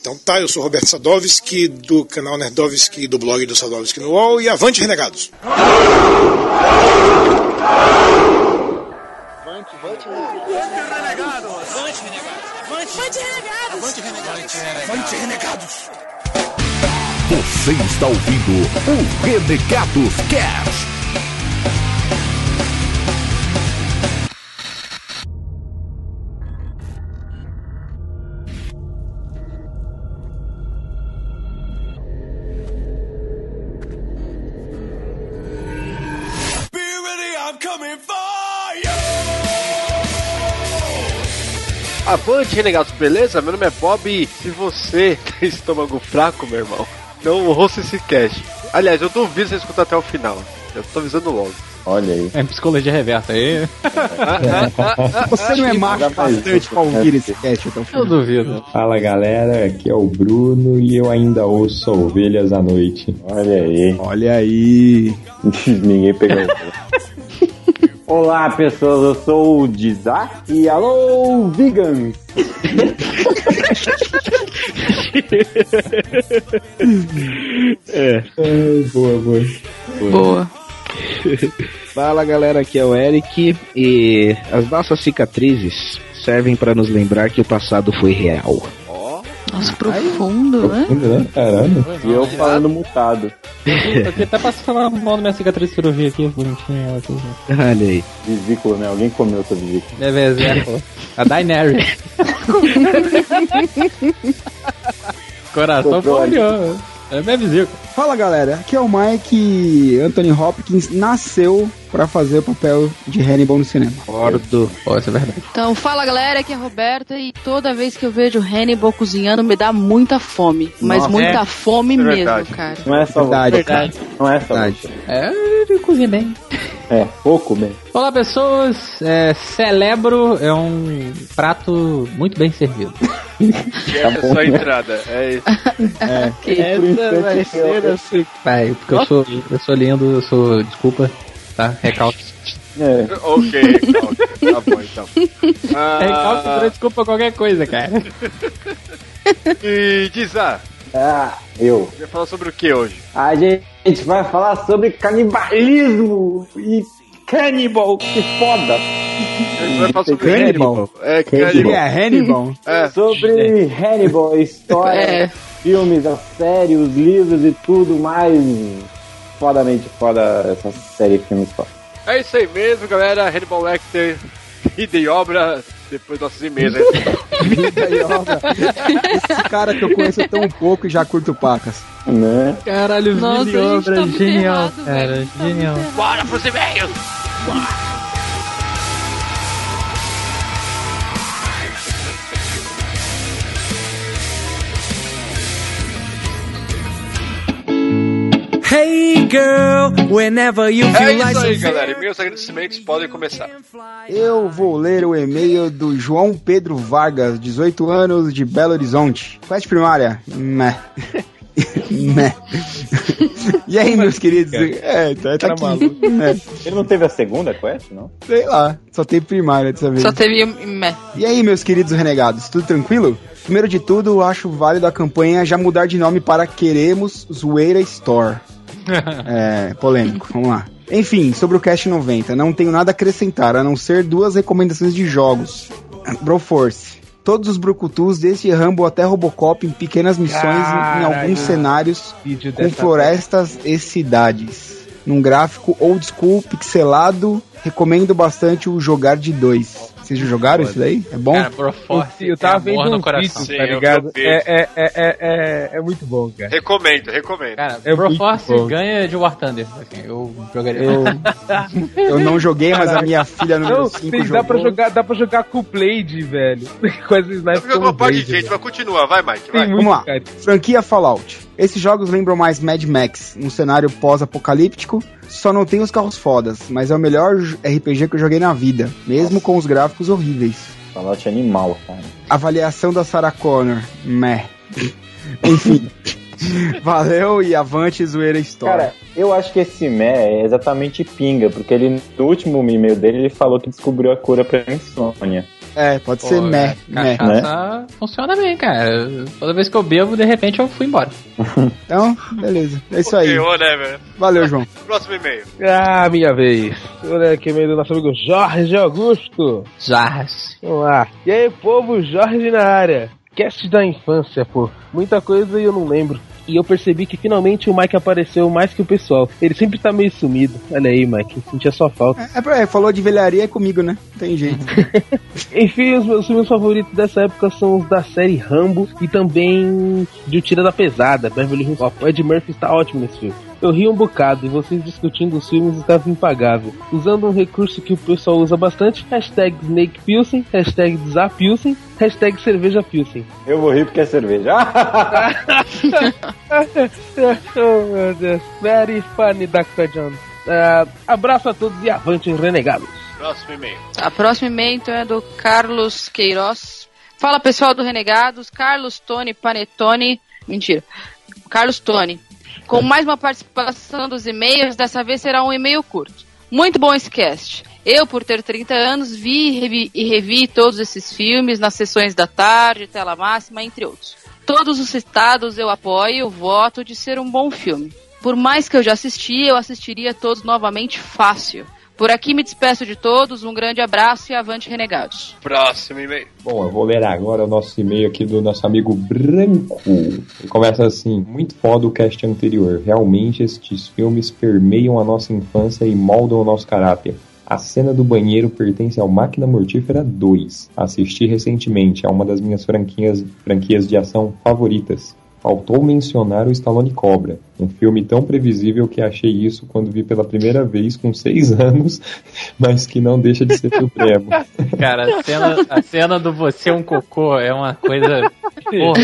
Então tá, eu sou Roberto Sadovski, do canal Nerdovski, do blog do Sadovski no UOL, e avante, renegados! Avante, avante, renegados! Avante, renegados! Avante, renegados! Avante, renegados! Avante, renegados! Você está ouvindo o Renegados Cast. Avante, renegados, beleza? Meu nome é Bob e se você tem estômago fraco, meu irmão, não ouça esse cast. Aliás, eu duvido você escutar até o final. Eu tô avisando logo. Olha aí. É psicologia reversa aí. Você não é macho bastante pra ouvir esse cast até o final. Eu duvido. Fala galera, aqui é o Bruno e eu ainda ouço Ovelhas à Noite. Olha aí. Olha aí. Ninguém pegou. Olá pessoas, eu sou o Dizá e alô vegans! é. Boa, boa. Boa. Fala galera, aqui é o Eric e as nossas cicatrizes servem para nos lembrar que o passado foi real. Nossa, profundo, né? Profundo, né? Caramba. E eu falando mutado. Eu aqui até pra falar mal da minha cicatriz de cirurgia aqui, bonitinha ela aqui. Olha aí. Vesícula, né? Alguém comeu essa vesícula. É mesmo, A Daenerys. Coração folhou. É minha vesícula. Fala galera, aqui é o Mike Anthony Hopkins nasceu pra fazer o papel de Hannibal no cinema. Gordo. Oh, isso é verdade. Então, fala galera, aqui é a Roberta e toda vez que eu vejo Hannibal cozinhando me dá muita fome. Mas Nossa, muita é. fome É mesmo, verdade. cara. Não é só Verdade, cara. Não é só Verdade. É, eu cozinho bem. É, pouco bem. Olá pessoas, é, celebro é um prato muito bem servido. E essa é só a entrada. É isso. Essa vai ser a sua... Pai, porque eu sou, eu sou lindo, eu sou... Desculpa, tá? Recalque. É. Ok, ok. Tá bom então. Recalque Ah, pra desculpa qualquer coisa, cara. e Dizá, Ah, eu. vai falar sobre o que hoje? A gente vai falar sobre canibalismo e cannibal, que foda! Sobre Hannibal? É, Hannibal. É Hannibal? É. Sobre Hannibal, história, É. filmes, a série, os livros e tudo mais. Fodamente foda essa série de filmes foda. É isso aí mesmo, galera. Hannibal Lecter, e obra, depois nossos e-mails. né? Vida e obra. Esse cara que eu conheço tão pouco e já curto pacas. Né? Caralho, Nossa, e gente obra, tá genial, errado, cara, velho. Tá genial. Bora pros e-mails! Hey girl, whenever you É feel isso like aí, galera. E-mails agradecimentos podem começar. Eu vou ler o e-mail do João Pedro Vargas, 18 anos, de Belo Horizonte. Quest primária? Meh. Meh. E aí, meus queridos? É, tá, tá aqui. É, Ele não teve a segunda quest, não? sei lá, só tem primária dessa vez. Só teve. meh. E aí, meus queridos renegados, tudo tranquilo? Primeiro de tudo, acho válido a campanha já mudar de nome para Queremos Zoeira Store. É, polêmico, vamos lá. Enfim, sobre o Cast 90, não tenho nada a acrescentar, a não ser duas recomendações de jogos. Broforce. Todos os brucutus, desde Rambo até Robocop, em pequenas missões em- em Caralho. alguns cenários com florestas e cidades. Num gráfico old school, pixelado, recomendo bastante o Jogar de 2. Vocês já jogaram isso daí? É bom? Cara, Broforce, Eu tava é amor vendo no um coração. vídeo, tá eu ligado? É, é, é, é, é, é muito bom, cara. Recomendo, recomendo. Cara, É Broforce muito ganha de War Thunder. Assim, eu jogaria. Eu, eu não joguei, mas a minha filha número Não, 5 tem- jogou. dá, pra jogar, dá pra jogar com o Blade, velho. Com as snipers Jogou com uma o parte de Blade, gente, velho. mas continua, vai, Mike, vai. Tem Vamos muito, lá. cara. Franquia Fallout. Esses jogos lembram mais Mad Max, um cenário pós-apocalíptico. Só não tem os carros fodas, mas é o melhor RPG que eu joguei na vida, mesmo com os gráficos horríveis. Fallout animal, cara. Avaliação da Sarah Connor, meh. Enfim. Valeu e avante zoeira história. Cara, eu acho que esse Mé é exatamente pinga, porque ele, no último e-mail dele, ele falou que descobriu a cura pra insônia. É, pode Pô, ser meh, é, meh. Cachaça funciona bem, cara. Toda vez que eu bebo, de repente eu fui embora. Então, beleza. É isso aí. Whatever. Valeu, João. Próximo e-mail. Ah, minha vez. Olha aqui meio do nosso amigo Jorge Augusto. Jarras. Vamos lá. E aí, povo, Jorge na área. Cast da infância, pô. Muita coisa e eu não lembro. E eu percebi que finalmente o Mike apareceu mais que o pessoal. Ele sempre tá meio sumido. Olha aí, Mike. Sentia sua falta. É, pra- é, falou de velharia é comigo, né? Não tem jeito. Enfim, os meus filmes favoritos dessa época são os da série Rambo e também de O Tira da Pesada, Beverly Hills Cop. O Ed Murphy está ótimo nesse filme. Eu ri um bocado e vocês discutindo os filmes estava impagável. Usando um recurso que o pessoal usa bastante, hashtag Snake Pilsen, hashtag Zapilsen, hashtag Cerveja Pilsen. Eu vou rir porque é cerveja. oh meu Deus, very funny Dr. John. Ah, abraço a todos e avante renegados. Próximo e-mail. A próxima e-mail então é do Carlos Queiroz. Fala pessoal do Renegados, Carlos Tony Panetone. Mentira. Carlos Tony. Com mais uma participação dos e-mails, dessa vez será um e-mail curto. Muito bom esse cast. Eu, por ter 30 anos, vi e revi, e revi todos esses filmes nas sessões da tarde, tela máxima, entre outros. Todos os citados eu apoio voto de ser um bom filme. Por mais que eu já assisti, eu assistiria todos novamente fácil. Por aqui me despeço de todos, um grande abraço e avante renegados. Próximo e-mail. Bom, eu vou ler agora o nosso e-mail aqui do nosso amigo Branco. Ele começa assim: Muito foda o cast anterior. Realmente estes filmes permeiam a nossa infância e moldam o nosso caráter. A cena do banheiro pertence ao Máquina Mortífera 2. Assisti recentemente, é uma das minhas franquias, franquias de ação favoritas. Faltou mencionar o Stallone Cobra, um filme tão previsível que achei isso quando vi pela primeira vez com seis anos, mas que não deixa de ser supremo. Cara, a cena, a cena do você é um cocô é uma coisa. Porra.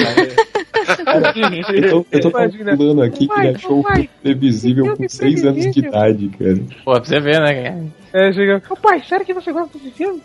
Eu tô, eu tô Imagina. calculando aqui que ele Vai, achou o vai. filme previsível com seis anos de idade, cara. Pô, pra você ver, né, cara? É, chega. Pai, sério que você gosta desse filme?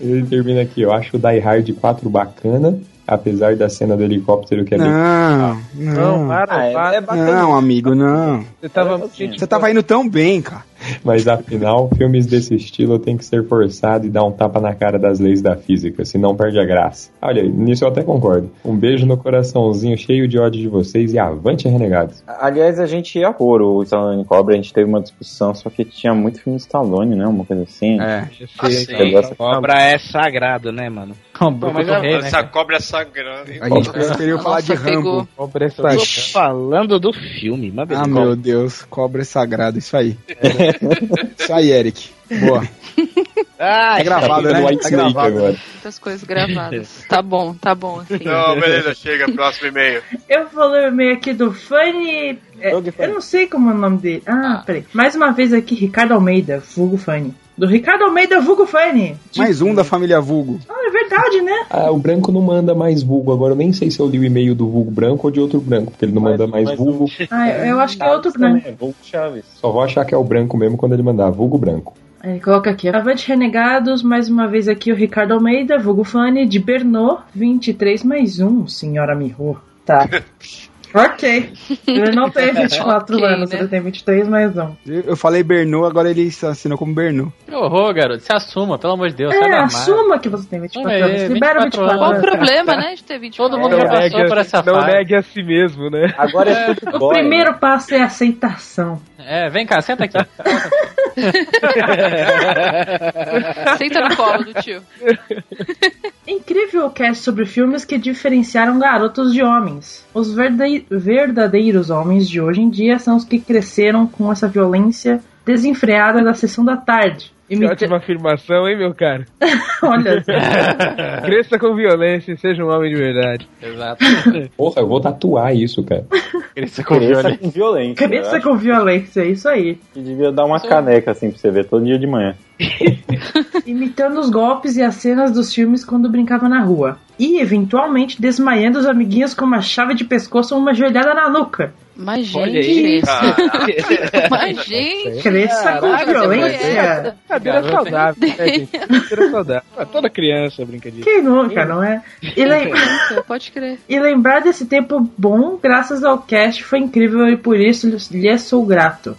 Ele termina aqui, eu acho o Die Hard 4 bacana, apesar da cena do helicóptero que é bem... Não, Não, não. para, Ah, é- para. é bacana. Não, amigo, não. Você tava. É, Você tava indo tão bem, cara. Mas afinal, filmes desse estilo tem que ser forçado e dar um tapa na cara das leis da física, senão perde a graça. Olha, nisso eu até concordo. Um beijo no coraçãozinho cheio de ódio de vocês e avante renegados. Aliás, a gente ia pôr o Stallone Cobra, a gente teve uma discussão, só que tinha muito filme de Stallone, né? Uma coisa assim. É. Assim, gosto- Cobra é sagrado, né, mano? Bruto mas do rei, né, essa cara? cobra é sagrada. A gente preferiu falar de. Rambo. Cobra essa- Tá. Tô falando do filme, mas beleza. Ah, meu Deus. Cobra é sagrado. Isso aí. Isso aí, Eric. Boa. Ah, Tá gravado, Tá né? White Tá gravado. agora. Muitas coisas gravadas. Tá bom, tá bom assim. Não, beleza, chega. Próximo e-mail. Eu vou ler o e-mail aqui do Fanny. é, eu não sei como é o nome dele. Ah, peraí. Mais uma vez aqui, Ricardo Almeida, vulgo Fanny. Do Ricardo Almeida, vulgo Fanny. Mais um da família Vulgo. Ah, é verdade, né? Ah, o branco não manda mais vulgo. Agora eu nem sei se eu li o e-mail do vulgo branco ou de outro branco, porque ele não manda mais mas vulgo. Ah, eu acho que é outro branco. também, Vulgo Chaves. Só vou achar que é o branco mesmo quando ele mandar vulgo branco. Aí ele coloca aqui. Avante Renegados, mais uma vez aqui o Ricardo Almeida, vulgo Fanny, de Bernô, 23 mais 1, senhora Mirro. Tá. ok. Ele não tem 24 Ok, anos, né? ele tem 23 mais 1. Eu falei Bernou, agora ele assinou como Bernou. Que horror, garoto. Se assuma, pelo amor de Deus. É, assuma que você tem 24 É, anos. Libera 24 24 Qual o anos. problema, né, de ter 24 Todo mundo Não já passou negue, por essa não fase. negue a si mesmo, né? Agora é tudo O primeiro né? passo é a aceitação. É, vem cá, senta aqui. Senta no colo do tio. Incrível o cast sobre filmes que diferenciaram garotos de homens. Os verdade- verdadeiros homens de hoje em dia são os que cresceram com essa violência desenfreada da sessão da tarde. Que Imita- ótima afirmação, hein, meu cara? Olha, Cresça com violência e seja um homem de verdade. Exato. Porra, eu vou tatuar isso, cara. Cresça com Cresça violência. com violência. Cresça com violência, é isso aí. que devia dar uma caneca assim pra você ver todo dia de manhã. Imitando os golpes e as cenas dos filmes quando brincava na rua. E, eventualmente, desmaiando os amiguinhos com uma chave de pescoço ou uma joelhada na nuca. Mas, Olha gente. Caraca. Mas, gente. Cresça com violência. Brincadeira Garoto, saudável, né, gente? Brincadeira saudável. Ah, Toda criança brinca disso. Quem nunca, não é? E, lem- Pode crer. e lembrar desse tempo bom, graças ao cast, foi incrível e por isso lhe sou grato.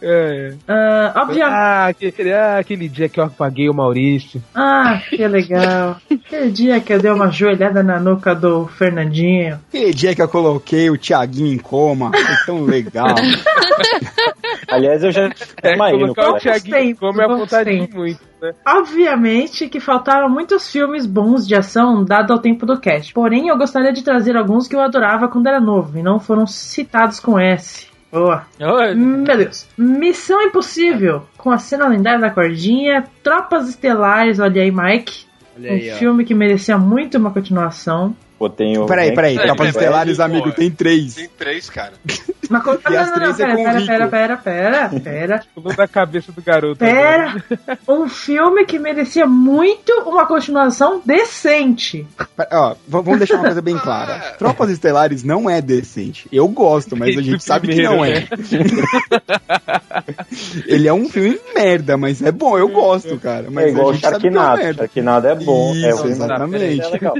É. Ah, obviamente. Ah, aquele, ah, aquele dia que eu apaguei o Maurício. Ah, que legal. Aquele dia que eu dei uma joelhada na nuca do Fernandinho. Aquele dia que eu coloquei o Thiaguinho em coma, foi tão legal. Aliás, eu já É, no colocar o colégio. Thiaguinho como é vontade muito, né? Obviamente que faltaram muitos filmes bons de ação dado ao tempo do cast. Porém, eu gostaria de trazer alguns que eu adorava quando era novo e não foram citados com S. Boa. Meu Deus. Missão Impossível, com a cena lendária da cordinha, Tropas Estelares, olha aí, Mike. Olha um aí, ó. filme que merecia muito uma continuação. Pô, tem o. Peraí, peraí, É, Tropas é, Estelares, é, amigo, tem três. Tem três, cara. Mas, não, E as não, não, três é pera, com o pera, Rico. pera, pera, pera, pera. Pulou da cabeça do garoto. Pera, um filme que merecia muito uma continuação decente. Pera, Ó, vamos deixar uma coisa bem clara. Tropas Estelares não é decente. Eu gosto, mas a gente sabe que não é. né? Ele é um filme merda, mas é bom, eu gosto, cara. Mas É igual a o gente sabe que é merda. Sharknado é bom. é Isso, o exatamente. É legal.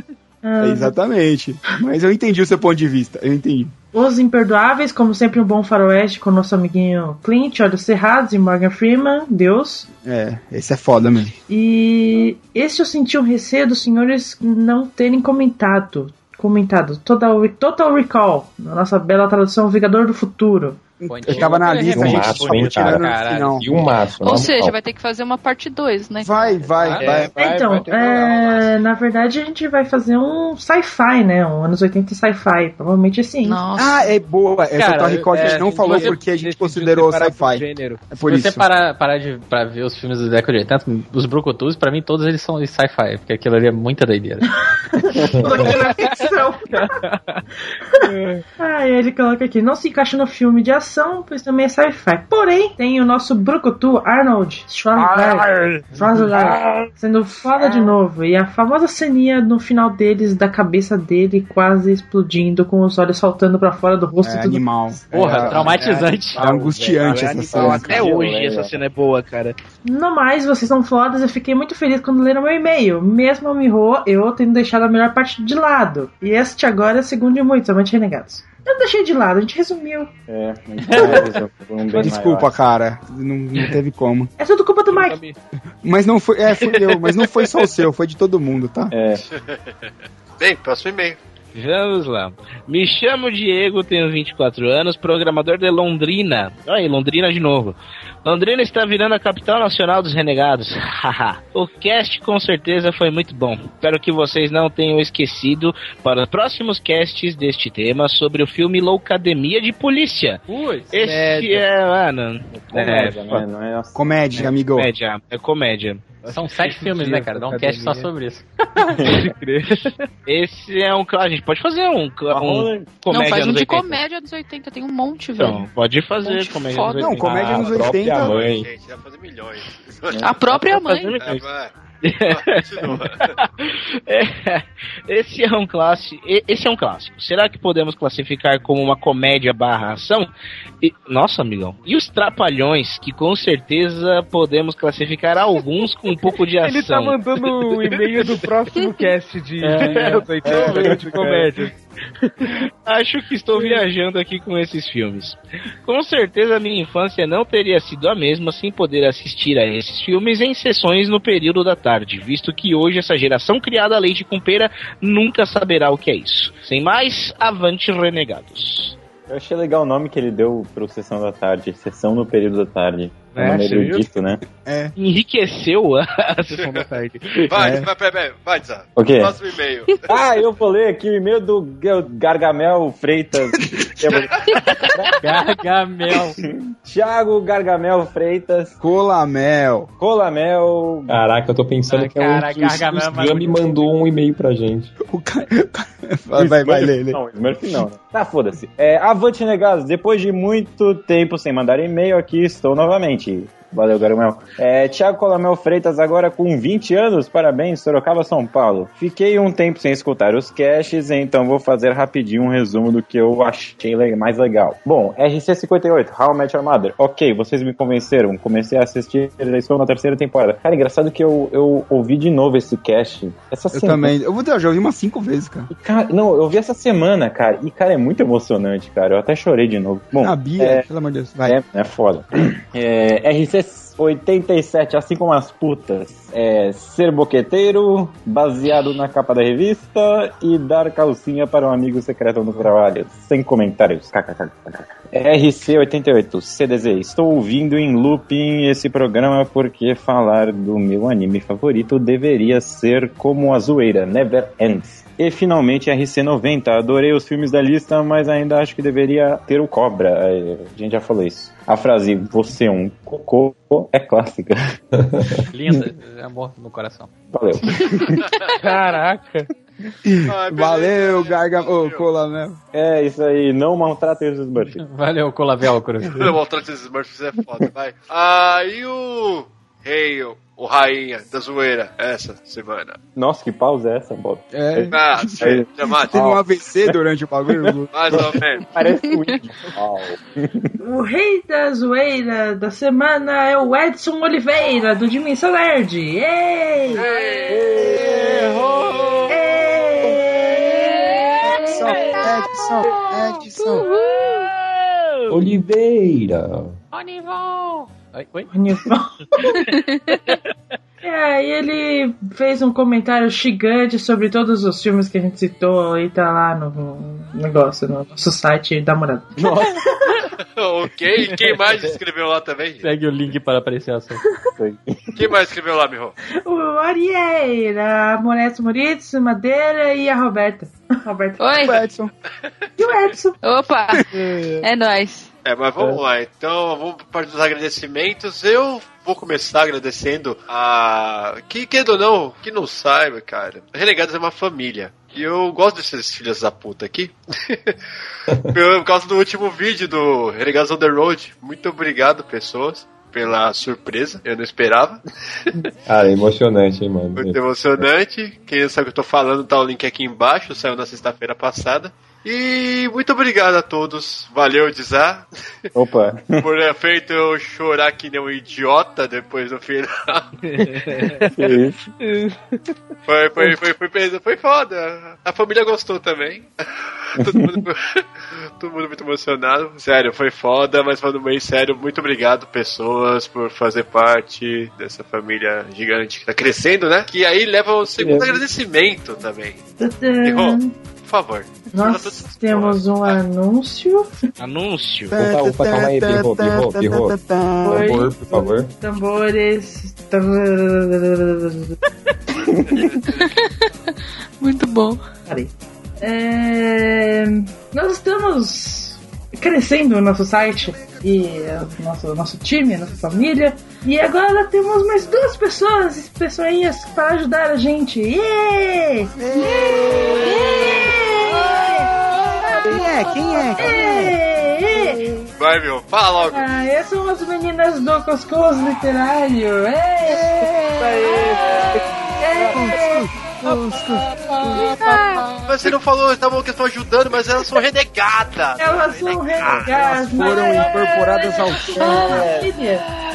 É, exatamente. Mas eu entendi o seu ponto de vista. Eu entendi. Os Imperdoáveis, como sempre, um bom faroeste com nosso amiguinho Clint, Olhos Cerrados e Morgan Freeman, Deus. É, esse é foda mesmo. E esse eu senti um receio dos senhores não terem comentado. Comentado. Total, Total Recall, na nossa bela tradução Vingador do Futuro. Eu tava na lista, a Um gente maço, hein, cara. final. E um maço. Ou seja, vai ter que fazer uma parte 2, né? Vai, vai, Ah, vai. então, é, na verdade a gente vai fazer um sci-fi, né? Um anos 80 sci-fi. Provavelmente sim. Ah, é boa. Essa Cara, Total Recall a gente é, não falou você porque a gente considerou sci-fi. É por Se você isso. parar, parar de pra ver os filmes da década de 80, os Brucutus, pra mim, todos eles são de sci-fi, porque aquilo ali é muita doideira. Ah, ele coloca aqui, não se encaixa no filme de ação, pois também é sci-fi. Porém, tem o nosso Brucutu, Arnold Schwarzenegger, Schwarzenegger sendo foda de novo. E a famosa ceninha no final deles, da cabeça dele quase explodindo, com os olhos saltando pra fora do rosto É e tudo. animal. Porra, É, traumatizante. É angustiante É essa cena. Até hoje essa cena é boa, cara. No mais, vocês são fodas, eu fiquei muito feliz quando leram meu e-mail. Mesmo me errou, eu tendo deixado a melhor parte de lado. E este agora é o segundo de muitos, somente renegados. Eu deixei de lado, a gente resumiu. É, um bem Desculpa, maior. cara. Não, não teve como. É tudo culpa do Mike. Mas não foi. É, fui eu, mas não foi só o seu, foi de todo mundo, tá? É. Bem, próximo e-mail. Vamos lá. Me chamo Diego, tenho 24 anos, programador de Londrina. Olha aí, Londrina de novo. Londrina está virando a capital nacional dos renegados. Haha. o cast com certeza foi muito bom. Espero que vocês não tenham esquecido para os próximos casts deste tema sobre o filme Loucademia de Polícia. Ui, Esse é, mano. Comédia, é, né? Não é Comédia, amigo. comédia. É comédia. São sete filmes, né, cara? Dá um cast só sobre isso. Esse é um. A gente pode fazer um. um Não, comédia faz um de 80. comédia dos 80, tem um monte, velho. Então, pode fazer Monte comédia foda. Não, 80. comédia A nos própria 80. mãe. Gente, fazer milhões. A própria mãe. É. É, esse é um clássico. Esse é um clássico. Será que podemos classificar como uma comédia barra ação? E- nossa, amigão. E os trapalhões, que com certeza podemos classificar alguns com um pouco de ação. Ele tá mandando o e-mail do próximo cast de, É, de anos 80, é, de comédia. Acho que estou viajando aqui com esses filmes. Com certeza minha infância não teria sido a mesma sem poder assistir a esses filmes em sessões no período da tarde, visto que hoje essa geração criada a leite com pera nunca saberá o que é isso. Sem mais, avante renegados. Eu achei legal o nome que ele deu pro Sessão da Tarde. Sessão no período da tarde. É, É, viu? erudito, né? É. Enriqueceu a, a sessão da tarde. Vai, É. vai, vai, vai, vai, Zá. O quê? Próximo e-mail. Ah, eu vou ler aqui o e-mail do Gargamel Freitas. Gargamel. Thiago Gargamel Freitas. Colamel. Colamel. Caraca, eu tô pensando Ah, que é cara, que o Gargamel é mais Gami mandou um e-mail pra gente. O cara. Vai, vai, vai, lê, lê. Não, Smurf não. né? Tá, foda-se. É, Avante Negados, depois de muito tempo sem mandar e-mail aqui, estou novamente. gente Valeu, Garumel. É, Tiago Colamel Freitas, agora com 20 anos, parabéns, Sorocaba, São Paulo. Fiquei um tempo sem escutar os caches, então vou fazer rapidinho um resumo do que eu achei mais legal. Bom, RC58, How I Met Your Mother. Ok, vocês me convenceram, comecei a assistir, estou na terceira temporada. Cara, engraçado que eu, eu ouvi de novo esse cast. Essa Eu semana. também. Eu vou eu já ouvi umas cinco vezes, cara. Cara, não, eu vi essa semana, cara, e, cara, é muito emocionante, cara. Eu até chorei de novo. Bom, Ah, Bia, é, pelo amor de Deus. Vai. é, é foda. É, RC87, assim como as putas. É, ser boqueteiro, baseado na capa da revista e dar calcinha para um amigo secreto no trabalho. Sem comentários. KKK. RC88, CDZ. Estou ouvindo em looping esse programa porque falar do meu anime favorito deveria ser como a zoeira, Never Ends. E finalmente RC90. Adorei os filmes da lista, mas ainda acho que deveria ter o Cobra. É, A gente já falou isso. A frase você é um cocô é clássica. Linda, é amor no coração. Valeu. Caraca. Valeu, Garga. Ô, Colamel. É isso aí, não maltratem os Smurfs. Valeu, Colavel, Cruz. O Maltrate esses Smurfs é foda, vai. Aí o rei, o, rainha da zoeira, essa semana. Nossa, que pausa é essa, Bob? É. Ah, sim, chamado. Teve um AVC durante o bagulho. Mais ou menos. Parece um índio. O rei da zoeira da semana é o Edson Oliveira, do Dimensão Nerd. Ei! Edson, Edson, Edson. Oliveira. Oi, oi? É, e ele fez um comentário gigante sobre todos os filmes que a gente citou e tá lá no negócio, no nosso site da morada. ok, e quem mais escreveu lá também? Segue o link para apreciação. Quem mais escreveu lá, Miho? O Arieira, a Moretti Moritz, Madeira e a Roberta. Roberta. Oi. O Edson. E o Edson. Opa! É nóis. É, mas vamos lá, então vamos para os agradecimentos. Eu vou começar agradecendo a. Que, querendo ou não, que não saiba, cara. Renegados é uma família. E eu gosto desses filhos da puta aqui. Por causa do último vídeo do Renegados on the Road. Muito obrigado, pessoas, pela surpresa. Eu não esperava. Cara, é emocionante, hein, mano. Muito emocionante. Quem sabe o que eu tô falando, tá o link aqui embaixo. Saiu na sexta-feira passada. E muito obrigado a todos. Valeu, Dizar. Opa. Por ter feito eu chorar que nem um idiota depois do final. Foi, foi, foi, foi, foi, foi foda. A família gostou também. todo, mundo, todo mundo muito emocionado. Sério, foi foda, mas falando bem sério, muito obrigado, pessoas, por fazer parte dessa família gigante que tá crescendo, né? Que aí leva o segundo agradecimento também. Errou. Por favor. Nós temos um anúncio. Anúncio. Opa, opa, calma aí, birro, birro, birro. Tambor, por favor. Tambores. Muito bom. Parei. É, Nós estamos crescendo o nosso site e o nosso, nosso time, nossa família. E agora temos mais duas pessoas, pessoinhas para ajudar a gente. Yeah! Quem é? Quem é? Quem é? Vai, meu, fala logo. Ah, essas são as meninas do Coscos Literário. Mas você não falou, estavam que estão ajudando, mas elas são renegadas. Elas são renegadas. Foram incorporadas ao Família.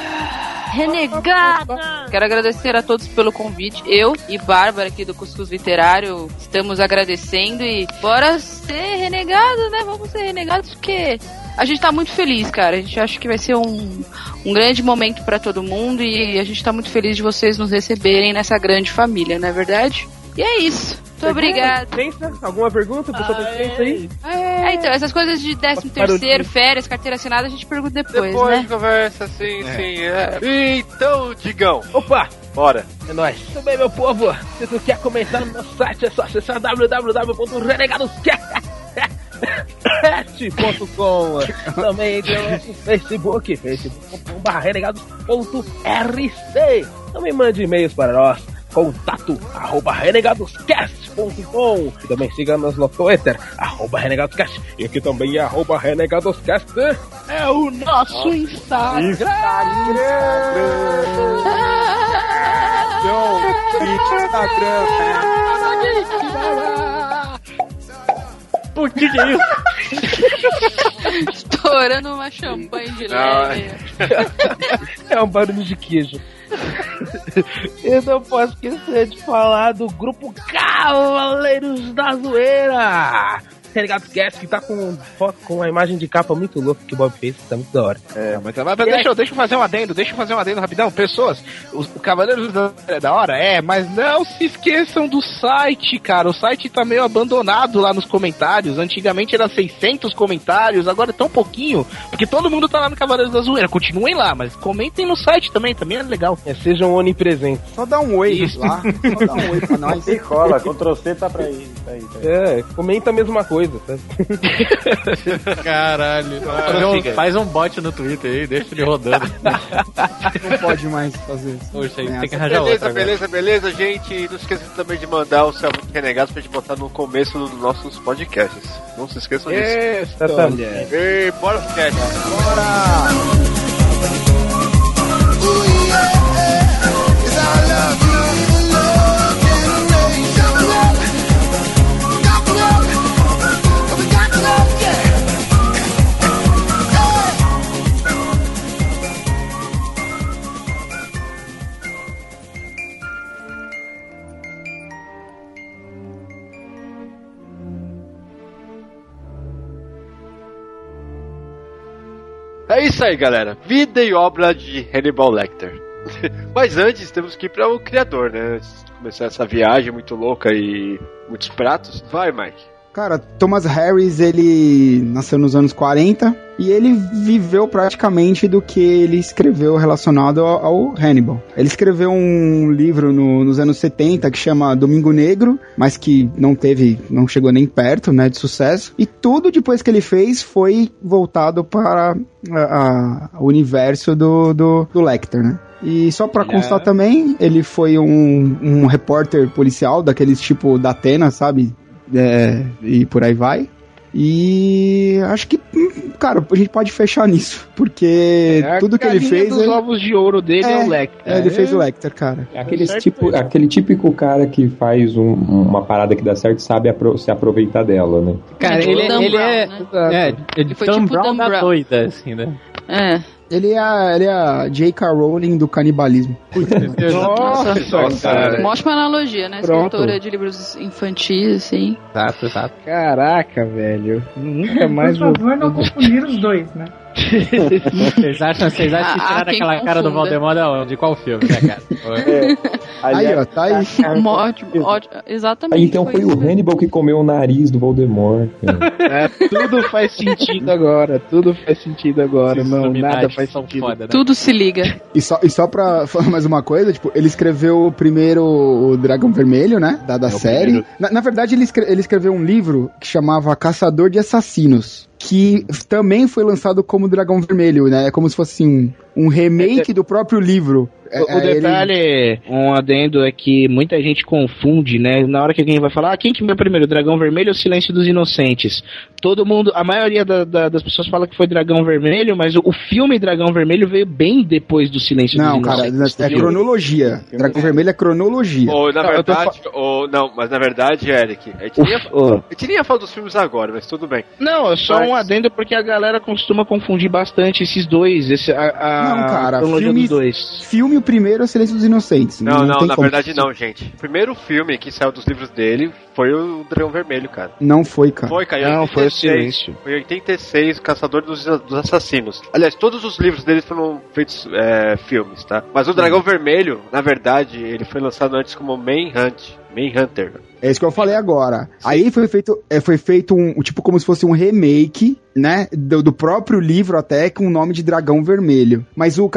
Renegada! Quero agradecer a todos pelo convite. Eu e Bárbara aqui do Cuscuz Literário estamos agradecendo e bora ser renegados, né? Vamos ser renegados porque a gente tá muito feliz, cara. A gente acha que vai ser um, um grande momento pra todo mundo e a gente tá muito feliz de vocês nos receberem nessa grande família, não é verdade? E é isso. Muito obrigada. Licença? Alguma pergunta? O pessoal tem licença aí? É, então, essas coisas de 13 terceiro, férias, carteira assinada, a gente pergunta depois, Depois né? conversa, sim, sim. É. Então, Digão. Opa! Bora. É nóis. Tudo bem, meu povo? Se tu quer comentar no nosso site, é só acessar www.renegadoscast.com Também entre no nosso Facebook, facebook.com.br renegados.rc Também mande e-mails para nós, contato arroba renegadoscast.com e também siga-nos no Twitter, arroba RenegadosCast. E aqui também é arroba RenegadosCast. É o nosso Instagram. Por que que é isso? Estourando uma champanhe de leve. É um barulho de queijo. Eu não posso esquecer de falar do grupo Cavaleiros da Zoeira. Tá ligado? Esquece que tá com foto com uma imagem de capa muito louca que o Bob fez, tá muito da hora. É, mas, mas deixa, eu- deixa eu fazer um adendo, deixa eu fazer um adendo rapidão. Pessoas, o, o Cavaleiros da é da hora? É, mas não se esqueçam do site, cara. O site tá meio abandonado lá nos comentários. Antigamente era 600 comentários, agora é tão pouquinho, porque todo mundo tá lá no Cavaleiros da Zoeira. Continuem lá, mas comentem no site também, também é legal. É, sejam onipresentes. Só dá um oi Isso. lá. Só dá um oi pra nós. E cola, Ctrl C tá pra aí. Tá aí, tá aí. É, comenta a mesma coisa, tá? Caralho. Fazer um- faz um bot no Twitter aí, deixa ele rodando. Não pode mais fazer isso. Poxa, aí tem que arranjar Beleza, outra. agora. beleza, beleza, gente. E Não esqueça também de mandar o seu renegado pra gente botar no começo dos nossos podcasts. Não se esqueçam disso. Exatamente. E bora pro cast. É isso aí, galera. Vida e obra de Hannibal Lecter. Mas antes temos que ir para o criador, né? Antes de começar essa viagem muito louca e muitos pratos. Vai, Mike. Cara, Thomas Harris, ele nasceu nos anos 40 e ele viveu praticamente do que ele escreveu relacionado ao, ao Hannibal. Ele escreveu um livro no- nos anos 70 que chama Domingo Negro, mas que não teve, não chegou nem perto, né, de sucesso. E tudo depois que ele fez foi voltado para o universo do, do, do Lecter, né? E só pra Ele constar é- também, ele foi um, um repórter policial daqueles tipo da Atena, sabe? É, e por aí vai. E acho que, hum, cara, a gente pode fechar nisso, porque É tudo que ele fez. dos ele- ovos de ouro dele é, o Lecter. é, ele fez o Lecter, cara. É aquele, tipo, aquele típico cara que faz um- uma parada que dá certo e sabe apro- se aproveitar dela, né? Cara, Tipo ele, Dan ele é. Brown, É, ele Foi tipo Brown Brown. doida, assim, né? É. Ele é, a- ele é a J.K. Rowling do canibalismo. Nossa, cara. Uma ótima analogia, né? Pronto. Escritora de livros infantis, assim. Exato, exato. Caraca, velho. Nunca mais Por vou. favor, não confundir os dois, né? Vocês acham, vocês acham que Ah, tiraram quem aquela cara do confunda. Valdemar da onde? De qual filme, né, cara? Aí, ó, tá aí. Ótimo, ótimo. Exatamente. então foi o Hannibal que comeu o nariz do Voldemort. É, tudo faz sentido agora. Tudo faz sentido agora. Esses Não, nada faz sentido. foda, né? Tudo se liga. E só, e só pra falar mais uma coisa, tipo, ele escreveu primeiro o Dragão Vermelho, né? Da, da É o série. Na, na verdade, ele, escre- ele escreveu um livro que chamava Caçador de Assassinos. Que também foi lançado como Dragão Vermelho, né? É como se fosse assim, um remake do próprio livro. É, O, o é, ele- detalhe, um adendo é que muita gente confunde, né? Na hora que alguém vai falar, ah, quem que veio primeiro, Dragão Vermelho ou Silêncio dos Inocentes? Todo mundo, a maioria da- da- das pessoas fala que foi Dragão Vermelho, mas o, o filme Dragão Vermelho veio bem depois do Silêncio Não, dos cara, Inocentes. é viu? cronologia. Dragão Vermelho é cronologia. Ou na Não, eu tô verdade, ou não, mas na verdade, Eric, a gente, nem ia, Ô, a gente nem ia falar dos filmes agora, mas tudo bem. Não, é só Mas- um adendo porque a galera costuma confundir bastante esses dois, esse, a, a Não, cara, cronologia filme- dois. Filme o primeiro é Silêncio dos Inocentes. Não, não, tem na como. verdade não, gente. O primeiro filme que saiu dos livros dele foi o Dragão Vermelho, cara. Não foi, cara. Foi, cara. Não, foi o 86. Silêncio. Foi em 86, Caçador dos, dos Assassinos. Aliás, todos os livros dele foram feitos é, filmes, tá? Mas o Dragão Vermelho, na verdade, ele foi lançado antes como Manhunt. Manhunter. É isso que eu falei agora. Aí foi feito, é, foi feito um, tipo como se fosse um remake, né, do, do próprio livro até com o nome de Dragão Vermelho. Mas o,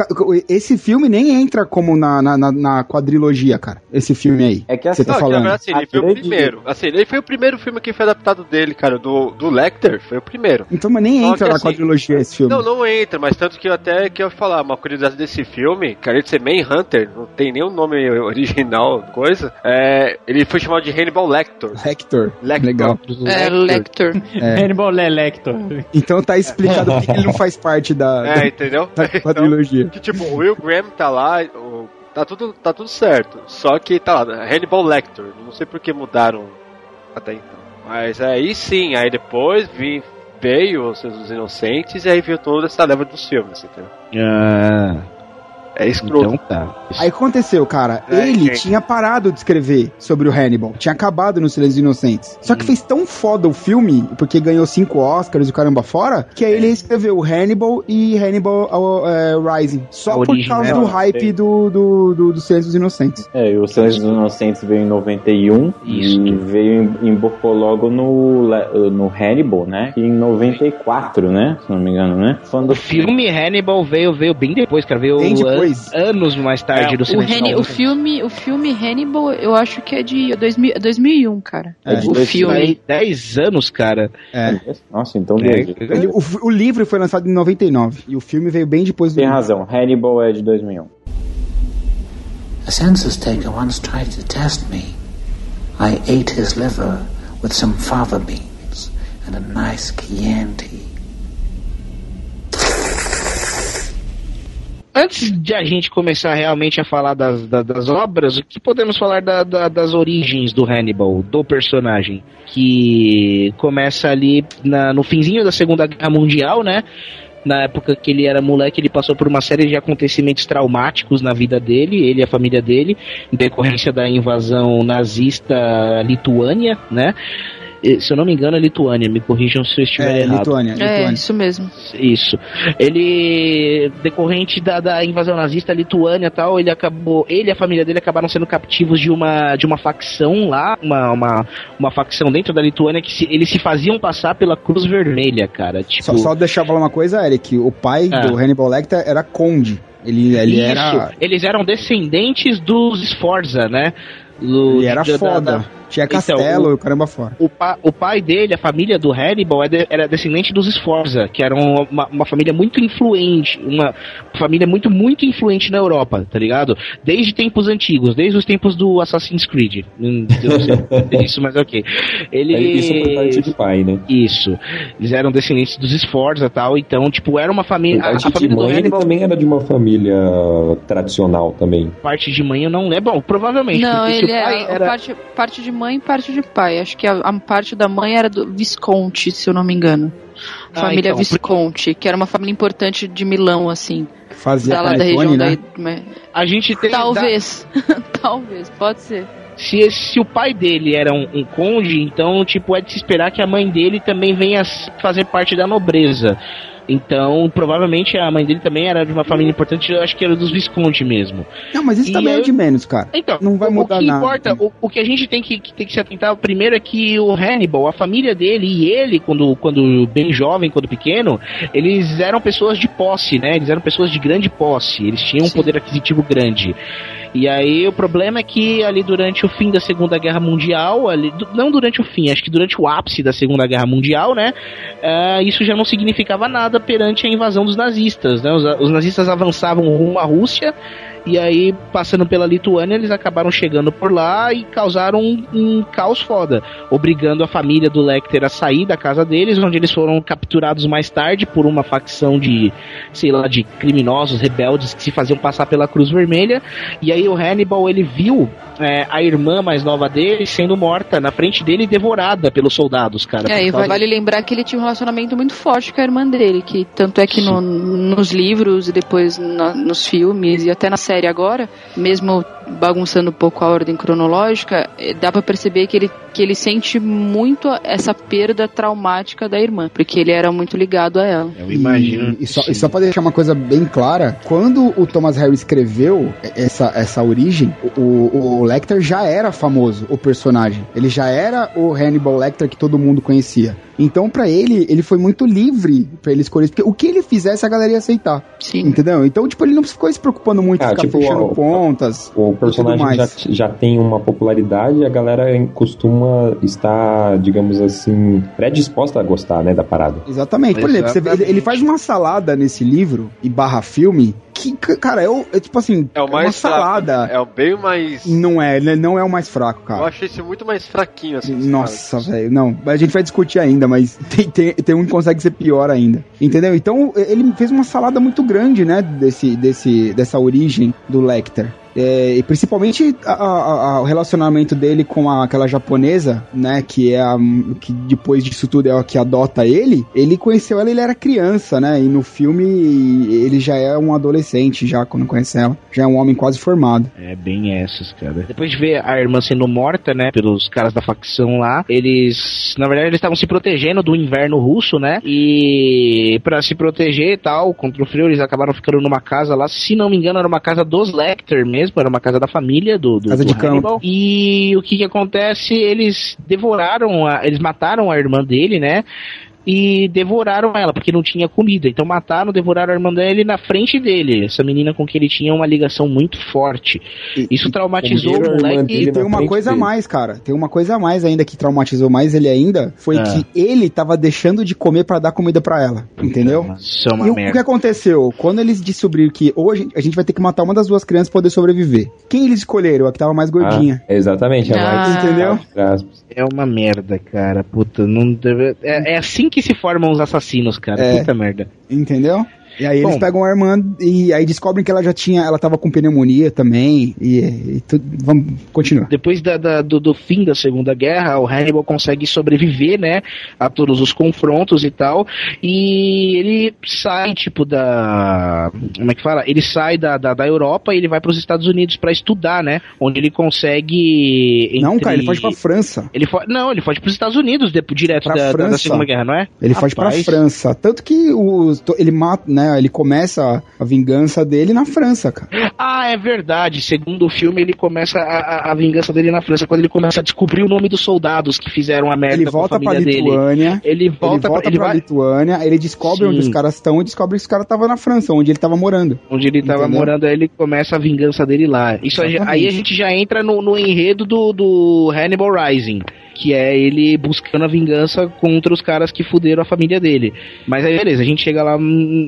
esse filme nem entra como na, na, na- quadrilogia, cara. Esse filme aí. É que Você assim, tá Não, falando? verdade, assim, ele foi o primeiro. Assim, ele foi o primeiro filme que foi adaptado dele, cara. Do, do Lecter, foi o primeiro. Então, mas nem Só entra que na assim, quadrilogia esse filme. Não, não entra, mas tanto que eu até que eu falar, uma curiosidade desse filme, cara, de ser Manhunter, não tem nenhum nome original, coisa. É, Ele foi chamado de Hannibal Lecter. Hector. Lecter. Legal. É, Lector. É. Hannibal Lector. Então tá explicado por que ele não faz parte da, É, entendeu? da quadrilogia. Que tipo, o Will Graham tá lá, o- tá tudo, tá tudo certo. Só que tá lá, Hannibal Lecter. Não sei por que mudaram até então. Mas aí sim, aí depois vi, veio os Seus Inocentes e aí veio toda essa leva dos filmes, entendeu? Ah, É escroto. então tá. Aí o que aconteceu, cara? É, ele gente. tinha parado de escrever sobre o Hannibal. Tinha acabado no Silêncio dos Inocentes. Só que Hum. fez tão foda o filme, porque ganhou cinco Oscars e o caramba fora, que aí É. ele escreveu o Hannibal e Hannibal uh, Rising. Só A por origem, causa né? do hype do, do, do, do Silêncio dos Inocentes. É, e o Silêncio dos Inocentes veio em 91 Isso. e veio em, embocou logo no, no Hannibal, né? Em 94, né? Se não me engano, né? Quando O filme Hannibal veio, veio bem depois, cara. Veio Bem depois. An- anos mais tarde É, do O, Silêncio Hanni- dos o filme, o filme Hannibal, eu acho que é de 2000, 2001, cara. É, de o dois- filme. Aí, 10 anos, cara. É. Nossa, então É, veja. Ele- o, o livro foi lançado em 99 e o filme veio bem depois do Tem livro. razão, Hannibal é de 2001. A census taker once tried to test me. I ate his liver with some fava beans and a nice Chianti. Antes de a gente começar realmente a falar das, da- das obras, o que podemos falar da- da- das origens do Hannibal, do personagem? Que começa ali na- no finzinho da Segunda Guerra Mundial, né? Na época que ele era moleque, ele passou por uma série de acontecimentos traumáticos na vida dele, ele e a família dele, em decorrência da invasão nazista à Lituânia, né? E, Se eu não me engano, é Lituânia, me corrijam se eu estiver É, errado. Lituânia, É, Lituânia. isso mesmo. Isso. Ele, decorrente da, da invasão nazista à Lituânia e tal, ele acabou, ele e a família dele acabaram sendo captivos de uma, de uma facção lá, uma, uma, uma facção dentro da Lituânia que se, eles se faziam passar pela Cruz Vermelha, cara. Tipo, Só, só deixar eu falar uma coisa, Eric. O pai Ah. do Hannibal Lecter era conde. Ele, ele isso, era, eles eram descendentes dos Sforza, né? Do- ele era da- da- foda. da- Tinha Então, castelo o- e o caramba fora. o, pa- o pai dele, a família do Hannibal, é era descendente dos Sforza, que eram uma, uma família muito influente, uma família muito, muito influente na Europa, tá ligado? Desde tempos antigos, desde os tempos do Assassin's Creed. Eu não sei se é isso, mas ok. Ele... É Isso por parte de pai, né? Isso. Eles eram descendentes dos Sforza e tal, então, tipo, era uma família. A, a família do mãe, ele Hannibal, também era de uma família tradicional também. parte de mãe, eu não lembro. Bom, provavelmente. Não, porque se ele é era. parte, parte de mãe e parte de pai. Acho que a, a parte da mãe era do Visconti, se eu não me engano. Ah, Família então, Visconti, que era uma família importante de Milão, assim. Fazia Da, lá da região né? da. A gente tem. Talvez. Talvez, pode ser. se, se o pai dele era um, um conde, então, tipo, é de se esperar que a mãe dele também venha fazer parte da nobreza. Então, provavelmente a mãe dele também era de uma família importante, eu acho que era dos Visconti mesmo. Não, mas isso E também é aí- de menos, cara. Então, Não vai o- mudar o que nada. importa, o, que a gente tem que, que tem que se atentar primeiro é que o Hannibal, a família dele e ele, quando, quando bem jovem, quando pequeno, eles eram pessoas de posse, né? Eles eram pessoas de grande posse, eles tinham um poder aquisitivo grande. E aí o problema é que ali durante o fim da Segunda Guerra Mundial, ali, não durante o fim, acho que durante o ápice da Segunda Guerra Mundial, né? ah, isso já não significava nada perante a invasão dos nazistas, né? Os, os nazistas avançavam rumo à Rússia e aí, passando pela Lituânia, eles acabaram chegando por lá e causaram um, um caos foda, obrigando a família do Lecter a sair da casa deles, onde eles foram capturados mais tarde por uma facção de, sei lá, de criminosos, rebeldes que se faziam passar pela Cruz Vermelha. E aí o Hannibal, ele viu é, a irmã mais nova dele sendo morta na frente dele e devorada pelos soldados, cara. É, e causa- vale lembrar que ele tinha um relacionamento muito forte com a irmã dele, que tanto é que no- nos livros e depois na- nos filmes e até na série agora, mesmo bagunçando um pouco a ordem cronológica, eh, dá pra perceber que ele, que ele sente muito essa perda traumática da irmã, porque ele era muito ligado a ela. Eu imagino. E, e só, e só pra deixar uma coisa bem clara, quando o Thomas Harry escreveu essa, essa origem, o, o Lecter já era famoso, o personagem. Ele já era o Hannibal Lecter que todo mundo conhecia. Então, pra ele, ele foi muito livre pra ele escolher. Porque o que ele fizesse, a galera ia aceitar. Sim. Entendeu? Então, tipo, ele não ficou se preocupando muito, Ah, ficar tipo, fechando o- pontas. O e personagem já, já tem uma popularidade e a galera costuma estar, digamos assim, predisposta a gostar, né, da parada. Exatamente. Por exemplo, você vê, ele, faz uma salada nesse livro e barra filme que, cara, eu, é tipo assim, É o mais uma salada. fraco. É o bem mais. Não é, ele não é o mais fraco, Eu cara. achei esse muito mais fraquinho, assim. Nossa, velho, não. A gente vai discutir ainda, mas tem, tem, tem um que consegue ser pior ainda. Entendeu? Então, ele fez uma salada muito grande, né? Desse, desse, dessa origem do Lecter. É, e principalmente a- a- a- o relacionamento dele com a- aquela japonesa, né? Que é a, que depois disso tudo é a que adota ele. Ele conheceu ela, ele era criança, né? E no filme ele já é um adolescente, já quando conhece ela. Já é um homem quase formado. É bem essas, cara. Depois de ver a irmã sendo morta, né, pelos caras da facção lá, eles, na verdade, eles estavam se protegendo do inverno russo, né? E pra se proteger e tal, contra o frio, eles acabaram ficando numa casa lá, se não me engano, era uma casa dos Lecter mesmo, era uma casa da família do, do, Casa do de campo. Hannibal. E o que que acontece? Eles devoraram, a, eles mataram a irmã dele, né? E devoraram ela, porque não tinha comida. Então mataram, devoraram a irmã dele na frente dele. Essa menina com que ele tinha uma ligação muito forte. Isso traumatizou o moleque. E tem uma coisa a mais, cara. Tem uma coisa a mais ainda que traumatizou mais ele ainda. Foi Ah. que ele tava deixando de comer pra dar comida pra ela. Entendeu? Isso é uma e o- o merda. que aconteceu? Quando eles descobriram que hoje a gente vai ter que matar uma das duas crianças pra poder sobreviver. Quem eles escolheram? A que tava mais gordinha. Ah, exatamente, a mais. Entendeu? É uma merda, cara. Puta, não deve... é, é assim que se formam os assassinos, cara. É. Puta merda. Entendeu? E aí eles Bom. pegam a irmã e aí descobrem que ela já tinha, ela tava com pneumonia também. E, e tudo. Vamos continuar. Depois da, da- do, do fim da Segunda Guerra, o Hannibal consegue sobreviver, né, a todos os confrontos e tal, e ele sai, tipo, da... como é que fala? Ele sai da, da, da Europa e ele vai para os Estados Unidos para estudar, né, onde ele consegue... Não, entre- cara, ele foge pra França. Ele fo... Não, ele foge para os Estados Unidos, de- direto da, da-. Segunda Guerra, não é? Ele foge pra Rapaz. França. Tanto que to- ele mata, né? Ele começa a vingança dele na França, cara. Ah, é verdade. Segundo o filme, ele começa a, a- a vingança dele na França, quando ele começa a descobrir o nome dos soldados que fizeram a merda Ele com a volta pra família dele. Lituânia. Ele volta, ele volta ele pra vai- Lituânia, ele descobre Sim. onde os caras estão e descobre que os caras estavam na França, onde ele tava morando. onde ele tava Entendeu? morando, aí ele começa a vingança dele lá. Isso Exatamente. aí a gente já entra no, no enredo do, do Hannibal Rising, que é ele buscando a vingança contra os caras que fuderam a família dele. Mas aí beleza, a gente chega lá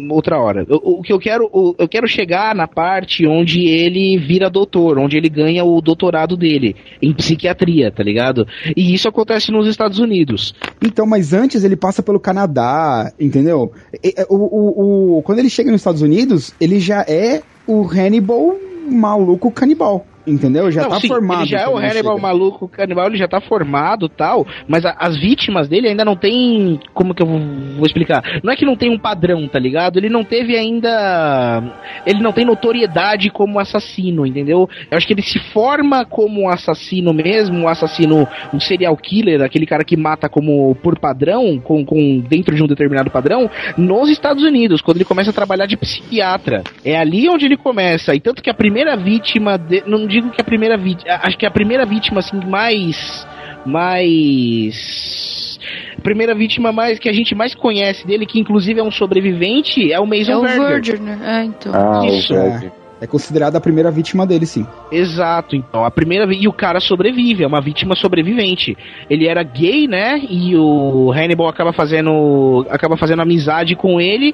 outra hora. O, o que eu quero, o- eu quero chegar na parte onde ele vira doutor, onde ele ganha o doutorado dele em psiquiatria, tá ligado? E isso acontece nos Estados Unidos. Então, mas antes ele passa pelo Canadá, entendeu? E- O, o, o- quando ele chega nos Estados Unidos, ele já é o Hannibal maluco canibal. Entendeu? Já Não, tá sim, formado. Ele já é o Hannibal chega. maluco canibal, ele já tá formado tal, mas a- as vítimas dele ainda não tem. Como que eu vou, vou explicar? Não é que não tem um padrão, tá ligado? Ele não teve ainda. Ele não tem notoriedade como assassino, entendeu? Eu acho que ele se forma como um assassino mesmo, um assassino, um serial killer, aquele cara que mata como por padrão, com, com dentro de um determinado padrão, nos Estados Unidos, quando ele começa a trabalhar de psiquiatra. É ali onde ele começa. E tanto que a primeira vítima. De, não digo que a primeira vítima. Acho que a primeira vítima, assim, mais. Mais. A primeira vítima mais que a gente mais conhece dele, que inclusive é um sobrevivente, é o Mason É o Verger. Verger, né? É, então. Ah, Isso. É, é considerada a primeira vítima dele, sim. Exato, então, a primeira e o cara sobrevive, é uma vítima sobrevivente. Ele era gay, né? E o Hannibal acaba fazendo acaba fazendo amizade com ele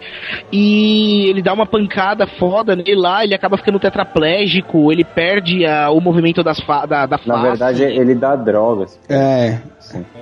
e ele dá uma pancada foda nele lá, ele acaba ficando tetraplégico, ele perde a- o movimento das fa da, da Na face. verdade, ele dá drogas. É.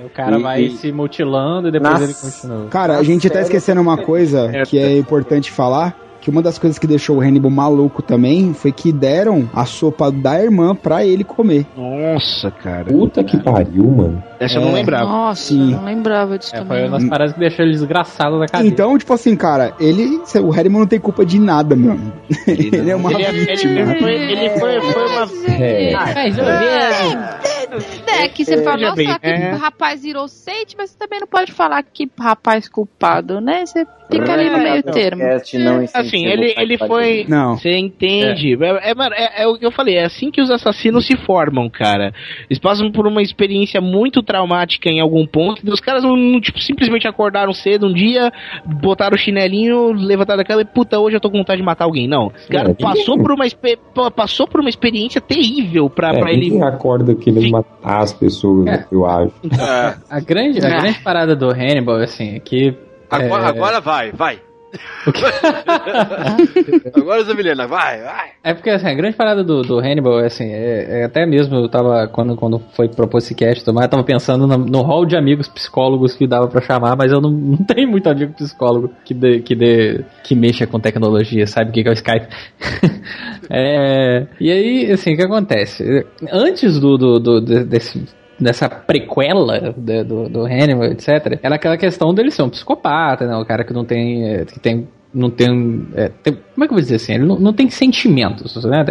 O cara E- vai e- se mutilando e depois Nas- ele continua. Cara, a gente tá esquecendo uma coisa que é importante falar. Que uma das coisas que deixou o Hannibal maluco também foi que deram a sopa da irmã pra ele comer. Nossa, cara. Puta que pariu, mano. Essa eu não É. lembrava. Nossa, Sim. eu não lembrava disso É, também. foi uma das paradas que deixou ele desgraçado da cadeia. Então, tipo assim, cara, ele. O Hannibal não tem culpa de nada, meu. amigo. Ele é uma Ele, é- vítima. ele foi, ele foi, foi uma. É. Ah, eu É, que você fala, Veja nossa, bem, que é. rapaz inocente, mas você também não pode falar que rapaz culpado, né? Você fica ali no meio termo. Cast não Assim, ele, ele foi. Não. Você entende? É, é, é- é o que eu falei, é assim que os assassinos se formam, cara. Eles passam por uma experiência muito traumática em algum ponto. e Os caras não, não, tipo, simplesmente acordaram cedo um dia, botaram o chinelinho, levantaram a cama e, puta, hoje eu tô com vontade de matar alguém. Não. O cara É, passou por uma, passou por uma experiência terrível pra, É, pra ele. acorda querendo matar as pessoas, É. eu acho. É. A grande, a Ah. grande parada do Hannibal, assim, é que. Agora, é, agora vai, vai. Agora, Zé Milena, vai, vai. É porque assim, a grande parada do, do Hannibal, assim, é, é até mesmo eu tava, quando, quando foi propor esse cast, eu tava pensando no, no hall de amigos psicólogos que dava pra chamar, mas eu não, não tenho muito amigo psicólogo que dê, que dê, que mexa com tecnologia, sabe o que, que é o Skype. é, e aí, assim, o que acontece? Antes do, do, do desse dessa prequela do, do, do Hannibal, etc., era aquela questão dele ser um psicopata, né? O cara que não tem. é, que tem não tem, é, tem- Como é que eu vou dizer assim? Ele não, não tem sentimentos, né?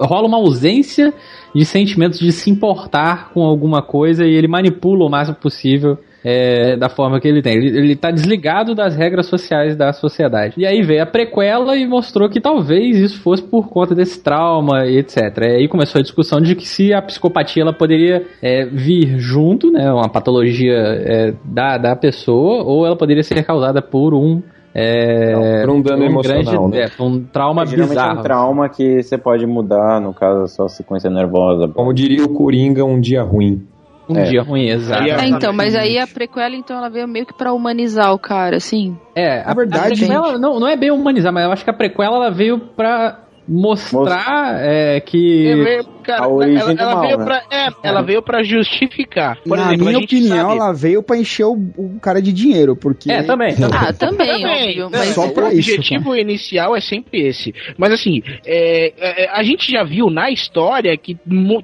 Rola uma ausência de sentimentos de se importar com alguma coisa e ele manipula o máximo possível. É, da forma que ele tem. Ele, ele tá desligado das regras sociais da sociedade. E aí veio a prequela e mostrou que talvez isso fosse por conta desse trauma e etc. E aí começou a discussão de que se a psicopatia ela poderia é, vir junto, né? Uma patologia é, da, da pessoa, ou ela poderia ser causada por um. É, por um dano emocional, né? é, por um trauma Geralmente é bizarro. um trauma que você pode mudar, no caso, a sua sequência nervosa. Como diria o Coringa, um dia ruim. Um É. dia ruim, exato. É, então, mas aí a prequela, então, ela veio meio que pra humanizar o cara, assim. É, a, verdade- a prequela não, não é bem humanizar, mas eu acho que a prequela ela veio pra mostrar é, que. Cara, A origem ela, do ela mal, veio né? pra, é, ela veio pra justificar. Por Na exemplo, a minha gente opinião, sabe- ela veio pra encher o, o cara de dinheiro, porque... É, também. Ah, também, óbvio. Mas Só o pra isso, objetivo inicial é sempre esse. Mas assim, é, é, a gente já viu na história que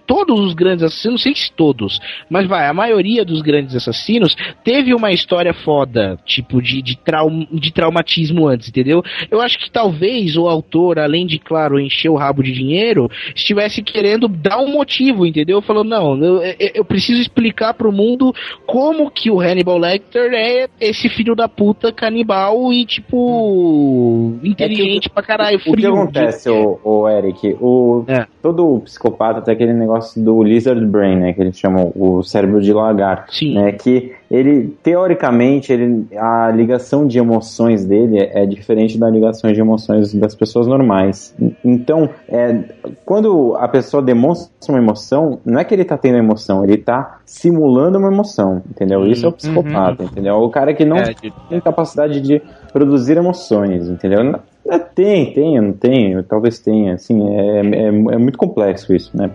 todos os grandes assassinos, não sei se todos, mas vai, a maioria dos grandes assassinos teve uma história foda, tipo de, de, traum, de traumatismo antes, entendeu? Eu acho que talvez o autor, além de, claro, encher o rabo de dinheiro, estivesse querendo dar um motivo, entendeu? Falou, não, eu, eu- preciso explicar pro mundo como que o Hannibal Lecter é esse filho da puta canibal e, tipo, inteligente pra caralho, O que frio. acontece, o, o Eric? O, É. Todo psicopata tem aquele negócio do lizard brain, né? Que eles chamam o cérebro de lagarto. Sim. Né, que ele, teoricamente, ele, a ligação de emoções dele é, é diferente da ligação de emoções das pessoas normais. Então, é, quando a pessoa demonstra uma emoção, não é que ele tá tendo emoção, ele tá simulando uma emoção, entendeu? Isso é o psicopata, entendeu? O cara que não É, de- tem capacidade de produzir emoções, entendeu? Não- é, tem, tem, não tem, talvez tenha, assim, é, é, é muito complexo isso, né?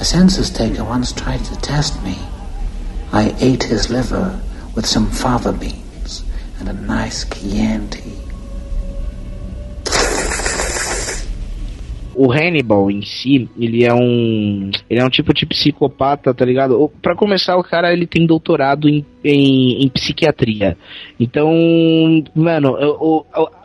A census taker once tried to test me. I ate his liver with some fava beans and a nice Chianti. o Hannibal em si, ele é um ele é um tipo de psicopata, tá ligado? Pra começar, o cara ele tem doutorado em, em, em psiquiatria. Então, mano,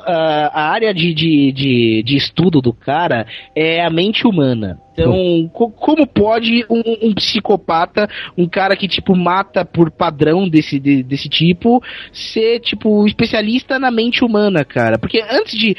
a, a área de, de, de, de estudo do cara é a mente humana. Então, co- como pode um, um psicopata, um cara que, tipo, mata por padrão desse, de- desse tipo, ser, tipo, especialista na mente humana, cara? Porque antes de.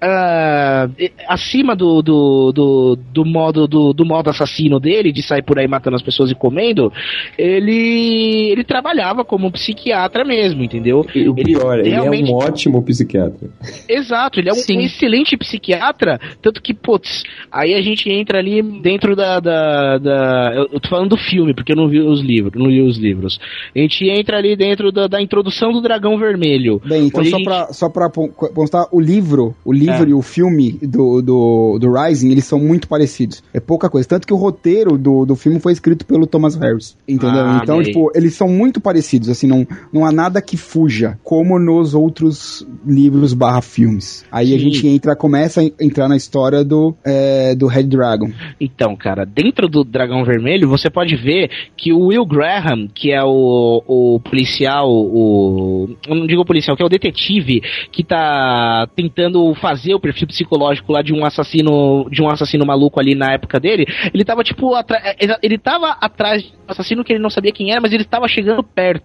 eh, acima do, do, do, do modo do, do modo assassino dele, de sair por aí matando as pessoas e comendo, ele. ele trabalhava como um psiquiatra mesmo, entendeu? E o pior, ele é realmente- um ótimo psiquiatra. Exato, ele é um, um excelente psiquiatra, tanto que, putz, aí a gente entra ali dentro da. da, da- eu, eu tô falando do filme, porque eu não vi os livros, não li os livros. A gente entra ali dentro da, da introdução do Dragão Vermelho. Bem, então só gente- pra, só pra constar, o livro, o livro É. e o filme do, do, do Rising, eles são muito parecidos. É pouca coisa. Tanto que o roteiro do, do filme foi escrito pelo Thomas Harris. Entendeu? Ah, então, bem. tipo, eles são muito parecidos, assim, não, não há nada que fuja, como nos outros livros barra filmes. Aí a Sim. gente entra, começa a entrar na história do, é, do Red Dragon. Então, cara, dentro do Dragão Vermelho, você pode ver que o Will Graham, que é o, o policial, o. Não digo policial, que é o detetive que tá tentando fazer o perfil psicológico lá de um assassino. De um assassino maluco ali na época dele, ele tava, tipo, atra- ele tava atrás de um assassino que ele não sabia quem era, mas ele tava chegando perto.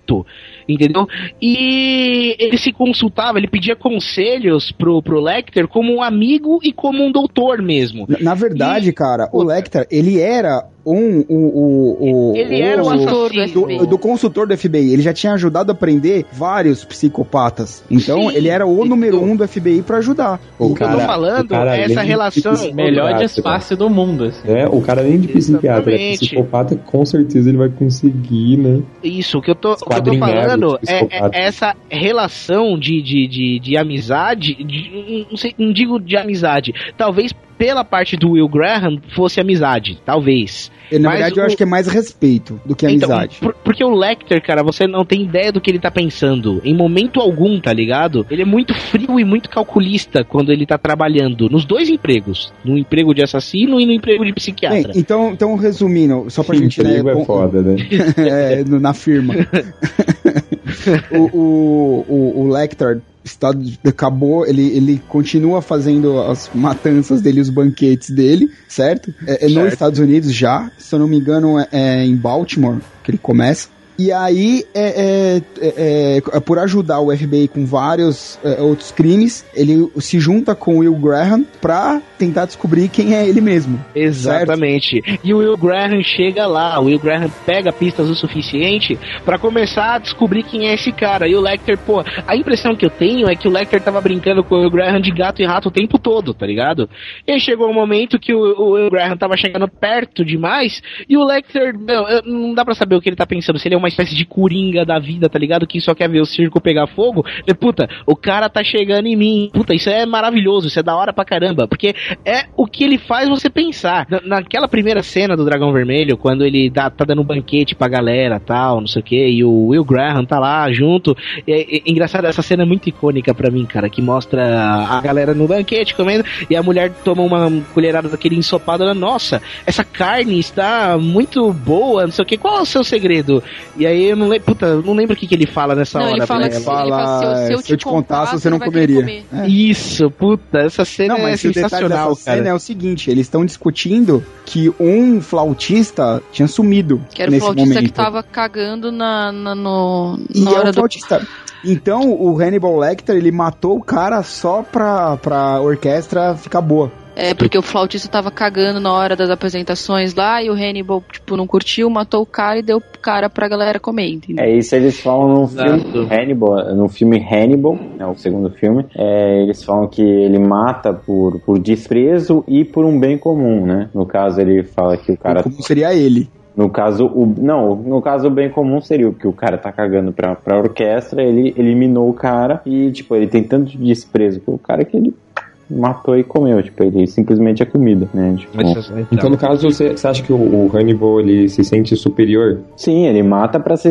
Entendeu? E ele se consultava, ele pedia conselhos pro, pro Lecter como um amigo e como um doutor mesmo. Na, na verdade, cara, o Lecter, ele era um, o, o, o, Ele era o do, do consultor do FBI. Ele já tinha ajudado a prender vários psicopatas. Então, Sim. ele era o número um do FBI pra ajudar. O que eu tô falando é essa relação. Melhor Psiquiatra. disfarce do mundo. Assim. É, o cara nem de psiquiatra, é psicopata, com certeza ele vai conseguir, né? Isso, o que eu tô, o que eu tô falando de é, psicopata. é essa relação de, de, de, de amizade, de- não, sei, não digo de amizade, talvez pela parte do Will Graham fosse amizade, talvez. Na Mas verdade, eu o- acho que é mais respeito do que Então, amizade. por- porque o Lecter, cara, você não tem ideia do que ele tá pensando. Em momento algum, tá ligado? Ele é muito frio e muito calculista quando ele tá trabalhando nos dois empregos. No emprego de assassino e no emprego de Bem, psiquiatra. então, então, resumindo, só pra gente... Emprego é com- foda, né? é, na firma. o, o, o, o Lecter está, acabou, ele, ele continua fazendo as matanças dele, os banquetes dele, certo? É, é nos Estados Unidos já, se eu não me engano, é, é em Baltimore que ele começa. E aí, é, é- é- é- por ajudar o FBI com vários é, outros crimes, ele se junta com o Will Graham pra tentar descobrir quem é ele mesmo. Exatamente. E o Will Graham chega lá, o Will Graham pega pistas o suficiente pra começar a descobrir quem é esse cara. E o Lecter, pô, a impressão que eu tenho é que o Lecter tava brincando com o Will Graham de gato e rato o tempo todo, tá ligado? E chegou um momento que o, o Will Graham tava chegando perto demais e o Lecter, eu- não dá pra saber o que ele tá pensando, se ele é uma espécie de coringa da vida, tá ligado? Que só quer ver o circo pegar fogo. E, puta, o cara tá chegando em mim. Puta, isso é maravilhoso, isso é da hora pra caramba. Porque é o que ele faz você pensar. Na- naquela primeira cena do Dragão Vermelho, quando ele dá, tá dando um banquete pra galera tal, não sei o que, e o Will Graham tá lá junto. É- é engraçado, essa cena é muito icônica pra mim, cara, que mostra a galera no banquete comendo e a mulher toma uma colherada daquele ensopado. Ela, nossa, essa carne está muito boa, não sei o que, qual é o seu segredo? E aí eu não lembro, puta, eu não lembro o que, que ele fala nessa Não, hora. ele fala que ele fala, se eu- se eu te contasse, você não comeria. comer. É. Isso, puta, essa cena Não, mas é o detalhe sensacional, dessa cara. cena é o seguinte, eles estão discutindo que um flautista tinha sumido Que era o nesse flautista momento. que tava cagando na, na, no, E na é hora o do. flautista. Então o Hannibal Lecter, ele matou o cara só pra, pra orquestra ficar boa. É, porque o flautista tava cagando na hora das apresentações lá e o Hannibal, tipo, não curtiu, matou o cara e deu o cara pra galera comer, entendeu? É isso eles falam no Exato. filme Hannibal, no filme Hannibal, é o segundo filme, é, eles falam que ele mata por, por desprezo e por um bem comum, né? No caso ele fala que o cara Como seria ele? no caso, o, não, no caso o bem comum seria o que o cara tá cagando pra, pra orquestra, ele eliminou o cara e, tipo, ele tem tanto desprezo pelo cara que ele matou e comeu, tipo, ele simplesmente é comida, né? Tipo, Então, no caso, você, você acha que o, o Hannibal ele se sente superior? sim, ele mata pra se,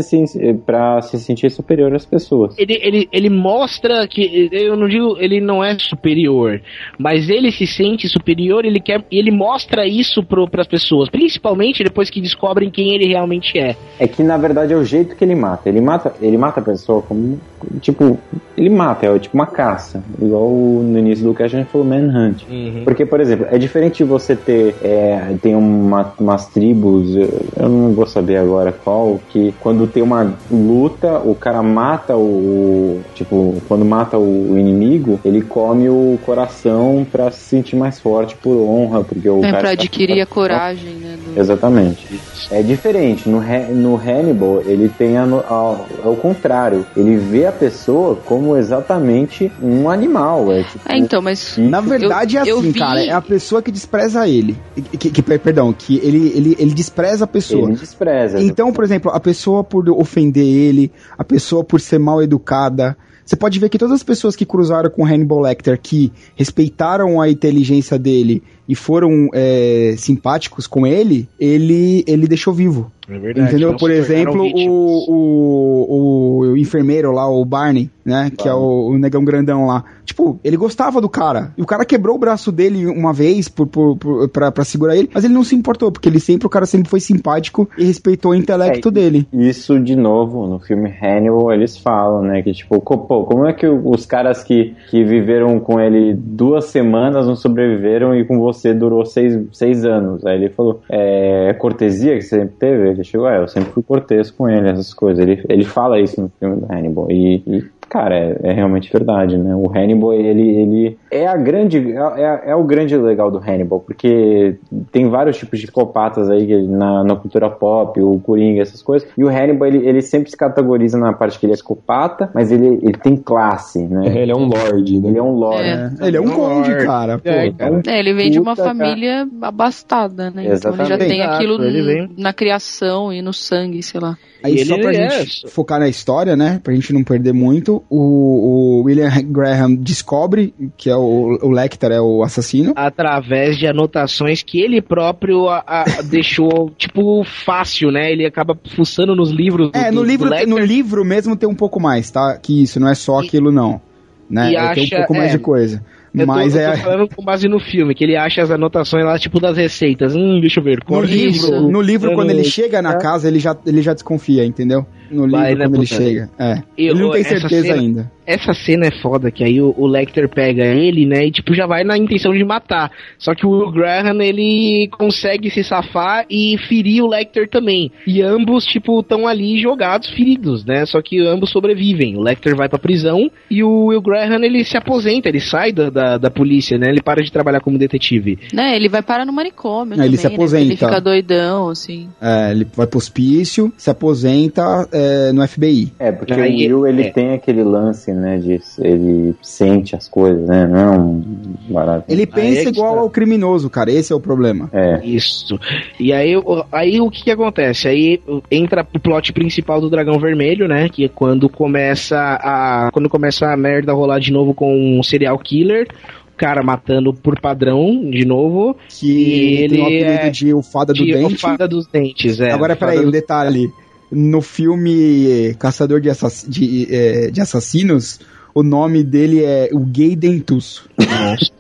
pra se sentir superior às pessoas. Ele, ele, ele mostra que, eu não digo, ele não é superior, mas ele se sente superior, ele quer, ele mostra isso pro, pras pessoas, principalmente depois que descobrem quem ele realmente é. É que na verdade é o jeito que ele mata. Ele mata, ele mata a pessoa como tipo, ele mata, é tipo uma caça, igual no início do cast a gente falou Manhunt. Porque, por exemplo, é diferente de você ter é, tem uma, umas tribos, eu, eu não vou saber agora qual, que quando tem uma luta, o cara mata o tipo, quando mata o inimigo, ele come o coração pra se sentir mais forte por honra, porque o É, cara pra tá- adquirir a coragem, né? do- Exatamente. É diferente. No, no Hannibal, ele tem a, no- a- é o contrário. Ele vê a pessoa como exatamente um animal. É, tipo, É, então, mas. Na verdade eu- é eu assim, vi- cara, é a pessoa que despreza ele. Que, que- perdão, que ele, ele, ele despreza a pessoa. Ele despreza. Então, por exemplo, a pessoa por ofender ele, a pessoa por ser mal educada. Você pode ver que todas as pessoas que cruzaram com Hannibal Lecter, que respeitaram a inteligência dele e foram é, simpáticos com ele, ele, ele deixou vivo. É verdade. Entendeu? não Por exemplo, o, o, o enfermeiro lá, o Barney, né? Que é o, o negão grandão lá. Tipo, ele gostava do cara. E o cara quebrou o braço dele uma vez por, por, por, pra, pra segurar ele, mas ele não se importou, porque ele sempre, o cara sempre foi simpático e respeitou o intelecto É, dele. Isso, de novo, no filme Hannibal, eles falam, né? Que tipo, pô, como é que os caras que, que viveram com ele duas semanas não sobreviveram e com você durou seis, seis anos? Aí ele falou, é cortesia que você sempre teve? Ele chegou, é, eu sempre fui cortês com ele, essas coisas. Ele, ele fala isso no filme do Hannibal. E, e Cara, é, é realmente verdade, né? O Hannibal, ele, ele é a grande, é, é, é o grande legal do Hannibal, porque tem vários tipos de psicopatas aí na, na cultura pop, o Coringa, essas coisas, e o Hannibal, ele, ele sempre se categoriza na parte que ele é psicopata, mas ele, ele tem classe, né? Ele é um lord, né? Ele é um lord. É. Ele é um conde, cara. Pô. É, cara. É, ele vem de uma Puta, cara. família abastada, né? Então ele já Exatamente. tem Exato, aquilo ele vem- na criação e no sangue, sei lá. Aí E só ele pra é- gente focar na história, né? Pra gente não perder muito, o, o William Graham descobre que é o, o Lecter é o assassino. através de anotações que ele próprio a- a- deixou, tipo, fácil, né? Ele acaba fuçando nos livros. do- É, no do- livro, do no livro mesmo tem um pouco mais, tá? Que isso, não é só aquilo não. Né? e É, tem um acha- pouco mais é, de coisa. Eu tô, Mas eu tô é. falando com base no filme, que ele acha as anotações lá, tipo, das receitas. Hum, deixa eu ver. No livro, no livro quando ele chega na É. casa, ele já, ele já desconfia, entendeu? No livro, né, quando ele chega. É. E ele não tem essa certeza cena- ainda. Essa cena é foda, que aí o, o Lecter pega ele, né, e tipo, já vai na intenção de matar. Só que o Will Graham, ele consegue se safar e ferir o Lecter também. E ambos, tipo, estão ali jogados, feridos, né, só que ambos sobrevivem. O Lecter vai pra prisão e o Will Graham, ele se aposenta, ele sai da, da, da polícia, né, ele para de trabalhar como detetive. Né, ele vai parar no manicômio É, também, ele se né, aposenta. Ele fica doidão, assim. É, ele vai pro hospício, se aposenta é, no FBI. É, porque Aí, o Will, ele é. tem aquele lance, né, de ele sente as coisas, né, não é um barato. Ele Aí pensa é igual tá. ao criminoso, cara. Esse é o problema. É, Isso. E aí, o- aí o que, que acontece? Aí o- entra o plot principal do Dragão Vermelho, né? Que é quando começa a. Quando começa a merda rolar de novo com um serial killer. O cara matando por padrão de novo. Que E tem o ele apelido é de o Fada do de Dente. Fada dos Dentes, é. Agora, peraí, Fada um detalhe. No filme Caçador de, assass- de, é, de Assassinos, o nome dele é o Gay Dentus. Nossa.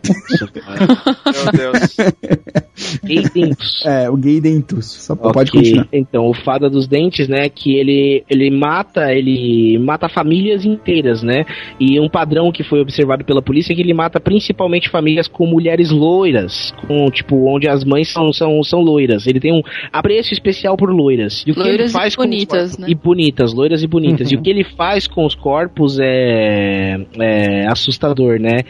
Meu Deus. Gay Dentus. É, o Gay Dentus. Só Ok, pode continuar. Então, o Fada dos Dentes, né, que ele, ele mata, ele mata famílias inteiras, né? E um padrão que foi observado pela polícia é que ele mata principalmente famílias com mulheres loiras, com tipo onde as mães são, são, são loiras. Ele tem um apreço especial por loiras. E o que ele Loiras e faz com os bonitas, corpos- né? E bonitas, loiras e bonitas. Uhum. E o que ele faz com os corpos é, é assustador, né?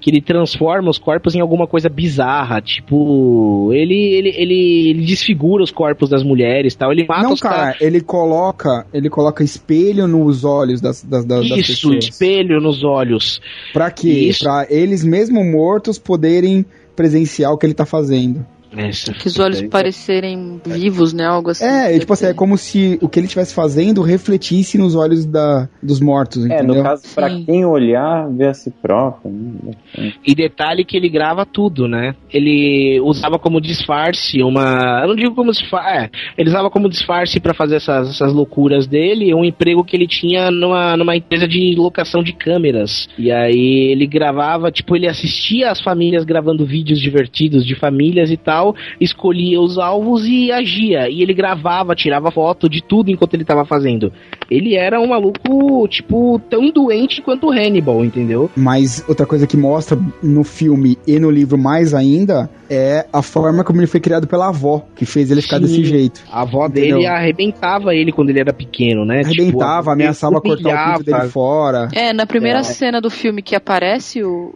que ele transforma os corpos em alguma coisa bizarra, tipo, ele ele, ele, ele desfigura os corpos das mulheres, tal, ele mata Não, os cara, caras. ele coloca, ele coloca espelho nos olhos das, das, das, das Isso, pessoas. espelho nos olhos. Pra quê? Pra eles mesmo mortos poderem presenciar o que ele tá fazendo. Essa Que os olhos parecerem vivos, né? Algo assim. É, e, tipo assim, é como se o que ele estivesse fazendo refletisse nos olhos da, dos mortos, É, entendeu? no caso, pra quem olhar, ver a si próprio. né? E detalhe que ele grava tudo, né? Ele usava como disfarce uma. Eu não digo como disfarce. É, ele usava como disfarce pra fazer essas, essas loucuras dele um emprego que ele tinha numa, numa empresa de locação de câmeras. E aí ele gravava, tipo, ele assistia as famílias gravando vídeos divertidos de famílias e tal, escolhia os alvos e agia. E ele gravava, tirava foto de tudo enquanto ele tava fazendo. Ele era um maluco, tipo, tão doente quanto o Hannibal, entendeu? Mas outra coisa que mostra no filme e no livro mais ainda é a forma como ele foi criado pela avó, que fez ele ficar Sim. desse jeito. A avó Entendeu? dele arrebentava ele quando ele era pequeno, né? Arrebentava, Tipo, ameaçava cortar o pinto dele fora. É, na primeira É. cena do filme que aparece o,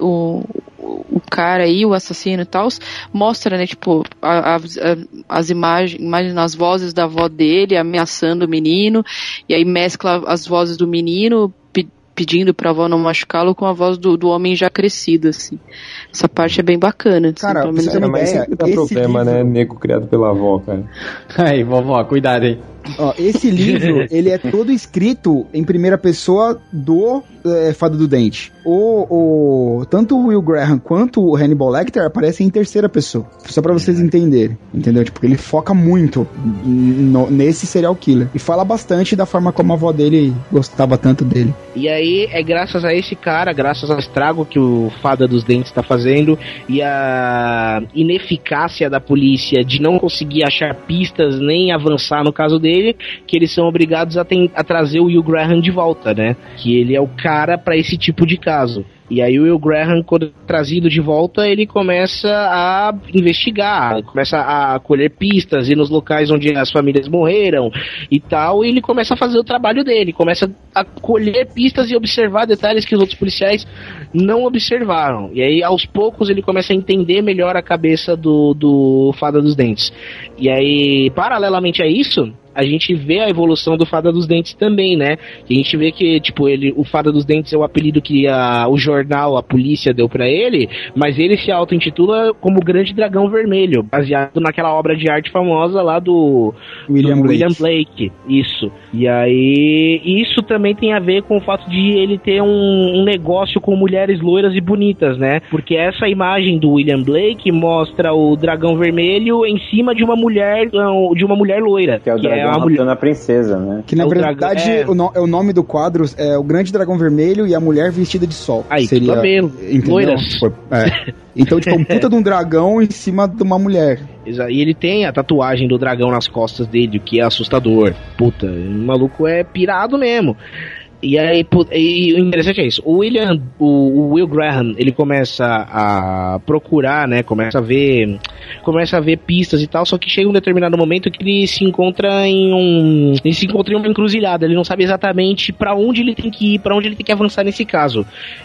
o, o cara aí, o assassino e tal, mostra, né, tipo, a- a- as imagens, imagens, as vozes da avó dele ameaçando o menino, e aí mescla as vozes do menino pe- pedindo pra avó não machucá-lo com a voz do, do homem já crescido, assim. Essa parte é bem bacana. assim, Cara, pelo você menos ideia? sempre dá Esse problema, livro- né? Nego criado pela avó, cara. Aí, vovó, cuidado aí. Ó, esse livro, ele é todo escrito em primeira pessoa do é, Fada do Dente. O, o, tanto o Will Graham quanto o Hannibal Lecter aparecem em terceira pessoa. Só pra vocês entenderem, entendeu? Tipo, ele foca muito no- nesse serial killer. E fala bastante da forma como a avó dele gostava tanto dele. E aí é graças a esse cara, graças ao estrago que o Fada dos Dentes tá fazendo e a ineficácia da polícia de não conseguir achar pistas nem avançar no caso dele, dele, que eles são obrigados a, a trazer o Will Graham de volta, né? Que ele é o cara pra esse tipo de caso. E aí o Will Graham, quando é trazido de volta, ele começa a investigar, começa a colher pistas, ir nos locais onde as famílias morreram e tal, e ele começa a fazer o trabalho dele, começa a colher pistas e observar detalhes que os outros policiais não observaram. E aí, aos poucos, ele começa a entender melhor a cabeça do, do Fada dos Dentes. E aí, paralelamente a isso, a gente vê a evolução do Fada dos Dentes também, né? A gente vê que, tipo, ele, o Fada dos Dentes é o apelido que a, o jornal, a polícia deu pra ele, mas ele se auto-intitula como o Grande Dragão Vermelho, baseado naquela obra de arte famosa lá do William do Blake. William Blake. Isso. E aí, isso também tem a ver com o fato de ele ter um, um negócio com mulheres loiras e bonitas, né? Porque essa imagem do William Blake mostra o dragão vermelho em cima de uma mulher, não, de uma mulher loira. Que é o dragão a mulher. a princesa, né? Que na É verdade é. o, no- é o nome do quadro é o Grande Dragão Vermelho e a Mulher Vestida de Sol. Aí, Seria, entendeu? loiras. É. Então, tipo, um puta de um dragão em cima de uma mulher. E ele tem a tatuagem do dragão nas costas dele, o que é assustador. Puta, o maluco é pirado mesmo. E aí, e o interessante é isso. O William, o, Will Graham, ele começa a procurar, né? Começa a ver, começa a ver pistas e tal. Só que chega um determinado momento que ele se encontra em um, ele se encontra em uma encruzilhada. Ele não sabe exatamente pra onde ele tem que ir, para onde ele tem que avançar nesse caso.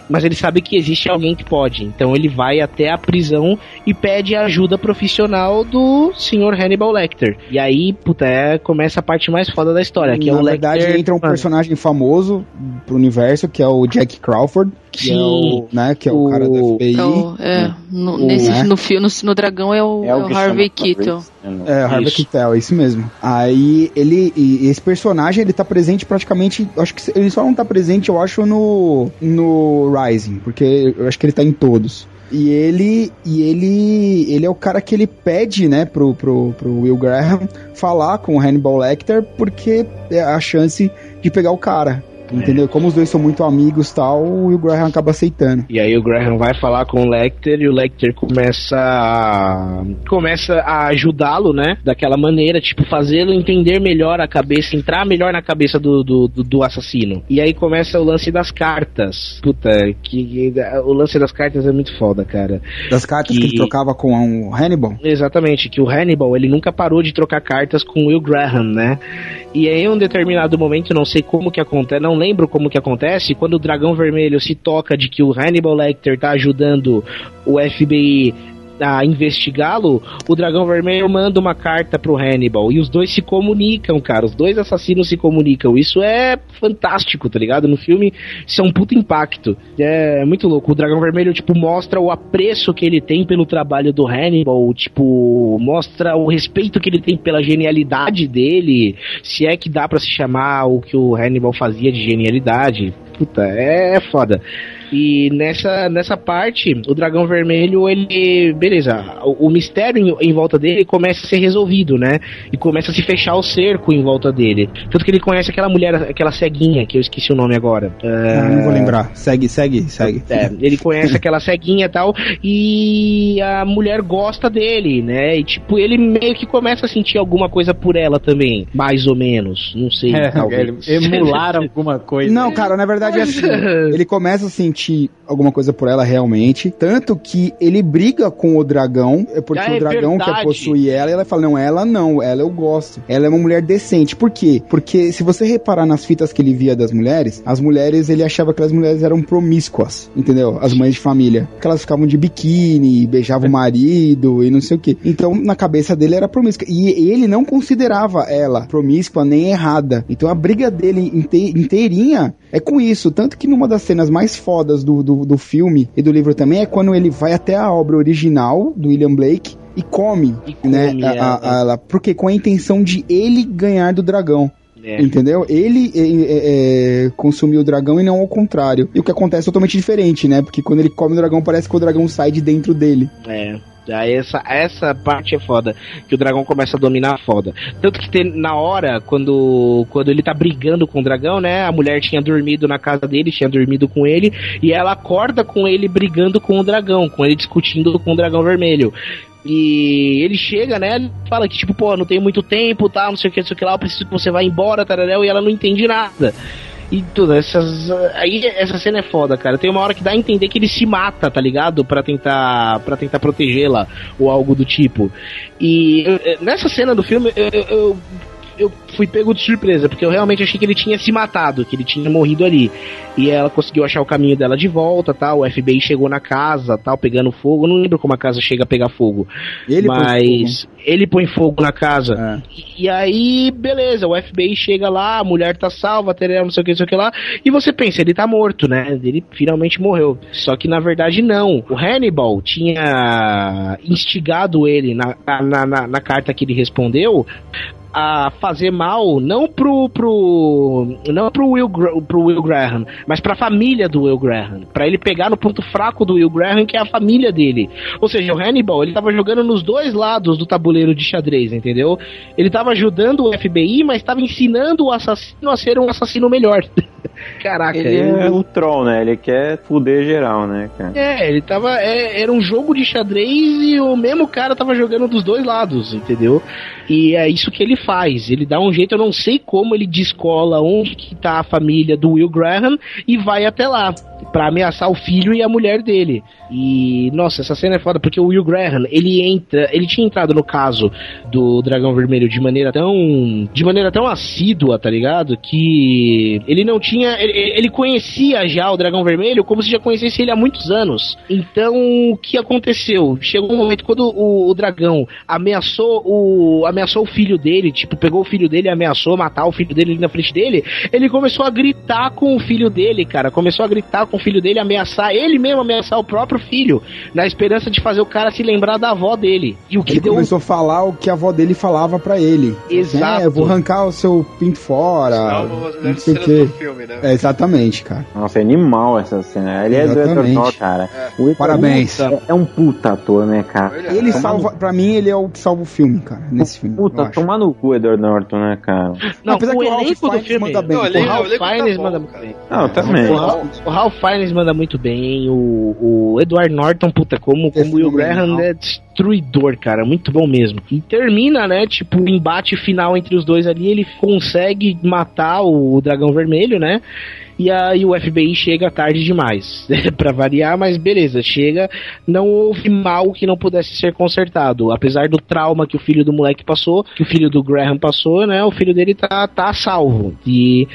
Mas ele sabe que existe alguém que pode. Então ele vai até a prisão e pede a ajuda profissional do Sr. Hannibal Lecter. E aí, puta, é, começa a parte mais foda da história, que Na é o verdade, Lecter. entra um mano, personagem famoso pro universo, que é o Jack Crawford, que é Sim. o, né, que é o, cara do FBI. É o- é, no, O- nesse, né? no, fi- no, no Dragão é o, é o Harvey Keitel. É, Harvey. Keitel, é isso mesmo. Aí ele, e esse personagem, ele tá presente praticamente, acho que ele só não tá presente, eu acho, no no Rising, porque eu acho que ele tá em todos. E ele, e ele, ele é o cara que ele pede, né, pro, pro, pro Will Graham falar com o Hannibal Lecter, porque é a chance de pegar o cara. Entendeu? Como os dois são muito amigos e tal, o Will Graham acaba aceitando. E aí o Graham vai falar com o Lecter e o Lecter começa a, começa a ajudá-lo, né? Daquela maneira, tipo, fazê-lo entender melhor a cabeça, entrar melhor na cabeça do, do, do- do assassino. E aí começa o lance das cartas. Puta, que, que- o lance das cartas é muito foda, cara. Das cartas que, Que- ele trocava com o Hannibal. Exatamente, que o Hannibal ele nunca parou de trocar cartas com o Will Graham, né? E aí, em um determinado momento, não sei como que acontece, não lembro como que acontece, quando o Dragão Vermelho se toca de que o Hannibal Lecter tá ajudando o FBI a investigá-lo, o Dragão Vermelho manda uma carta pro Hannibal e os dois se comunicam, cara. Os dois assassinos se comunicam. Isso é fantástico, tá ligado? No filme, isso é um puto impacto. É muito louco. O Dragão Vermelho, tipo, mostra o apreço que ele tem pelo trabalho do Hannibal, tipo, mostra o respeito que ele tem pela genialidade dele, se é que dá pra se chamar o que o Hannibal fazia de genialidade. Puta, é, é foda. E nessa, nessa parte, o dragão vermelho, ele. Beleza, o, o mistério em, em volta dele começa a ser resolvido, né? E começa a se fechar o cerco em volta dele. Tanto que ele conhece aquela mulher, aquela ceguinha, que eu esqueci o nome agora. Ah, não vou lembrar. Segue, segue, segue. É, ele conhece aquela ceguinha e tal, e a mulher gosta dele, né? E tipo, ele meio que começa a sentir alguma coisa por ela também, mais ou menos, não sei. É, talvez. emular alguma coisa. Não, cara, na verdade é assim. ele começa a sentir alguma coisa por ela realmente. Tanto que ele briga com o dragão. É porque Ah, é o dragão quer verdade. possuir ela. E ela fala: Não, ela não, ela eu gosto. Ela é uma mulher decente. Por quê? Porque se você reparar nas fitas que ele via das mulheres, as mulheres, ele achava que as mulheres eram promíscuas. Entendeu? As mães de família. Que elas ficavam de biquíni, beijavam o marido e não sei o quê. Então, na cabeça dele era promíscua. E ele não considerava ela promíscua nem errada. Então a briga dele inte- inteirinha é com isso. Tanto que numa das cenas mais fodas do, do, do filme e do livro também é quando ele vai até a obra original do William Blake e come, né? come a- a- ela. a- porque com a intenção de ele ganhar do dragão. É. Entendeu? Ele é, é, é, consumiu o dragão e não ao contrário. E o que acontece é totalmente diferente, né? Porque quando ele come o dragão, parece que o dragão sai de dentro dele. É. Aí essa, essa parte é foda, que o dragão começa a dominar foda. Tanto que tem, na hora, quando, quando ele tá brigando com o dragão, né? A mulher tinha dormido na casa dele, tinha dormido com ele, e ela acorda com ele brigando com o dragão, com ele discutindo com o dragão vermelho. E ele chega, né? ele Fala que, tipo, pô, não tenho muito tempo, tá? Não sei o que, não sei o que lá, eu preciso que você vá embora, tararéu, e ela não entende nada. E tudo, essas. Aí essa cena é foda, cara. Tem uma hora que dá a entender que ele se mata, tá ligado? Pra tentar. para tentar protegê-la, ou algo do tipo. E eu- nessa cena do filme, eu, eu- eu fui pego de surpresa, porque eu realmente achei que ele tinha se matado, que ele tinha morrido ali. E ela conseguiu achar o caminho dela de volta, tal. O FBI chegou na casa, tal, pegando fogo. Eu não lembro como a casa chega a pegar fogo. Ele põe mas ele põe fogo na casa. E, e aí, beleza, o FBI chega lá, a mulher tá salva, tereré, não sei o que, não sei o que lá. E você pensa, ele tá morto, né? Ele finalmente morreu. Só que na verdade não. O Hannibal tinha instigado ele na, na, na, na carta que ele respondeu a fazer mal não pro pro não pro Will, pro Will Graham, mas pra família do Will Graham, Pra ele pegar no ponto fraco do Will Graham, que é a família dele. Ou seja, o Hannibal, ele tava jogando nos dois lados do tabuleiro de xadrez, entendeu? Ele tava ajudando o FBI, mas tava ensinando o assassino a ser um assassino melhor. Caraca, Ele eu- é o troll, né? Ele quer fuder geral, né, cara? é, ele tava. é, era um jogo de xadrez e o mesmo cara tava jogando dos dois lados, entendeu? E é isso que ele faz. Ele dá um jeito, eu não sei como ele descola onde que tá a família do Will Graham e vai até lá. Pra ameaçar o filho e a mulher dele. E, nossa, essa cena é foda, porque o Will Graham, ele entra. Ele tinha entrado no caso do Dragão Vermelho de maneira tão. de maneira tão assídua, tá ligado? Que ele não tinha. Ele, ele conhecia já o Dragão Vermelho como se já conhecesse ele há muitos anos. Então, o que aconteceu? Chegou um momento quando o, o dragão ameaçou o. ameaçou o filho dele, tipo, pegou o filho dele e ameaçou matar o filho dele ali na frente dele. Ele começou a gritar com o filho dele, cara. Começou a gritar com o filho dele, ameaçar, ele mesmo ameaçar o próprio filho, na esperança de fazer o cara se lembrar da avó dele. E o que Ele deu começou a falar o que a avó dele falava pra ele. Exato. É, eu vou arrancar o seu pinto fora. Não melhores sei o cenas quê. Filme, né? É, exatamente, cara. Nossa, é animal essa cena. Ele é do Edward Exatamente. Norton, cara. O Edward Parabéns. É, é um puta ator, né, cara? Ele Tomar salva, pra mim, ele é o que salva o filme, cara, nesse filme. no- Puta, tomar no cu, Edward Norton, né, cara? Não, Apesar o que o Ralph do Fiennes filme. manda bem. Não, O o Ralph tá Fiennes bom, manda muito bem. Não, também. O Ralph, o Ralph Fiennes manda muito bem. O, o Edward Norton, puta, como, como o Will Graham é destruidor, cara. Muito bom mesmo. E termina, né? Tipo, o embate final entre os dois ali. Ele consegue matar o, Dragão Vermelho, né? E aí o FBI chega tarde demais, Pra variar, mas beleza, chega, não houve mal que não pudesse ser consertado, apesar do trauma que o filho do moleque passou, que o filho do Graham passou, né, o filho dele tá, tá salvo, e,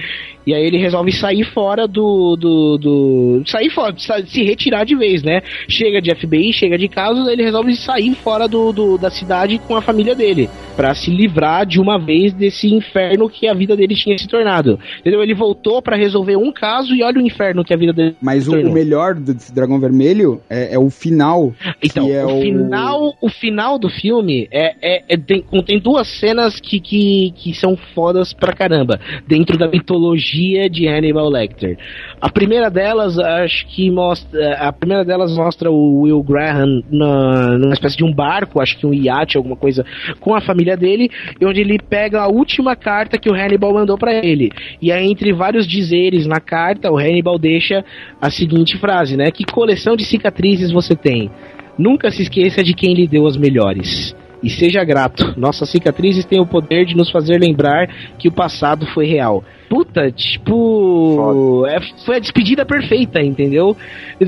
e aí ele resolve sair fora do, do, do sair fora, se retirar de vez, né, chega de FBI, chega de casa, ele resolve sair fora do, do- da cidade com a família dele, Pra se livrar de uma vez desse inferno que a vida dele tinha se tornado, entendeu? Ele voltou pra resolver um caso e olha o inferno que a vida dele Mas o, o melhor do desse Dragão Vermelho é, é o final. Então, é o, final, o final do filme é, é- é- tem, contém duas cenas que, que, que são fodas pra caramba, dentro da mitologia de Hannibal Lecter. A primeira delas, acho que mostra. A primeira delas mostra o Will Graham na, numa espécie de um barco, acho que um iate, alguma coisa, com a família dele, onde ele pega a última carta que o Hannibal mandou pra ele. E aí, entre vários dizeres na carta, o Hannibal deixa a seguinte frase, né? Que coleção de cicatrizes você tem? Nunca se esqueça de quem lhe deu as melhores. E seja grato. Nossas cicatrizes têm o poder de nos fazer lembrar que o passado foi real. Puta, tipo. é- foi a despedida perfeita, entendeu?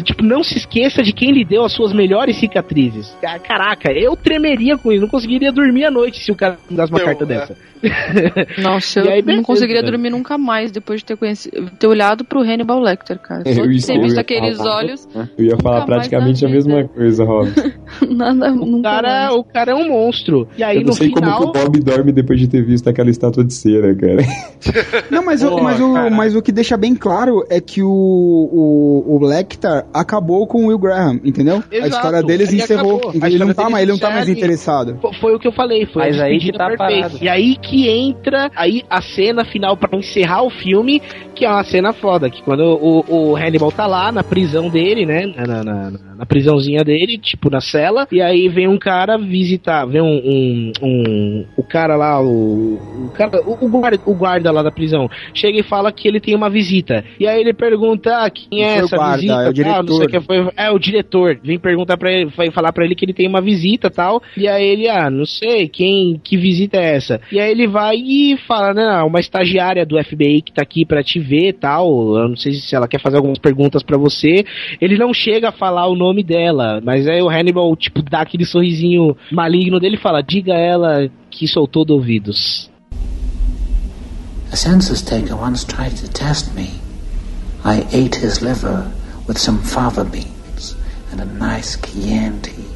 Tipo, não se esqueça de quem lhe deu as suas melhores cicatrizes. Ca- Caraca, eu tremeria com isso. Não conseguiria dormir à noite se o cara me desse uma Eu, carta é. dessa. Nossa, E eu aí, não beleza, conseguiria dormir nunca mais depois de ter, conhecido, ter olhado pro Hannibal Lecter, cara. Eu Só de ia- ter visto aqueles falar. olhos, Eu ia falar praticamente a mesma coisa, Robson. nada, O cara, mais. o cara é um monstro. E aí Eu não no sei final. como que o Bob dorme depois de ter visto aquela estátua de cera, cara. Não, mas, o, mas, o, mas o que deixa bem claro é que o, o, o Lecter acabou com o Will Graham, entendeu? a Exato, história deles ele encerrou. acabou. A ele não tá mais, ele não tá mais interessado. Fo- Foi o que eu falei, foi Mas a aí que tá perfeita. parado. E aí que entra aí a cena final pra encerrar o filme, que é uma cena foda, que quando o, o Hannibal tá lá na prisão dele, né? Na, na, na, prisãozinha dele, tipo na cela, e aí vem um cara visitar, vem um. um, um- o cara lá, o. O, cara, o, o guarda, o guarda lá da prisão, chega e fala que ele tem uma visita. E aí ele pergunta ah, quem é essa guarda, visita? é o tal, não sei diretor. o que, foi, é o diretor. Vem perguntar para ele, vai falar pra ele que ele tem uma visita tal. E aí ele, ah, não sei, quem, que visita é essa? E aí ele vai e fala, né, uma estagiária do FBI que tá aqui pra te ver tal. Eu não sei se ela quer fazer algumas perguntas pra você. Ele não chega a falar o nome dela, mas aí o Hannibal, tipo, dá aquele sorrisinho maligno dele e fala, diga a ela que soltou do ouvidos. A census taker once tried to test me. I ate his liver with some fava beans and a nice Chianti.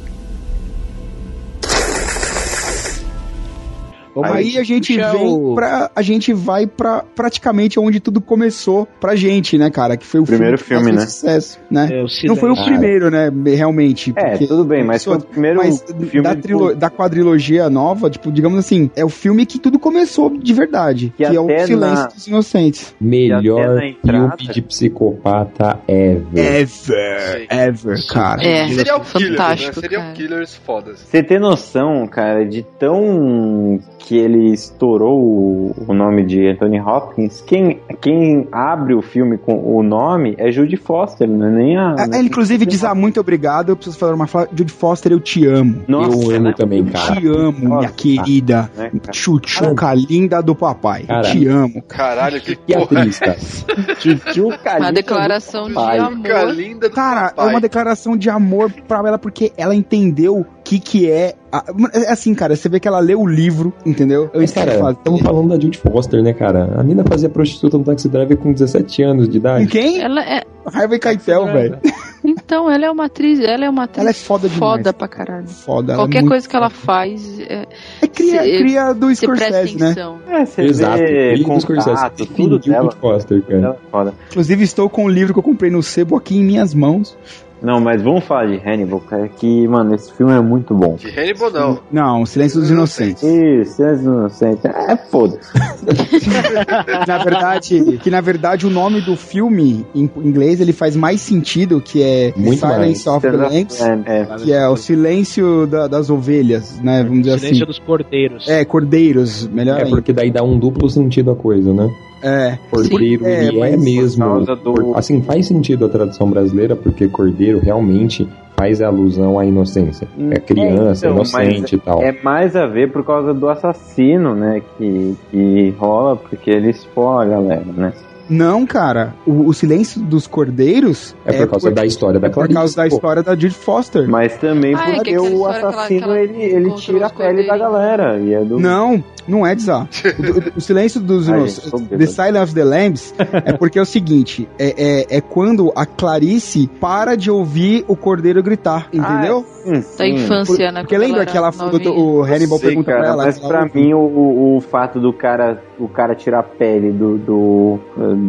Aí a gente vem o- pra. A gente vai pra praticamente onde tudo começou pra gente, né, cara? Que foi o Primeiro filme, fez né? sucesso, né? É, o Não foi o Silêncio. primeiro, né? Realmente. É, tudo bem, mas foi o primeiro mas filme da, trilo- da quadrilogia nova, tipo, digamos assim, é o filme que tudo começou de verdade. Que, Que é o Silêncio na- dos Inocentes. Melhor entrada- filme de psicopata ever. Ever, ever, cara. É, Serial killers, né? Serial cara. killers fodas. Você tem noção, cara, de tão que ele estourou o, o nome de Anthony Hopkins? Quem, quem abre o filme com o nome é Judy Foster, não é nem a. É, Ele, inclusive, diz, ah, muito obrigado, eu preciso falar uma frase. Jude Foster, eu te amo. Nossa, eu amo né? também, cara. Te amo, minha Nossa, querida. né? Chuchuca linda do papai. Te amo. Caralho, que Que porra. atriz, cara. Tchutchuca Uma linda declaração de amor. linda do Cara, é uma declaração de amor pra ela porque ela entendeu que que é. a- é assim, cara, você vê que ela leu o livro, entendeu? Mas, cara, de fazer. estamos falando da Judy Foster, né, cara? A mina fazia prostituta no Taxi Driver com 17 anos de idade. Com quem? Ela é. Harvey Keitel, velho. Então, ela é uma atriz, ela é uma atriz Ela é foda demais. foda pra caralho. Foda. ela é Qualquer muito coisa que ela foda. faz, é, É cria, se- cria do Scorsese, né? É, você Exato. vê E do Scorsese. contato, tudo dela. Foster, cara. Ela é foda. Inclusive, estou com o livro que eu comprei no sebo aqui em minhas mãos. Não, mas vamos falar de Hannibal, cara, que, mano, esse filme é muito bom. De Hannibal, não. Não, Silêncio dos Inocentes. Isso, é inocente. É foda. na verdade, que na verdade o nome do filme em inglês ele faz mais sentido, que é Muito Silence mais. of the Lambs, É, é. que é o silêncio da- das ovelhas, né? Vamos dizer Silêncio assim. dos Cordeiros. É, cordeiros, melhor É ainda. porque daí dá um duplo sentido a coisa, né? É. Cordeiro, É, ele é mas mesmo. por causa do- por- Assim, faz sentido a tradução brasileira, porque cordeiro realmente faz alusão à inocência. É criança, então, inocente e tal. É mais a ver por causa do assassino, né? Que, que rola, porque ele expõe a galera, né? Não, cara, o, o silêncio dos cordeiros É por causa da história da é por Clarice. causa da história da Judy Foster. Mas também Ah, é que porque o história que ela- assassino que ela ele, ele tira a pele da galera. E é do... Não, não é Dizá. O, o silêncio dos Ai, inocentes, gente, The. Silence of the Lambs, é porque é o seguinte: é, é, é quando a Clarice para de ouvir o cordeiro gritar, entendeu? Sim, Da sim. infância, né? Porque lembra que ela, novinha. o, o Hannibal Sei, pergunta cara, pra ela. mas ela pra ouve. mim o, o, o fato do cara o cara tirar a pele do, do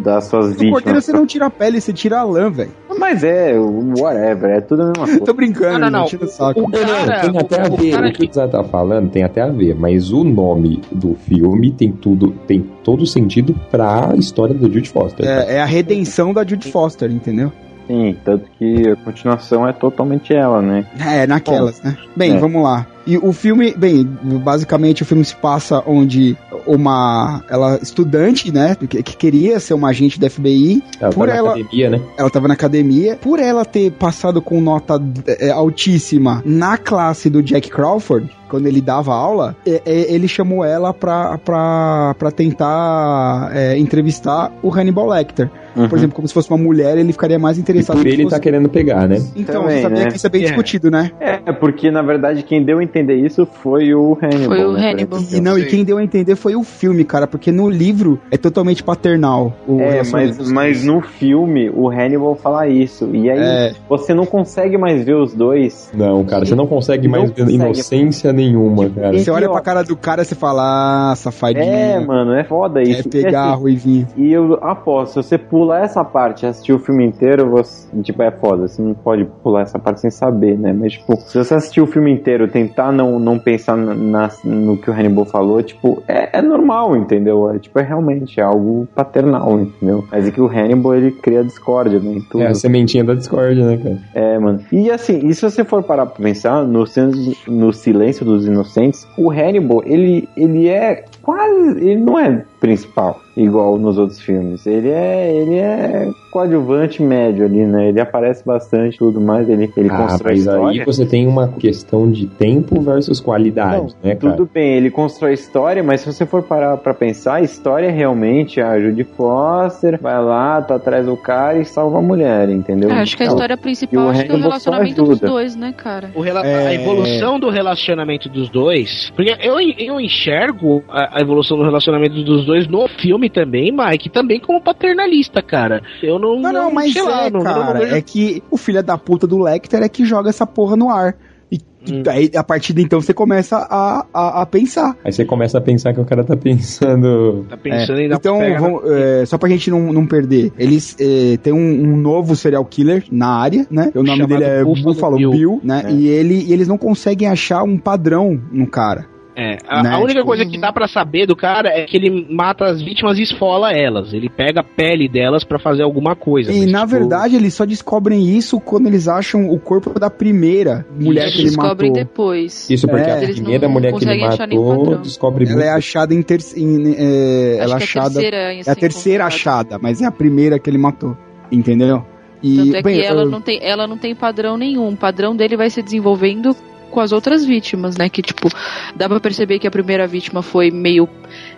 das suas Do cordeiro vítimas você não tira a pele, você tira a lã, velho. mas é whatever é tudo a mesma coisa Tô brincando, Não, não, não. tira o saco. O cara, Tem até a o, ver, o cara o que o Zé tá falando tem até a ver, mas o nome do filme tem tudo, tem todo sentido pra história do Jude Foster. tá? É, é a redenção da Judy Foster, entendeu? sim tanto que a continuação é totalmente ela né É, naquelas, né? Bem, É. vamos lá. E o filme, bem, basicamente o filme se passa onde uma ela estudante, né, que, que queria ser uma agente da FBI, Ela por na ela- academia, né? ela tava na academia, por ela ter passado com nota é, altíssima na classe do Jack Crawford, quando ele dava aula, é, é, ele chamou ela pra, pra, pra tentar é, entrevistar o Hannibal Lecter. Uhum. Por exemplo, como se fosse uma mulher, ele ficaria mais E interessado por se ele fosse- tá querendo pegar, né? Então, Também, você sabia né? que isso é bem É. discutido, né? é porque na verdade quem deu a entender isso foi o Hannibal Foi o né, Hannibal. E, não, e quem deu a entender foi o filme, cara, porque no livro é totalmente paternal. O É, mas, mas no filme o Hannibal fala isso. E aí É. você não consegue mais ver os dois. Não, cara, você não consegue Não mais ver consegue. inocência nenhuma, cara. Você olha pra cara do cara e você fala, ah, safadinho. É, mano, é foda isso. É pegar E, a ruivinha. E eu aposto, se você pula essa parte e assistir o filme inteiro, você, tipo, é foda. Você não pode pular essa parte sem saber, né? Mas, tipo, se você assistir o filme inteiro tentar não, não pensar na, na- no que o Hannibal falou, tipo, é, é normal, entendeu? É, tipo, é realmente algo paternal, entendeu? Mas é que o Hannibal, ele cria discórdia, né? Tudo. É a sementinha da discórdia, né, cara? É, mano. E assim, e se você for parar pra pensar, no, no Silêncio dos Inocentes, o Hannibal, ele, ele é quase. Ele não é principal, igual nos outros filmes. Ele é. Ele é coadjuvante médio ali, né? Ele aparece bastante e tudo mais. Ele, ele Ah, constrói mas aí você tem uma questão de tempo versus qualidade, né, cara? Tudo bem, ele constrói história, mas se você for parar pra pensar, a história é realmente a Judy Foster vai lá, tá atrás do cara e salva a mulher, entendeu? É, acho que a Então, história principal acho que é o relacionamento dos dois, né, cara? O rela- É. A evolução do relacionamento dos dois. Porque eu, eu enxergo a, a evolução do relacionamento dos dois no filme também, Mike, também como paternalista, cara. Eu não. Não, não, mas sei é, lá, não- não cara, vejo- é que o filho da puta do Lecter é que joga essa porra no ar. Hum. aí, a partir de então, você começa a, a, a pensar. Aí você começa a pensar que o cara tá pensando. Tá pensando É, em dar então, vamos, é, só pra gente não, não perder, eles é, tem um, um novo serial killer na área, né? O nome Chamado dele é Buffalo Buffalo, Bill. Bill, né? É. E, ele, e eles não conseguem achar um padrão no cara. É, a, Né, a única tipo, coisa que dá pra saber do cara é que ele mata as vítimas e esfola elas. Ele pega a pele delas pra fazer alguma coisa. E mas, na tipo, verdade eles só descobrem isso quando eles acham o corpo da primeira mulher Eles que ele descobrem matou. depois. Isso porque É. a Eles primeira não mulher que ele conseguem achar nenhum matou padrão. descobre Ela muito. é achada em, ter, em é, Acho ela que é achada terceira é a terceira encontrada. achada, mas é a primeira que ele matou, entendeu? E Tanto é bem, que ela eu- não, tem, ela não tem padrão nenhum. O padrão dele vai se desenvolvendo com as outras vítimas, né? Que, tipo, dá pra perceber que a primeira vítima foi meio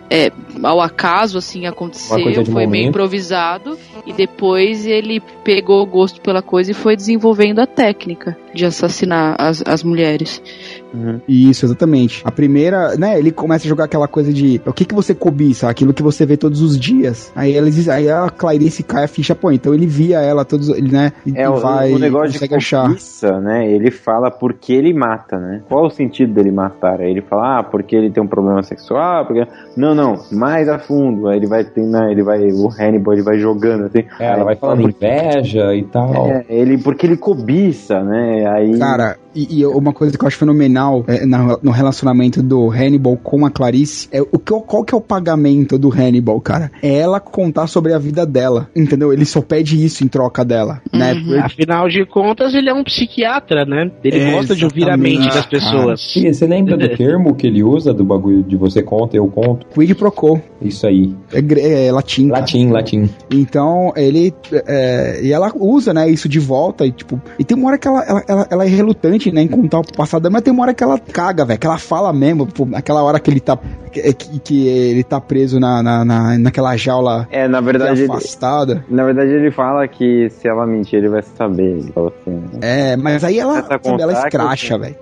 é, ao acaso, assim, aconteceu, foi meio improvisado, e depois ele pegou o gosto pela coisa e foi desenvolvendo a técnica de assassinar as, as mulheres. Isso, exatamente. A primeira, né, ele começa a jogar aquela coisa de o que que você cobiça, aquilo que você vê todos os dias. Aí eles diz- aí a Clarice cai a ficha, pô, então ele via ela todos, ele, né, e, É, o, vai o negócio de consegue achar. cobiça, né? Ele fala por que ele mata, né? Qual o sentido dele matar? Aí ele fala, ah, porque ele tem um problema sexual, porque... Não, não, mais a fundo. Aí ele vai, tem, né, ele vai, o Hannibal, ele vai jogando, assim. É, ela vai falando inveja e tal. É, ele, porque ele cobiça, né? Aí... Cara, e, e uma coisa que eu acho fenomenal é, na- no relacionamento do Hannibal com a Clarice é o que, qual que é o pagamento do Hannibal, cara? É ela contar sobre a vida dela, entendeu? Ele só pede isso em troca dela, né? Uhum. Afinal de contas, ele é um psiquiatra, né? Ele É, gosta de ouvir a mente das cara. pessoas. E você lembra do termo que ele usa do bagulho de você conta, eu conto? Quid pro quo. Isso aí. É, é latim. cara. Latim, latim. Então, ele. é, e ela usa, né, isso de volta. E, tipo, e tem uma hora que ela, ela, ela, ela é relutante, né, em contar o passado, mas tem uma hora que ela caga, velho. Que ela fala mesmo, pô, naquela hora que ele tá. Que, que- que ele tá preso na, na, na- naquela jaula É, na verdade, ele, afastada. na verdade ele fala que se ela mentir, ele vai saber. Ele assim, né? É, mas aí ela, sabe, ela que- escracha, velho.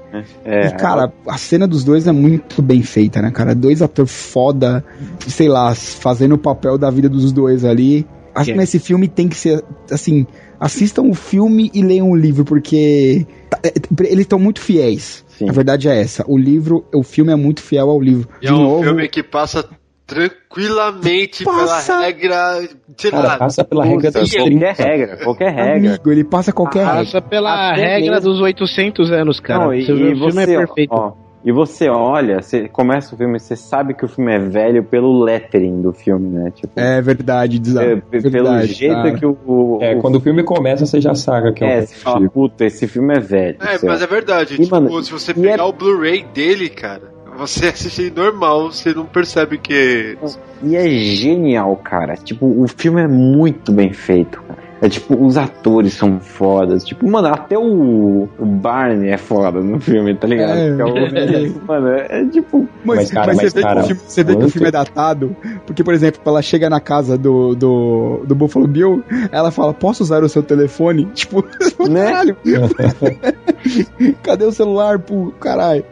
É, e, cara, a cena dos dois é muito bem feita, né, cara? Dois atores foda, sei lá, fazendo o papel da vida dos dois ali. Acho Que é. esse filme tem que ser, assim, assistam o filme e leiam o livro, porque tá- é, eles estão muito fiéis. A verdade é essa. O livro, o filme é muito fiel ao livro. E é um filme que passa tranquilamente Passa. pela regra. Sei Cara, lá, passa pela regra dos ele- 30. Qualquer regra, qualquer regra. Amigo, ele passa qualquer regra. Passa pela Até regra mesmo- dos 800 anos, cara. Não, e, e o filme você, é perfeito. ó, e você olha, você começa o filme, você sabe que o filme é velho pelo lettering do filme, né? Tipo, É verdade, Dizão. é, p- pelo verdade, jeito cara. que o, o- É, quando o filme começa, você já saca que é, é, um você fala, puta, esse filme é velho. É, mas é verdade. E, tipo, mano, se você e pegar é- o Blu-ray dele, cara, você assiste normal, você não percebe que. E é genial, cara. Tipo, o filme é muito bem feito, cara. É tipo, os atores são fodas. Tipo, mano, até o, o Barney é foda no filme, tá ligado? É. É o- mano, é, é tipo. Mas, Mas, cara, mas mas, você vê, cara, que, o filme, você vê que o filme é datado, porque, por exemplo, ela chega na casa do, do, do Buffalo Bill, ela fala, posso usar o seu telefone? Tipo, Né? caralho, cadê o celular, pô, caralho?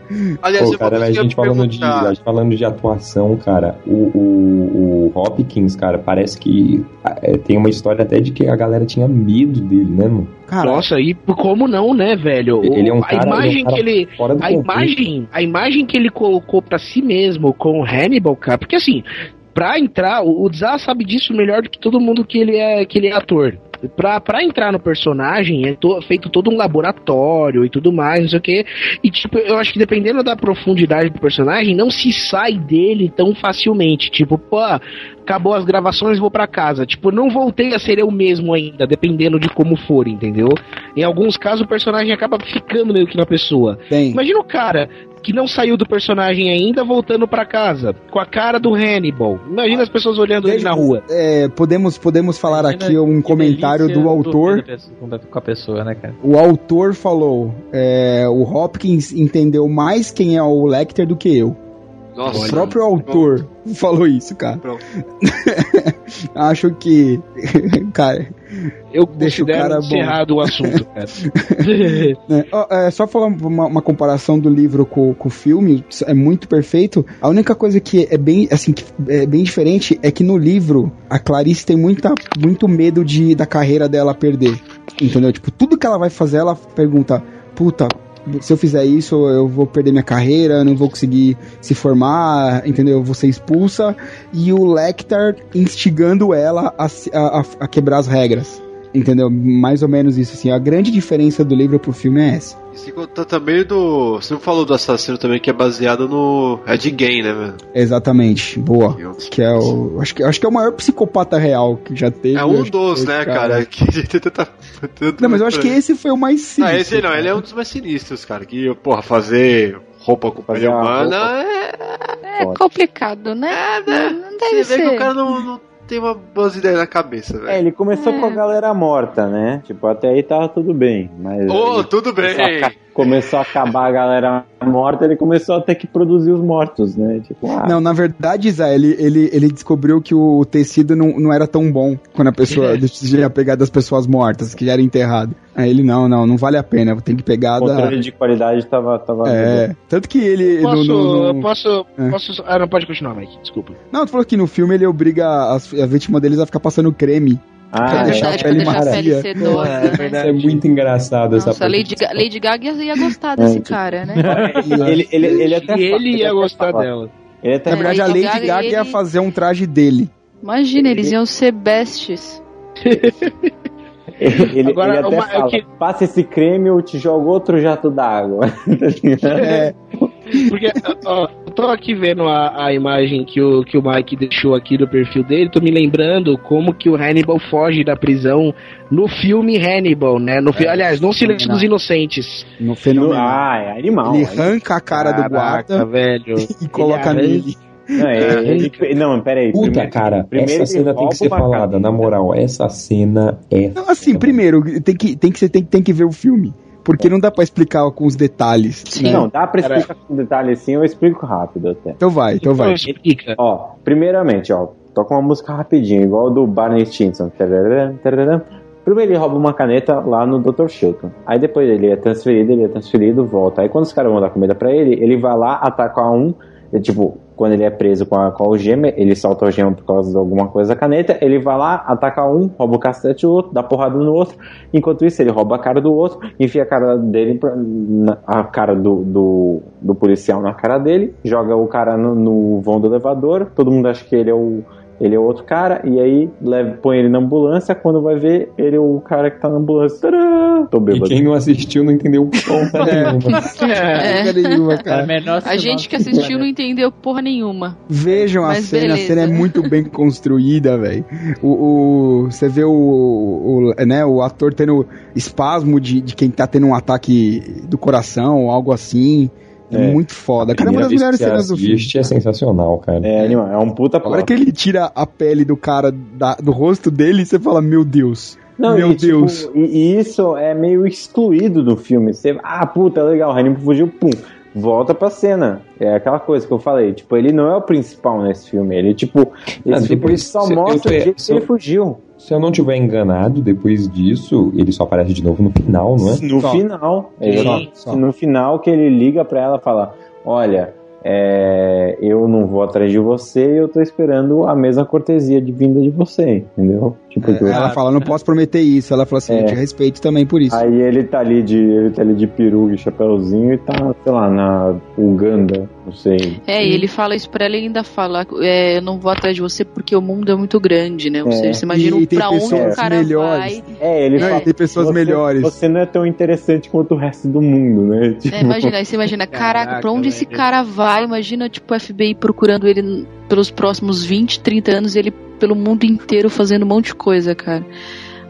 Aliás, Pô, eu cara, a gente falando de, perguntar- a gente falando de atuação, cara, o, o, o Hopkins, cara, parece que é, tem uma história até de que a galera galera tinha medo dele, né, mano? Nossa, e como não, né, velho? Ele é um a cara- imagem ele é um cara que ele. fora do A contexto. imagem, a imagem que ele colocou pra si mesmo com o Hannibal, cara, porque assim, pra entrar, o Zah sabe disso melhor do que todo mundo que ele é, que ele é ator. Pra, pra entrar no personagem é to- feito todo um laboratório e tudo mais, não sei o que. E tipo, eu acho que dependendo da profundidade do personagem, não se sai dele tão facilmente. Tipo, pô, acabou as gravações, vou pra casa. Tipo, não voltei a ser eu mesmo ainda, dependendo de como for, entendeu? Em alguns casos o personagem acaba ficando meio que na pessoa. Tem. Imagina o cara que não saiu do personagem ainda voltando pra casa, com a cara do Hannibal. Imagina as pessoas olhando ele na rua. É, podemos, podemos falar aqui um comentário do autor. Com a pessoa, né, cara? O autor falou: é, o Hopkins entendeu mais quem é o Lecter do que eu. Nossa. o próprio autor falou isso, cara. Acho que. cara. Eu deixa o cara bom. encerrado o assunto, cara. É, ó, é, só falar uma, uma comparação do livro com, com o filme, é muito perfeito. A única coisa que é bem, assim, que é bem diferente é que no livro a Clarice tem muita, muito medo de da carreira dela perder. Entendeu? Tipo, tudo que ela vai fazer, ela pergunta: puta, se eu fizer isso, eu vou perder minha carreira, não vou conseguir se formar, entendeu? Eu vou ser expulsa. E o Lecter instigando ela a- a- a quebrar as regras. Entendeu? Mais ou menos isso, assim. A grande diferença do livro pro filme é essa. E se contar também do. Você não falou do assassino também, que é baseado no Ed Gein, né, velho? Exatamente, boa. Que é o. Acho que, acho que é o maior psicopata real que já teve. É um dos, né, cara? Que tenta. Não, mas eu acho que esse foi o mais Não, sinistro. esse não, ele é um dos mais sinistros, cara. Que, porra, fazer roupa com pele humana é. É complicado, né? não, não deve Você vê ser. que o cara não, não tem uma boas ideias na cabeça, velho. É, ele começou com a galera morta, né? Tipo, até aí tava tudo bem. Mas Ô, aí tudo bem. Começou a, acabar a galera morta, ele começou a ter que produzir os mortos, né? Tipo, ah, Não, na verdade, Zé, ele, ele, ele descobriu que o tecido não, não era tão bom quando a pessoa ia pegar das pessoas mortas, que já era enterrado. Aí ele, não, não, não vale a pena, tem que pegar o da. controle de qualidade tava. tava É, tanto que ele. Posso, no- no- no- eu posso, É. posso. Ah, não pode continuar, Mike. Desculpa. Não, tu falou que no filme ele obriga as- a vítima deles a ficar passando creme. Ah, é deixar verdade, a pele pra deixar a pele sedosa, né? Isso é muito engraçado essa Nossa, Lady, Ga- Lady Gaga ia gostar desse cara, né? ele, ele, ele até E ele ia até gostar fala. dela. Ele até Na verdade, a Lady Gaga, Gaga ia ele- fazer um traje dele. Imagina, eles iam ser bestes. Ele, Agora, ele até uma- fala, eu que- passa esse creme eu te jogo outro jato d'água. É, Porque, ó, tô aqui vendo a, a imagem que o, que o Mike deixou aqui do perfil dele, tô me lembrando como que o Hannibal foge da prisão no filme Hannibal, né? No, fi- aliás, no Silêncio dos Inocentes. no fenômeno. ah, é animal. ele é arranca a cara do Caraca, guarda velho. e coloca Ele nele. Não, é, ele, não, peraí. Puta, primeiro- cara, primeiro essa cena tem que ser falada, na moral. Essa cena é. Não, assim, primeiro, tem que, tem que, você tem, tem que ver o filme. Porque não dá pra explicar com os detalhes. né? Não, dá pra explicar com detalhe assim, eu explico rápido até. Então vai, então vai. Explica. Ó, primeiramente, ó, toca uma música rapidinho, igual do Barney Stinson. Primeiro ele rouba uma caneta lá no Dr. Chilton. Aí depois ele é transferido, ele é transferido, volta. Aí quando os caras vão dar comida pra ele, ele vai lá, ataca um. e, tipo, quando ele é preso com a, com a algema, ele solta a algema por causa de alguma coisa da caneta. Ele vai lá, ataca um, rouba o cacete do outro, dá porrada no outro. Enquanto isso, ele rouba a cara do outro, enfia a cara dele, pra- na- a cara do, do, do policial na cara dele, joga o cara no, no vão do elevador. Todo mundo acha que ele é o. Ele é outro cara, e aí leva, põe ele na ambulância. Quando vai ver, ele é o cara que tá na ambulância. Tô E bêbado. quem não assistiu não entendeu porra nenhuma. É. Nenhuma, cara. menor A gente que assistiu não entendeu porra nenhuma. Vejam a Mas cena, a beleza. cena é muito bem construída, velho. O, o- você vê o, o, né, o ator tendo espasmo de, de quem tá tendo um ataque do coração, algo assim. É, É. muito foda. Cara, é uma das melhores cenas do filme. é sensacional, cara. É, animal, é um puta A hora que ele tira a pele do cara da- do rosto dele, você fala, meu Deus. Não, meu e, tipo, Deus. e, e isso é meio excluído do filme. Você, ah, puta, legal, o Hannibal fugiu, pum, volta pra cena. É aquela coisa que eu falei, tipo, ele não é o principal nesse filme. Ele, tipo, esse Ah, filme depois, só se- eu mostra tô- o jeito que eu- ele fugiu. Se eu não tiver enganado, depois disso, ele só aparece de novo no final, não é? No Só. final. Sim, exato. só. No final que ele liga pra ela e fala, olha, é, eu não vou atrás de você eu tô esperando a mesma cortesia de vinda de você, entendeu? Tipo, que- Ela fala, não posso prometer isso. Ela fala assim, É. eu te respeito também por isso. Aí ele tá ali de. Ele tá ali de peruca e chapéuzinho e tá, sei lá, na Uganda, não sei. É, e ele fala isso pra ela e ainda fala: é, eu não vou atrás de você porque o mundo é muito grande, né? Ou É. seja, você imagina E tem pra onde o cara melhores. vai. É, ele Não, fala. e tem pessoas você, melhores. Você não é tão interessante quanto o resto do mundo, né? Tipo, É, imagina, aí você imagina, caraca, Caraca, pra onde esse cara vai? Imagina, tipo, o FBI procurando ele pelos próximos 20, 30 anos e ele pelo mundo inteiro fazendo um monte de coisa, cara.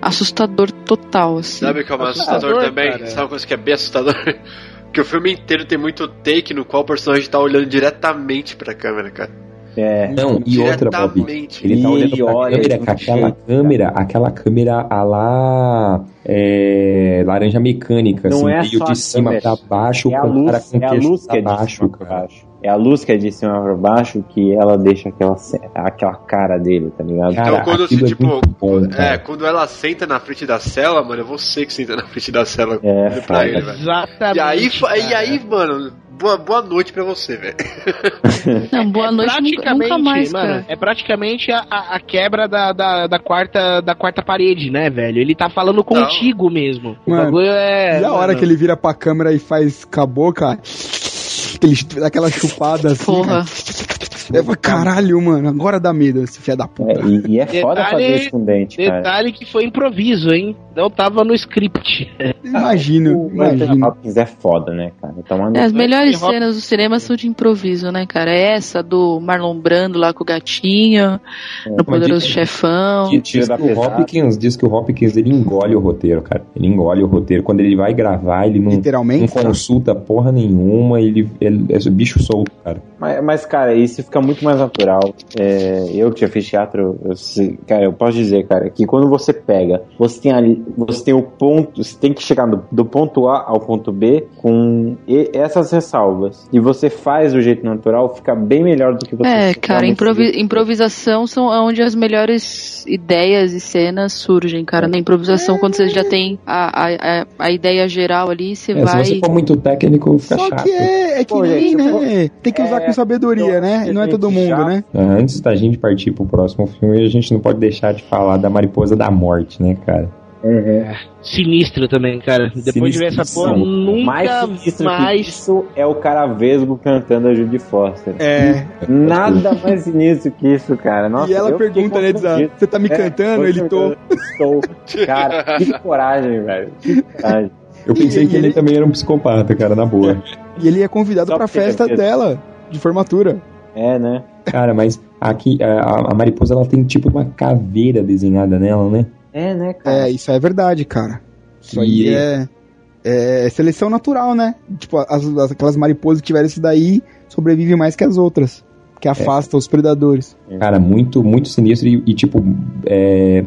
Assustador total, assim. Sabe o que é mais assustador Assustador, também? cara. Sabe uma coisa que é bem assustador? que o filme inteiro tem muito take no qual o personagem tá olhando diretamente pra câmera, cara. é. Não, e outra, Bob. Diretamente. Ele tá E olhando pra olha, câmera com aquela jeito, câmera, aquela câmera a lá é, laranja mecânica, Não assim, é meio de cima câmera, pra baixo, É a com o luz, cara com é a queixo luz que pra é de baixo, cima pra cara. baixo. É a luz que é de cima pra baixo que ela deixa aquela, aquela cara dele, tá ligado? Cara, Então quando assim, aquilo é tipo, muito bom, é, cara. quando ela senta na frente da cela, mano, é você que senta na frente da cela É, pra ele, velho. Exatamente. E aí, fa- e cara. aí, mano, boa, boa noite pra você, velho. Não, boa noite, nunca, praticamente, nunca mais, mano, cara. é praticamente a, a- a quebra da, da, da quarta, da quarta parede, né, velho? Ele tá falando contigo mesmo. O Mano, bagulho é. e a hora mano, que ele vira pra câmera e faz com a boca, aquele, aquela chupada assim. Porra. cara. Eu falo, caralho, mano, agora dá medo esse filho da puta. É, e, e é foda Detalhe- fazer isso com dente, cara. Detalhe que foi improviso, hein? Não tava no script. Imagino, imagino. Hopkins é foda, né, cara? Então, mano, É, as melhores Anthony Hopkins- cenas do cinema são de improviso, né, cara? É essa do Marlon Brando lá com o gatinho, no Poderoso diz- Chefão. Diz, que o. Hopkins, diz que o Hopkins ele engole o roteiro, cara. Ele engole o roteiro. Quando ele vai gravar, ele não, não Literalmente. cara. consulta porra nenhuma, ele, ele é bicho solto, cara. Mas, mas, cara, isso fica muito mais natural. É, eu que já fiz teatro, eu cara, eu posso dizer, cara, que quando você pega, você tem ali, você tem o ponto, você tem que chegar do, do ponto A ao ponto B com e- essas ressalvas. E você faz do jeito natural, fica bem melhor do que você É, cara, improvi- jeito. improvisação são onde as melhores ideias e cenas surgem, cara. Na improvisação, quando você já tem a, a, a, ideia geral ali, você É, vai. Se você for muito técnico, fica Só chato. que é, é que Pô, nem, gente, eu né? Tem que usar é, com sabedoria, eu- né? Não é todo mundo, já- né? Antes da gente partir pro próximo filme, a gente não pode deixar de falar da Mariposa da Morte, né, cara? Sinistro também, cara. Depois de ver essa porra, nunca mais sinistro que mais. isso é o cara vesgo cantando a Judy Foster. É. Nada mais sinistro que isso, cara. Nossa, e ela pergunta, né, constrangido. você tá me É, cantando? tô Ele tô. Estou. Cara, que coragem, velho. Que coragem. Eu pensei E que ele ele- também era um psicopata, cara, na boa. E ele é convidado Só pra festa que- dela, de formatura. É, né? Cara, mas aqui a, a mariposa ela tem tipo uma caveira desenhada nela, né? É, né, cara? É, isso é verdade, cara. Isso E- aí é, é seleção natural, né? Tipo, as, as- aquelas mariposas que tiveram isso daí sobrevivem mais que as outras. Que afasta os predadores. Cara, muito, muito sinistro e, e, tipo, é,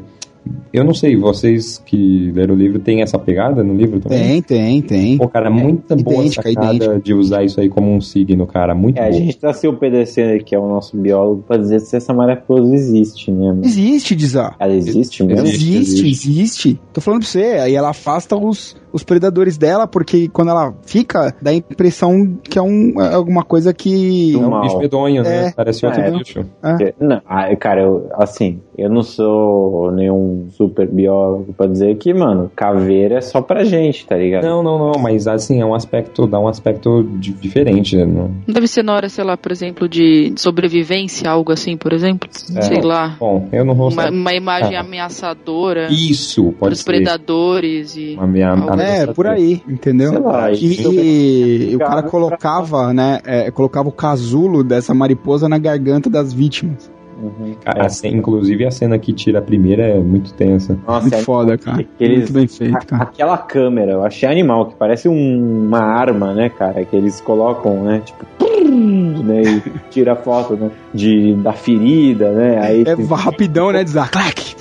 eu não sei, vocês que leram o livro tem essa pegada no livro também? Tem, tem, tem. Pô, cara, muita boa idêntica, sacada idêntica. de usar isso aí como um signo, cara, muito É, a bom. gente tá se obedecendo que é o nosso biólogo pra dizer se essa mariposa existe, né? mano? Existe, Dizar. Ela existe mesmo? Existe, Existe, existe. Tô falando pra você. Aí ela afasta os, os predadores dela, porque quando ela fica, dá a impressão que é um, é alguma coisa que. É um mal. bicho medonho, né? É. Parece outro É. bicho. É, Não, ah, cara, eu, assim, eu não sou nenhum super biólogo pra dizer que, mano, caveira é só pra gente, tá ligado? Não, não, não, mas assim, é um aspecto, dá um aspecto di- diferente, né? Não- Não deve ser na hora, sei lá, por exemplo, de sobrevivência, algo assim, por exemplo? É. Sei lá. Bom, eu não vou Uma, uma imagem Ah. ameaçadora Isso, pode dos ser. predadores e. Uma ameaça- É, por aí, entendeu? Sei lá, isso E, e o Cara, cara colocava, né? é, colocava o casulo dessa mariposa na garganta das vítimas. Uhum. A- a cena- inclusive a cena que tira a primeira é muito tensa. Nossa, Muito é foda, cara. Aqueles- Muito bem feito, cara. Aquela câmera, eu achei animal, que parece um- uma arma, né, cara? Que eles colocam, né? Tipo, né? E tira foto, né? De, da ferida, né? Aí, É rapidão, né? Dizer, clac,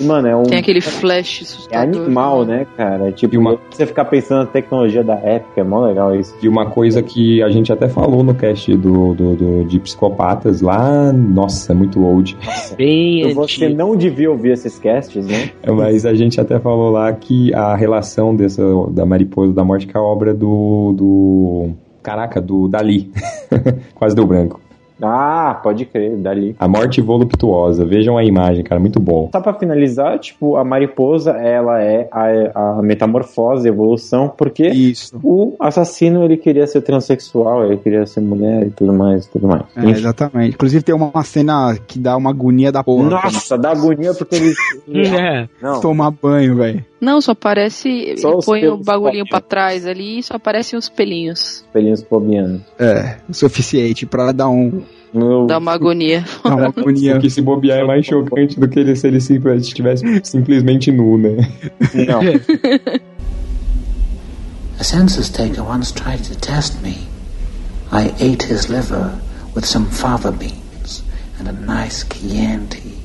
mano, é um. Tem aquele flash É assustador. animal, né, cara? Tipo, E uma- você ficar pensando na tecnologia da época, é mó legal isso. E uma coisa que a gente até falou no cast do, do, do- de psicopatas lá, nossa, é muito old. Bem Você antigo. não devia ouvir esses casts, né? Mas a gente até falou lá que a relação dessa da mariposa da morte com a obra do. do caraca, do Dali. Quase deu branco. Ah, pode crer, dali. A morte voluptuosa. Vejam a imagem, cara, muito bom. Só pra finalizar, tipo, a mariposa, ela é a, a metamorfose, a evolução, porque Isso. o assassino, ele queria ser transexual, ele queria ser mulher e tudo mais, tudo mais. É, exatamente. Inclusive tem uma cena que dá uma agonia da porra. Nossa, dá agonia porque ele... É. Não. Tomar banho, velho. Não, só parece. Só põe o bagulhinho pra trás ali e só aparecem os pelinhos. Pelinhos pobianos. É, o suficiente pra dar um. Meu... Dá uma agonia. Dar uma agonia. Porque se bobear é mais chocante do que ele se ele simplesmente estivesse simplesmente nu, né? Não. A census taker once tried to test me. I ate his liver with some fava beans and a nice Chianti.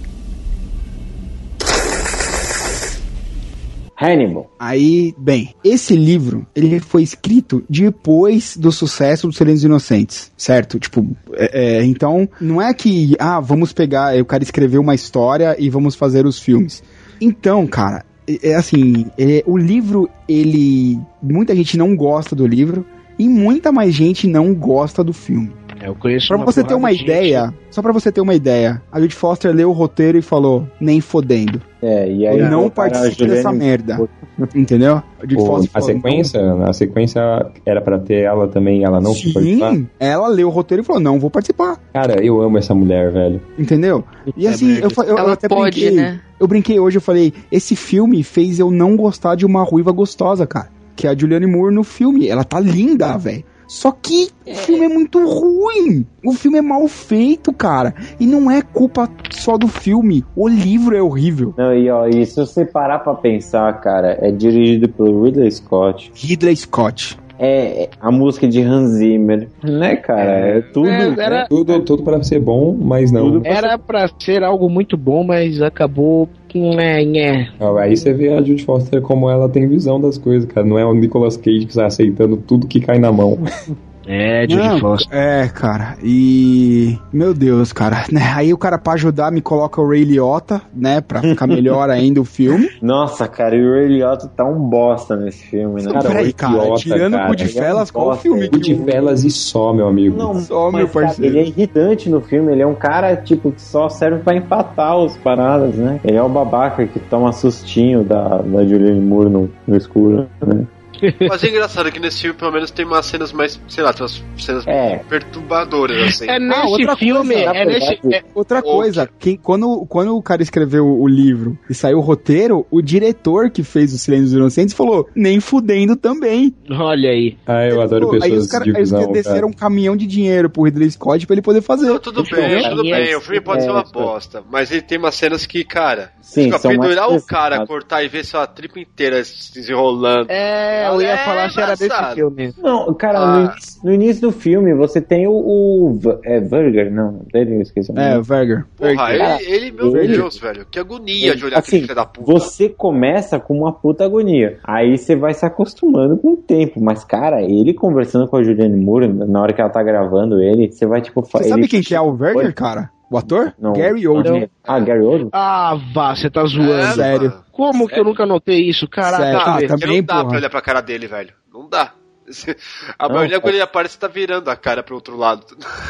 Hannibal. Aí, bem, esse livro, ele foi escrito depois do sucesso dos Silêncios Inocentes, certo? Tipo, é, é, então, não é que, ah, vamos pegar, eu quero escrever uma história e vamos fazer os filmes. Então, cara, é, é assim, é, o livro, ele, muita gente não gosta do livro e muita mais gente não gosta do filme. É, eu conheço Pra uma você ter uma gente. ideia, só pra você ter uma ideia, a Judy Foster leu o roteiro e falou, nem fodendo. É, e aí Eu não participo dessa merda. Entendeu? A Pô, sequência, a sequência era pra ter ela também, ela não foi participar. Sim, ela leu o roteiro e falou, não, vou participar. Cara, eu amo essa mulher, velho. Entendeu? E assim, eu, eu, eu até pode, brinquei. né? Eu brinquei hoje, eu falei, esse filme fez eu não gostar de uma ruiva gostosa, cara. Que é a Julianne Moore no filme. Ela tá linda, velho. Só que o filme é muito ruim. O filme é mal feito, cara. E não é culpa só do filme. O livro é horrível. Não, e ó, e se você parar pra pensar, cara, é dirigido pelo Ridley Scott. Ridley Scott. É, é a música de Hans Zimmer, né, cara? É tudo. É, era- Tudo, tudo para ser bom, mas não. Era pra ser algo muito bom, mas acabou. Nhé, nhé. Aí você vê a Judy Foster como ela tem visão das coisas, cara. Não é o Nicolas Cage que está aceitando tudo que cai na mão. É, Judy Não, Foster. É, cara. E. Meu Deus, cara. Né? Aí o cara, pra ajudar, me coloca o Ray Liotta, né? Pra ficar melhor ainda o filme. Nossa, cara, e o Ray Liotta tá um bosta nesse filme, né? Cara, Peraí, o cara, idiota, tirando o cara, Goodfellas, ele é um qual o bosta, filme o... Goodfellas e só, meu amigo. Não, Só, mas, meu cara, parceiro. ele é irritante no filme, ele é um cara, tipo, que só serve pra empatar os paradas, né? Ele é o babaca que toma sustinho da, da Julianne Moore no, no escuro, né? Mas é engraçado que nesse filme, pelo menos, tem umas cenas mais, sei lá, tem umas cenas É. perturbadoras, assim. É nesse outra filme, coisa, é nesse. é- Outra coisa, quem, quando, quando o cara escreveu o livro e saiu o roteiro, o diretor que fez o Silêncio dos Inocentes falou, nem fudendo também. olha aí. Ah, eu adoro Pô, pessoas aí os caras de visão, desceram cara. um caminhão de dinheiro pro Ridley Scott pra ele poder fazer. Não, tudo Então, bem, aí tudo é- bem. O filme pode é, ser uma tipo- bosta, mas ele tem umas cenas que, cara, Sim, pendurar o cara, cortar e ver sua tripa inteira se desenrolando. É, eu ia É falar se era desse filme. Não, cara, Ah. no, início, no início do filme você tem o. o é Verger, não, dele eu esqueci o É. Verger. Porra, ele, ele, meu ele- Deus, velho, que agonia de olhar assim, aquele filho da puta. Você começa com uma puta agonia. Aí você vai se acostumando com o tempo. Mas, cara, ele conversando com a Julianne Moore, na hora que ela tá gravando ele, você vai tipo. Você ele- sabe quem que é o Verger, cara? O ator? Não. Gary Oldman. Ah, Gary Oldman? Ah, vá, você tá zoando. É, sério. mano. Como que eu nunca notei isso? Caraca, Sério. eu Ah, Porque também, não dá porra. pra olhar pra cara dele, velho. Não dá. A Não, maioria, quando ele aparece, tá virando a cara pro outro lado.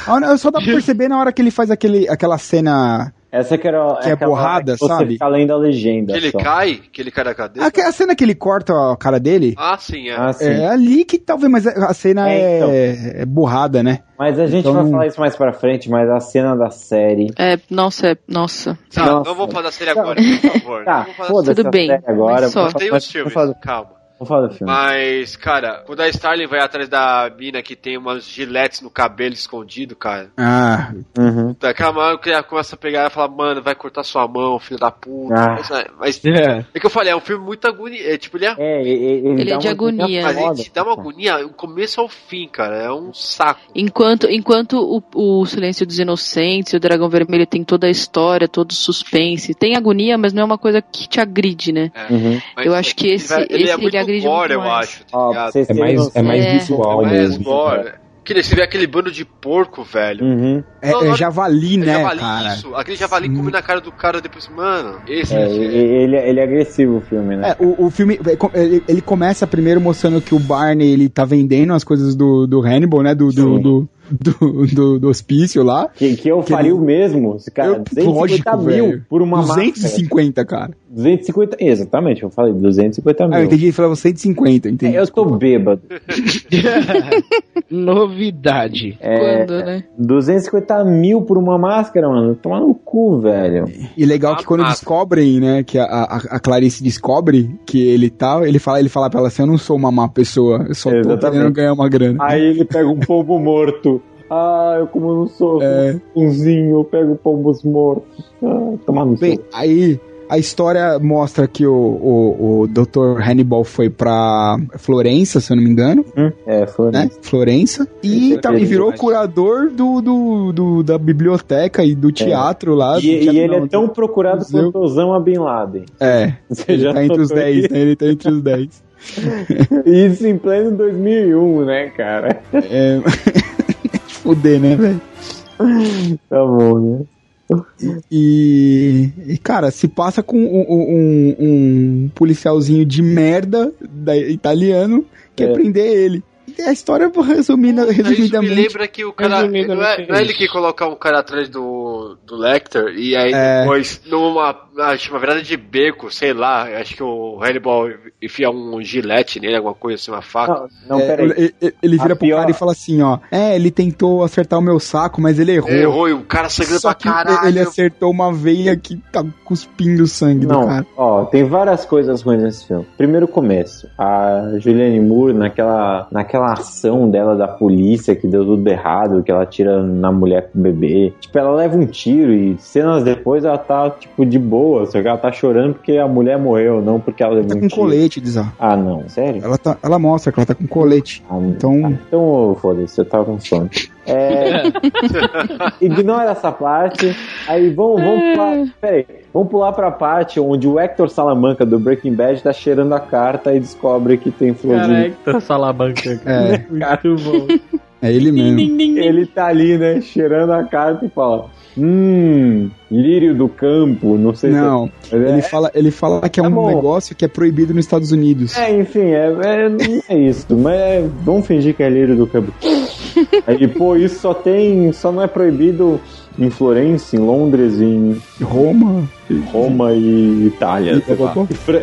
Ah, não, só dá pra perceber na hora que ele faz aquele, aquela cena. Essa que era. Que é aquela borrada, que sabe? fica lendo a legenda. Que ele só. cai, que ele cai da cadeira. A, a cena que ele corta a cara dele. Ah, sim, é. Ah, sim. É ali que talvez, mas a cena É, é, então. é borrada, né? Mas a gente Então vai não- falar isso mais pra frente, mas a cena da série. É, nossa, é, nossa. Tá, Nossa. não vou falar da série agora, por favor. Tá, não vou falar foda-se Tudo bem, agora. mas só. Tem os filmes, calma. Vamos falar do filme. Mas, cara, quando a Starling vai atrás da mina que tem umas giletes no cabelo escondido, cara. Ah, Uhum. Daquela hora que ela começa a pegar ela fala, mano, vai cortar sua mão, filho da puta. Ah. Mas, é- mas É. é que eu falei, é um filme muito agonia. É, tipo, ele é. É, ele, Ele é de agonia. Mas ele te dá uma agonia do começo ao fim, cara. É um saco. Enquanto, enquanto o, o Silêncio dos Inocentes e o Dragão Vermelho tem toda a história, todo o suspense, tem agonia, mas não é uma coisa que te agride, né? É. Uhum. Mas Eu acho que esse- ele, esse é muito ele agride gore, muito eu mais. acho, tá vocês É terem mais, é mais É. visual Mais mesmo. gore. Que você vê aquele bando de porco, velho. Uhum. é, Não, é javali, É né, javali, cara? isso. Aquele javali come na cara do cara depois, mano. Esse É, é, ele, ele é agressivo o filme, né? É, o, o filme, ele, ele começa primeiro mostrando que o Barney, ele tá vendendo as coisas do, do Hannibal, né, do, do, do, do, do, do hospício lá. Que, que eu faria o mesmo. Cara, Eu- 250 lógico, mil velho. por uma máscara. 250, cara. 250, exatamente, eu falei 250 mil. Ah, eu entendi, ele falava 150, entendi. É, eu tô bêbado. Novidade. É, Quando, né? 250 mil por uma máscara, mano. Tomar no cu, velho. E legal que quando descobrem, né, que a, a, a Clarice descobre que ele tá, ele fala, ele fala pra ela assim, eu não sou uma má pessoa, eu só tô Exatamente. querendo ganhar uma grana. Aí ele pega um pombo morto. Ah, eu como não sou É. umzinho, eu pego pombos mortos. Ah, tomar no Bem, aí a história mostra que o, o, o Dr. Hannibal foi pra Florença, se eu não me engano. É, Florença. Né? Florença. E, tá, é virou curador do, do, do- da biblioteca e do teatro lá. E, e teatro ele não, é tão procurado quanto Osama Bin Laden. É, Você ele já tá entre os notou 10, isso? né? Ele tá entre os 10. Isso em pleno 2001, né, cara? É. Fuder, né, velho? Tá bom, né? E, e, cara, se passa com um, um- um policialzinho de merda da, italiano que é. Prender ele. E a história, resumida, Isso me resumidamente. lembra que o cara. Não é, não é ele que coloca um cara atrás do, do Lecter e aí É. depois, numa acho, uma virada de beco, sei lá, acho que o Hannibal enfia um gilete nele, alguma coisa assim, uma faca. Não, É, peraí. ele, ele- ele vira A pro pior- cara e fala assim, ó. É, ele tentou acertar o meu saco, mas ele errou. Errou e o cara sangrando pra que caralho. ele acertou uma veia que tá cuspindo sangue do Não, cara. ó, tem várias coisas ruins nesse filme. Primeiro começo, a Julianne Moore naquela, naquela ação dela da polícia que deu tudo errado, que ela tira na mulher com o bebê. Tipo, ela leva um tiro e cenas depois ela tá, tipo, de boa, só que ela tá chorando porque a mulher morreu, não porque ela levou Tá um com colete, Dizar. Ah, não, sério? Ela, tá, ela mostra que ela tá com colete. Ah, Então, Então, ô, foda-se, eu tava com sono. É, ignora essa parte. Aí vamos, vamos pular. Peraí, vamos pular pra parte onde o Hector Salamanca do Breaking Bad tá cheirando a carta e descobre que tem florzinha. Caraca, Salamanca. é, Muito bom. É ele mesmo. Ele tá ali, né, cheirando a carta e fala: Hum, lírio do campo, não sei Não, se. É, ele fala, ele fala que é Tá um bom. negócio que é proibido nos Estados Unidos. É, enfim, é, é, não é isso, mas é- vamos fingir que é lírio do campo. Aí, pô, isso só tem. Só não é proibido em Florença, em Londres, em Roma. Roma e Itália. E- sei lá.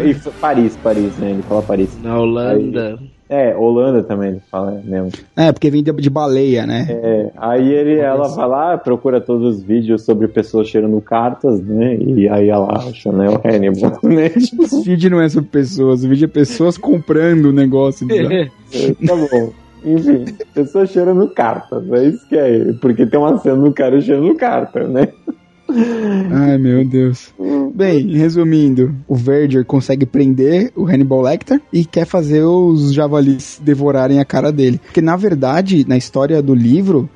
E, e Paris, Paris, né? Ele fala Paris. Na Holanda. É, Holanda também ele fala mesmo. É, porque vem de, de baleia, né? É, aí ele, ela vai lá, procura todos os vídeos sobre pessoas cheirando cartas, né? E aí ela acha, né? O Hannibal, né? Tipo, Esse vídeo não é sobre pessoas, o vídeo é pessoas comprando o negócio. né? tá bom. Enfim, pessoas cheirando cartas, é isso que é. Porque tem uma cena do cara cheirando carta, né? Ai, meu Deus. Bem, resumindo, o Verger consegue prender o Hannibal Lecter e quer fazer os javalis devorarem a cara dele. Porque, na verdade, na história do livro,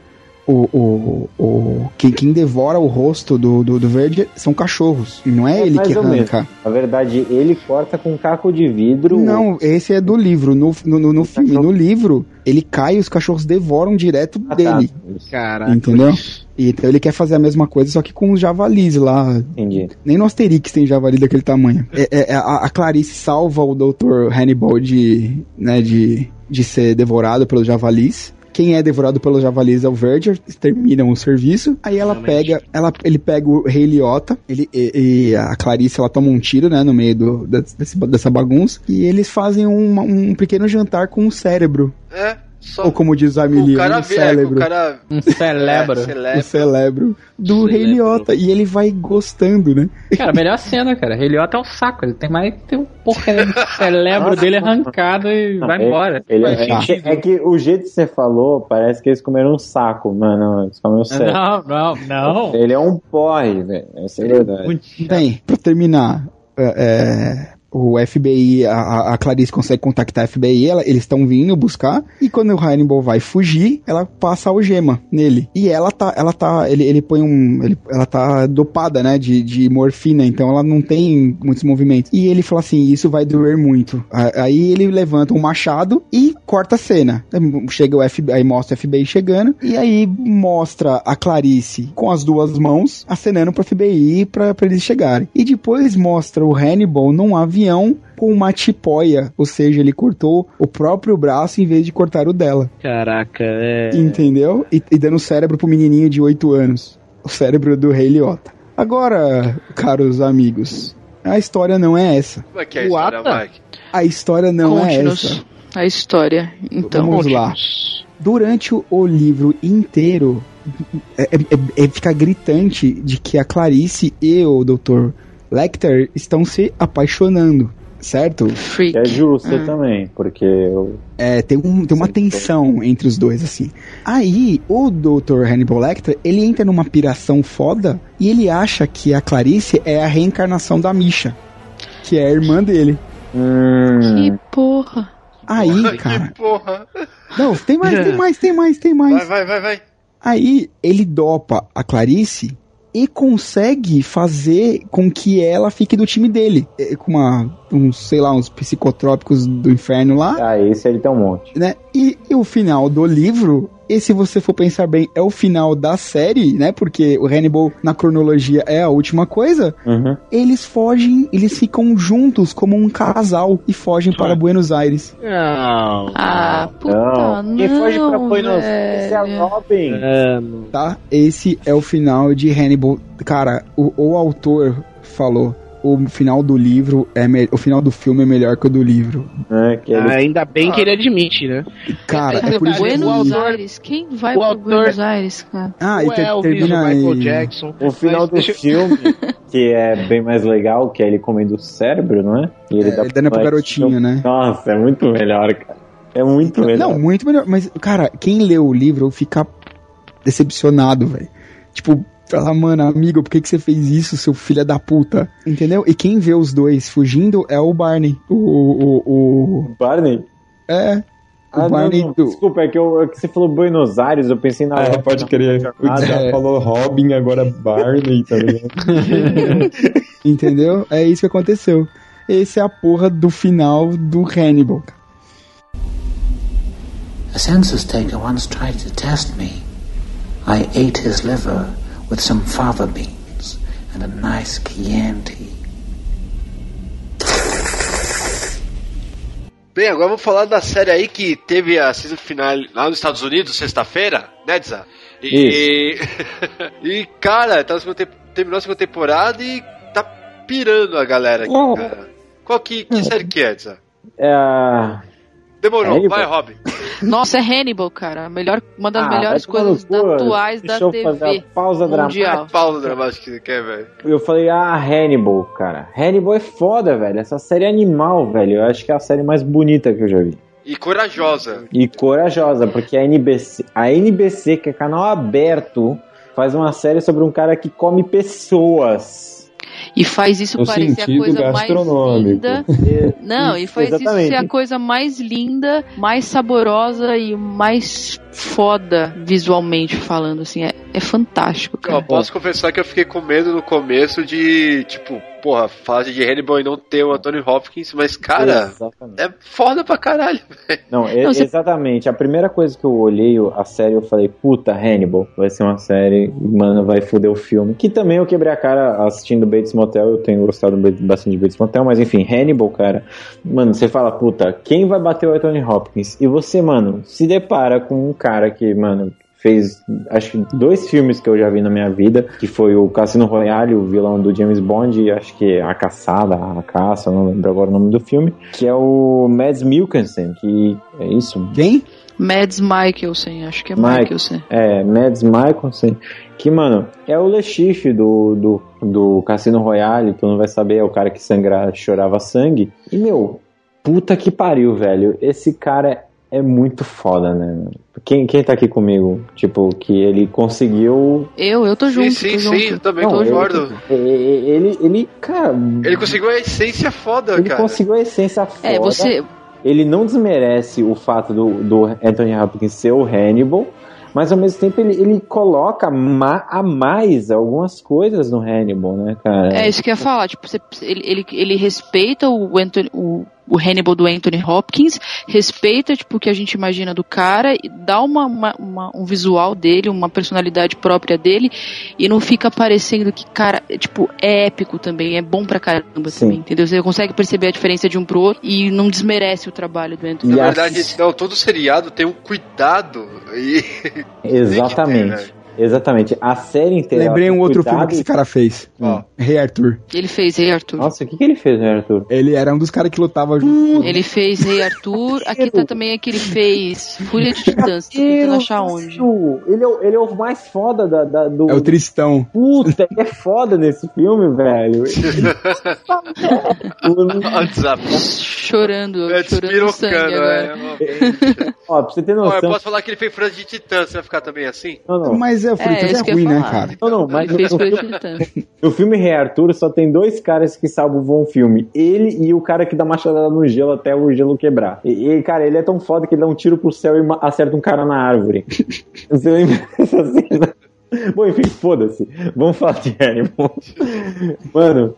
o, o, o, quem, quem devora o rosto do, do, do Verger são cachorros. Não é, ele mais que arranca. Na verdade, ele corta com um caco de vidro. Não, esse é do livro. No, no, no, no filme, no livro, ele cai e os cachorros devoram direto Ah, tá. dele. Caraca. Entendeu? Então ele quer fazer a mesma coisa, só que com os javalis lá. Entendi. Nem no Asterix tem javali daquele tamanho. É, é, é, a, a Clarice salva o Dr. Hannibal de, né, de, de ser devorado pelos javalis. Quem é devorado pelos javalis é o Verger, eles terminam o serviço. Aí ela pega, ela, ele pega o Rei Liotta, ele, e, e a Clarice ela toma um tiro, né, no meio do, desse- dessa bagunça. E eles fazem uma- um pequeno jantar com o cérebro. É, só. Ou como diz a Amelie, o cara um vê, é, que cérebro. o cara. Um celebro. É, O celebra. cérebro do Rei Celebro. Liotta. E ele vai gostando, né? Cara, melhor cena, cara. Heliota é um saco. Ele tem mais tem um porra do cérebro dele arrancado e vai É, embora. Ele, é, sentido. é que o jeito que você falou, parece que eles comeram um saco. Não, não, eles comeram um cérebro. Não, não, não. Ele é um porre, velho. Essa é a verdade. Bem, pra terminar, é, é, o FBI, a- a, Clarice consegue contactar a FBI, ela- eles estão vindo buscar, e quando o Hannibal vai fugir, ela passa a algema nele. E ela tá, ela tá, ele, ele põe um, ele- ela tá dopada, né, de, de morfina, então ela não tem muitos movimentos. E ele fala assim, isso vai doer muito. Aí ele levanta um machado e corta a cena. Chega o FBI, aí mostra o FBI chegando, e aí mostra a Clarice com as duas mãos acenando pro FBI pra eles chegarem. E depois mostra o Hannibal num avião com uma tipóia, ou seja, ele cortou o próprio braço em vez de cortar o dela. Caraca, é. Entendeu? E, e dando cérebro pro menininho de 8 anos. O cérebro do Rei Liotta. Agora, caros amigos, a história não é essa. Como é que é a história, Wata? Mike? A história não é essa. a história. Então, Vamos lá. Durante o, o livro inteiro, é, é- é- fica gritante de que a Clarice e o Dr. Lecter estão se apaixonando, certo? É justo também, porque eu É, tem, um, tem uma tensão entre os dois, assim. Aí, o Dr. Hannibal Lecter, ele entra numa piração foda e ele acha que a Clarice é a reencarnação da Misha, que é a irmã dele. Que porra. Aí, cara... Que porra. Não, tem mais, tem mais, tem mais, tem mais. Vai, vai, vai, vai. Aí ele dopa a Clarice e consegue fazer com que ela fique do time dele. É, Com uma, uns, sei lá, uns psicotrópicos do inferno lá. Ah, esse ele tem um monte. Né? E, e o final do livro, e se você for pensar bem, é o final da série, né? Porque o Hannibal, na cronologia, é a última coisa. Uhum. Eles fogem, eles ficam juntos como um casal e fogem para Buenos Aires. Não. Ah, puta, não. Quem foge pra Buenos Aires é Robin. É, não. tá? Esse é o final de Hannibal. Cara, o, o autor falou. O final do livro é me- o final do filme é melhor que o do livro. É, que ele... Ah, ainda bem que ele admite, né? Cara, é por isso que Buenos o- Aires? Quem vai o autor- Buenos Aires, cara? Ah, e o ter- Elvis, termina o Michael aí. Jackson. O final Mas do filme, que é bem mais legal, que é ele comendo o cérebro, não é? E ele É, ele dando pro garotinho, né? Nossa, é muito melhor, cara. É muito melhor. Não, muito melhor. Mas, cara, quem lê o livro fica decepcionado, velho. Tipo, fala, mano, amigo, por que, que você fez isso, seu filho da puta? Entendeu? E quem vê os dois fugindo é o Barney. O. o, o... Barney? É. O Ah, Barney não, não. do. Desculpa, é que, eu, é que você falou Buenos Aires, eu pensei na. É, pode crer. O Zé é. falou Robin, agora Barney, tá ligado? Entendeu? É isso que aconteceu. Esse é a porra do final do Hannibal. A census taker once tried to test me. I ate his liver with some fava beans and a nice Chianti. Bem, agora vamos falar da série aí que teve a season final lá nos Estados Unidos, sexta-feira, né, Dza? E, e cara, tá segunda te- terminou a segunda temporada e tá pirando a galera aqui, cara. Qual que, que série que é, Dza? É a. Demorou, Hannibal? vai, Robin. Nossa, é Hannibal, cara. Melhor, uma das Ah, melhores coisas atuais da deixa eu fazer TV. a pausa mundial. Paulo dramático que você quer, velho. Eu falei, ah, Hannibal, cara. Hannibal é foda, velho. Essa série é animal, velho. Eu acho que é a série mais bonita que eu já vi. E corajosa. E corajosa, porque a NBC, a NBC, que é canal aberto, faz uma série sobre um cara que come pessoas. E faz isso No parecer a coisa mais linda. Não, e faz Exatamente. isso ser a coisa mais linda, mais saborosa e mais foda visualmente falando, assim. É, é fantástico, Eu cara. posso confessar que eu fiquei com medo no começo de, tipo, porra, fase de Hannibal e não ter o Anthony Hopkins, mas, cara, Exatamente. é foda pra caralho, velho. Não, e- Não, você- exatamente. A primeira coisa que eu olhei a série, eu falei, puta, Hannibal, vai ser uma série, mano, vai foder o filme. Que também eu quebrei a cara assistindo Bates Motel, eu tenho gostado ba- bastante de Bates Motel, mas enfim, Hannibal, cara, mano, você fala, puta, quem vai bater o Anthony Hopkins? E você, mano, se depara com um cara que, mano, fez, acho que dois filmes que eu já vi na minha vida, que foi o Cassino Royale, o vilão do James Bond, e acho que A Caçada, A Caça, não lembro agora o nome do filme, que é o Mads Mikkelsen, que é isso? Quem? Mads Mikkelsen, acho que é Mike. Mikkelsen. É, Mads Mikkelsen, que, mano, é o Lechife do, do, do Cassino Royale, tu não vai saber, é o cara que sangra, chorava sangue. E, meu, puta que pariu, velho. Esse cara é muito foda, né? Quem, quem tá aqui comigo? Tipo, que ele conseguiu. Eu, eu tô Sim, junto, sim, tô sim, junto. eu também Não, tô ele- concordo. Ele, ele, ele, cara. Ele conseguiu a essência foda, Ele cara. conseguiu a essência foda. É, você. Ele não desmerece o fato do, do Anthony Hopkins ser o Hannibal, mas ao mesmo tempo ele, ele coloca ma a mais algumas coisas no Hannibal, né, cara? É isso que eu ia falar. Tipo, você- ele, ele, ele respeita o Anthony, o o Hannibal do Anthony Hopkins, respeita tipo, o que a gente imagina do cara, e dá uma, uma- uma- um visual dele, uma personalidade própria dele, e não fica parecendo que, cara, é, tipo, é épico também, é bom pra caramba também, entendeu? Você consegue perceber a diferença de um pro outro e não desmerece o trabalho do Anthony Na verdade, não, todo seriado tem um cuidado e. Exatamente. Exatamente. A série inteira. Lembrei um outro filme que esse cara fez. Hum. Rei Arthur. Ele fez Rei Arthur. Nossa, o que, que ele fez, né, Arthur? Ele era um dos caras que lutava junto. Ele fez Rei Arthur. Aqui tá também é que ele fez Fúria de Titãs. Tentando achar onde. Ele é, o- ele é o mais foda da, da- do. É o Tristão. Puta, ele é foda nesse filme, velho. Chorando, É chorando sangue despirocando, agora. é. Ó, pra você ter Ó, eu noção. posso falar que ele fez França de Titã, você vai ficar também assim? Não, não. Mas é, o Freitas É, é, ruim, né, cara? Não, não, mas Ele fez no, Fúria de Titãs. no filme Rei Arthur só tem dois caras que salvam o filme. Ele e o cara que dá machadada no gelo até o gelo quebrar. E, e, cara, ele é tão foda que ele dá um tiro pro céu e acerta um cara na árvore. Você lembra dessa cena? Bom, enfim, foda-se. Vamos falar de Hannibal. Mano,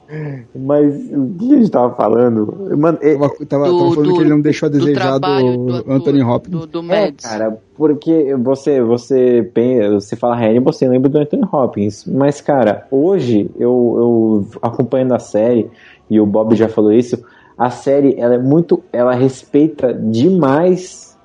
mas o que a gente tava falando? Mano, é, Tava, tava- tava falando que ele não deixou a do desejar trabalho do, do Anthony Hopkins. Do, do É, Mads. cara, porque você você você fala Hannibal, você lembra do Anthony Hopkins, mas cara, hoje eu, eu acompanhando a série e o Bob já falou isso, a série ela é muito, ela respeita demais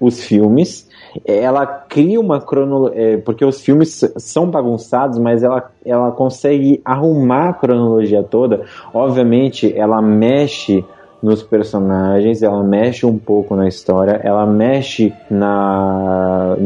os filmes. Ela cria uma cronologia, porque os filmes são bagunçados, mas ela, ela consegue arrumar a cronologia toda. Obviamente, ela mexe nos personagens, ela mexe um pouco na história, ela mexe na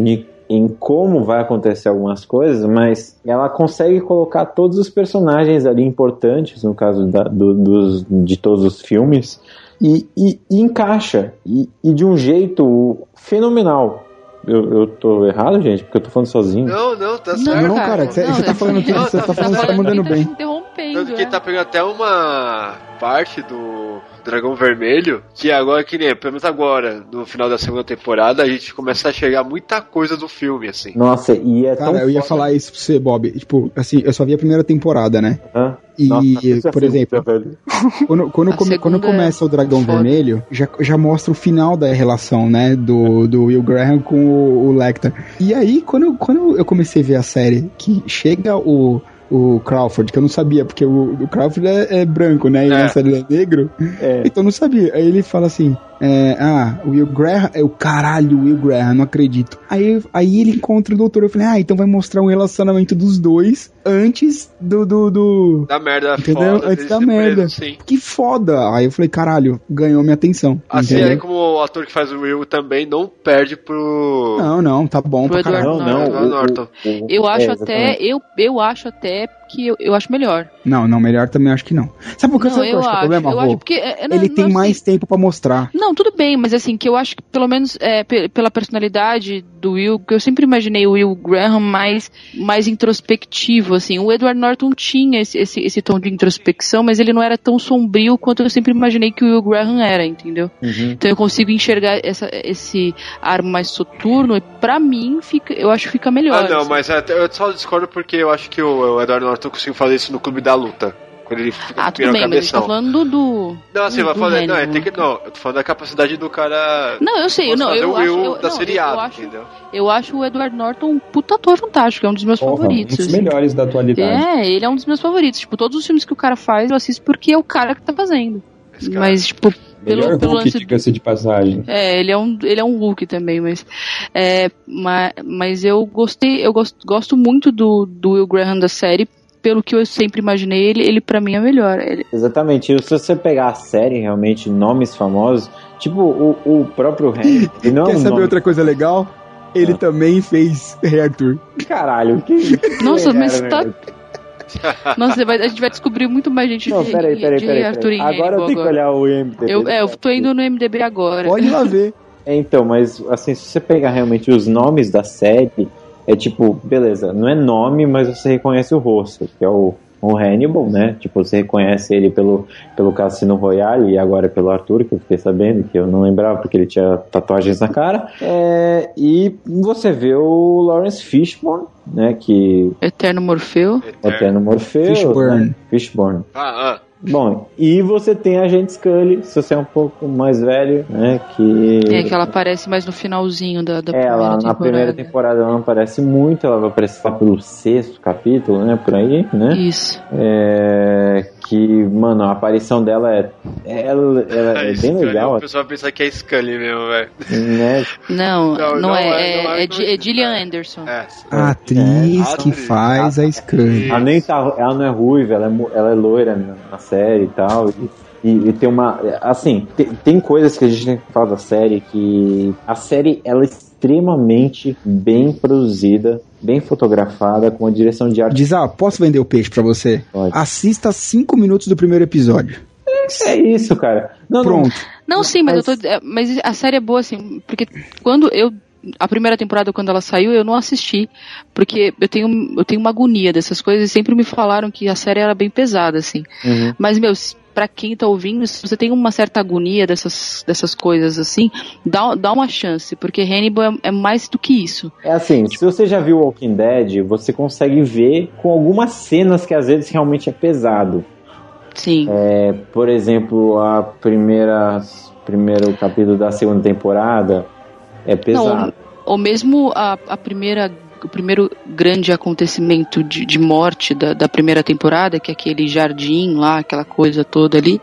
em como vai acontecer algumas coisas, mas ela consegue colocar todos os personagens ali importantes, no caso da- do- dos, de todos os filmes, e, e- e encaixa, e, e de um jeito fenomenal. Eu, eu tô errado, gente? Porque eu tô falando sozinho. Não, não, tá Não, certo. Não, cara, você tá é falando tudo, você tá tá falando, você tá mandando tá bem. te interrompendo, Tanto que é. tá pegando até uma parte do Dragão Vermelho, que agora, que nem, pelo menos agora, no final da segunda temporada, a gente começa a chegar muita coisa do filme, assim. Nossa, e é tão Cara, eu ia foda. falar isso pra você, Bob. Tipo, assim, eu só vi a primeira temporada, né? Hã? E, Nossa, é por exemplo, velho. quando, quando, come- quando segunda começa o Dragão foda. Vermelho, já, já mostra o final da relação, né? Do, do Will Graham com o, o Lecter. E aí, quando, quando eu comecei a ver a série, que chega o, o Crawford, que eu não sabia, porque o, o Crawford é, é branco, né? E É. série ele é negro. É. Então eu não sabia. Aí ele fala assim: é, Ah, o Will Graham. É o caralho, o Will Graham, não acredito. Aí, aí ele encontra o doutor. Eu falei: Ah, então vai mostrar um relacionamento dos dois antes do. do, do... Da merda Entendeu? foda. Antes da merda. preso, sim. Que foda! Aí eu falei: Caralho, ganhou minha atenção. Assim entendeu? é como o ator que faz o Will também não perde pro. Não, não, tá bom Pro pra caralho. Não, não. Edward o- Norton. o- o- Eu acho é, até, eu, eu acho até que eu, eu acho melhor. Não, não, melhor também acho que não. Sabe por que Não, sabe eu acho que é o problema, eu acho porque é, é, não- Ele não tem mais tempo pra mostrar. Não, tudo bem, mas assim, que eu acho que pelo menos é, pe- pela personalidade do Will, que eu sempre imaginei o Will Graham mais, mais introspectivo, assim. O Edward Norton tinha esse, esse, esse tom de introspecção, mas ele não era tão sombrio quanto eu sempre imaginei que o Will Graham era, entendeu? Uhum. Então eu consigo enxergar essa, esse ar mais soturno e pra mim fica, eu acho que fica melhor. Ah, não, assim. mas eu só discordo porque eu acho que o, o Edward Norton conseguiu fazer isso no Clube da Luta. Quando ele fica Ah, tudo bem, mas tá falando do. Não, assim, vai falar. Não, é, tem que, não, eu tô falando da capacidade do cara. Não, eu sei, não, eu o acho, Will eu, da não, seriado, eu acho, entendeu? eu acho o Edward Norton um puta ator fantástico, é um dos meus Porra, um favoritos. dos assim. melhores da atualidade. É, ele é um dos meus favoritos. Tipo, todos os filmes que o cara faz, eu assisto porque é o cara que tá fazendo. Mas, tipo, Melhor pelo, pelo Hulk, lance. de passagem. É, ele é um, ele é um Hulk também, mas. É, mas, mas eu gostei, eu gosto, gosto muito do, do Will Graham da série. Pelo que eu sempre imaginei, ele, ele pra mim é melhor. Ele, Exatamente. E se você pegar a série, realmente, nomes famosos, tipo o, o próprio Henry, ele não é Quer um saber nome... outra coisa legal? Ele Ah. também fez Rei Arthur. Caralho, que... que Nossa, mas tá-? Nossa, vai- a gente vai descobrir muito mais gente Não, de, peraí, peraí, de peraí. Arthur peraí. em Agora eu Hannibal tenho que olhar o IMDb. Eu, é, eu tô indo no MDB agora. Pode lá ver. É, então, mas assim, se você pegar realmente os nomes da série, é tipo, beleza, não é nome, mas você reconhece o rosto, que é o, o Hannibal, né? Tipo, você reconhece ele pelo, pelo Cassino Royale e agora pelo Arthur, que eu fiquei sabendo, que eu não lembrava porque ele tinha tatuagens na cara. É, e você vê o Lawrence Fishburne, né? Que Eterno Morfeu. é Eterno Morfeu. Fishburne. Né? Fishburne. Ah, ah. Bom, e você tem a gente Scully, se você é um pouco mais velho, né? Que. É que ela aparece mais no finalzinho da, da É, primeira ela na temporada. primeira temporada ela não aparece muito, ela vai aparecer lá pelo sexto capítulo, né? Por aí, né? Isso. É, que, mano, a aparição dela é. Ela, ela é bem Scully, legal, O pessoal pensa que é Scully mesmo, velho. né? Não, não, Não, não é, é, é, é é, Gi- é Gillian Anderson. É. A atriz que faz a Scully. Ela nem tá. Ela não é ruiva, ela é, ela é loira na, na série e tal. E, e- e tem uma. Assim, tem, tem coisas que a gente tem que falar da série que. A série ela é extremamente bem produzida, bem fotografada, com uma direção de arte. Diz, ah, posso vender o peixe pra você? Pode. Assista 5 minutos do primeiro episódio. É isso, cara. Não, não, Pronto. Não, sim, mas, eu tô, é, mas a série é boa, assim, porque quando eu. A primeira temporada, quando ela saiu, eu não assisti, porque eu tenho, eu tenho uma agonia dessas coisas e sempre me falaram que a série era bem pesada, assim. Uhum. Mas, meu, pra quem tá ouvindo, se você tem uma certa agonia dessas, dessas coisas, assim, dá, dá uma chance, porque Hannibal é, é mais do que isso. É assim, se você já viu Walking Dead, você consegue ver com algumas cenas que às vezes realmente é pesado. Sim. É, por exemplo, a primeira primeiro capítulo da segunda temporada é pesado. Não, ou mesmo a, a primeira o primeiro grande acontecimento de, de morte da, da primeira temporada, que é aquele jardim lá, aquela coisa toda ali.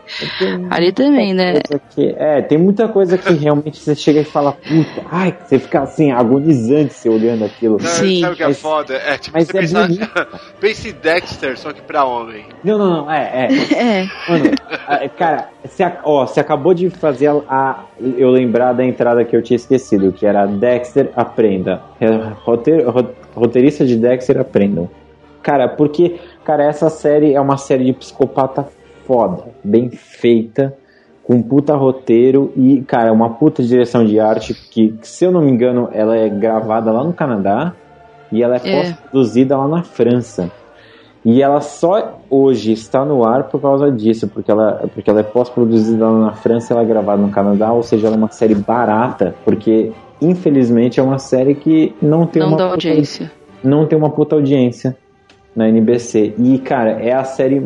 Ali também, né? Que- é, tem muita coisa que realmente você chega e fala, puta, ai, você fica assim, agonizante você olhando aquilo. Não, Sabe o que é foda? É tipo, mas você é pensar. bonito. Pense em Dexter, só que pra homem. Não, não, não, é, é. É. Mano, cara, você, ó, você acabou de fazer a, a- eu lembrar da entrada que eu tinha esquecido, que era Dexter aprenda. É, roteiro- ro- roteirista de Dexter aprendam. Cara, porque, cara, essa série é uma série de psicopata foda, bem feita, com um puta roteiro e, cara, uma puta direção de arte que, se eu não me engano, ela é gravada lá no Canadá e ela é, É. pós-produzida lá na França. E ela só hoje está no ar por causa disso, porque ela, porque ela é pós-produzida lá na França, ela é gravada no Canadá, ou seja, ela é uma série barata, porque infelizmente é uma série que não tem Não uma dá puta- audiência. não tem uma puta audiência na NBC. E cara, é a série,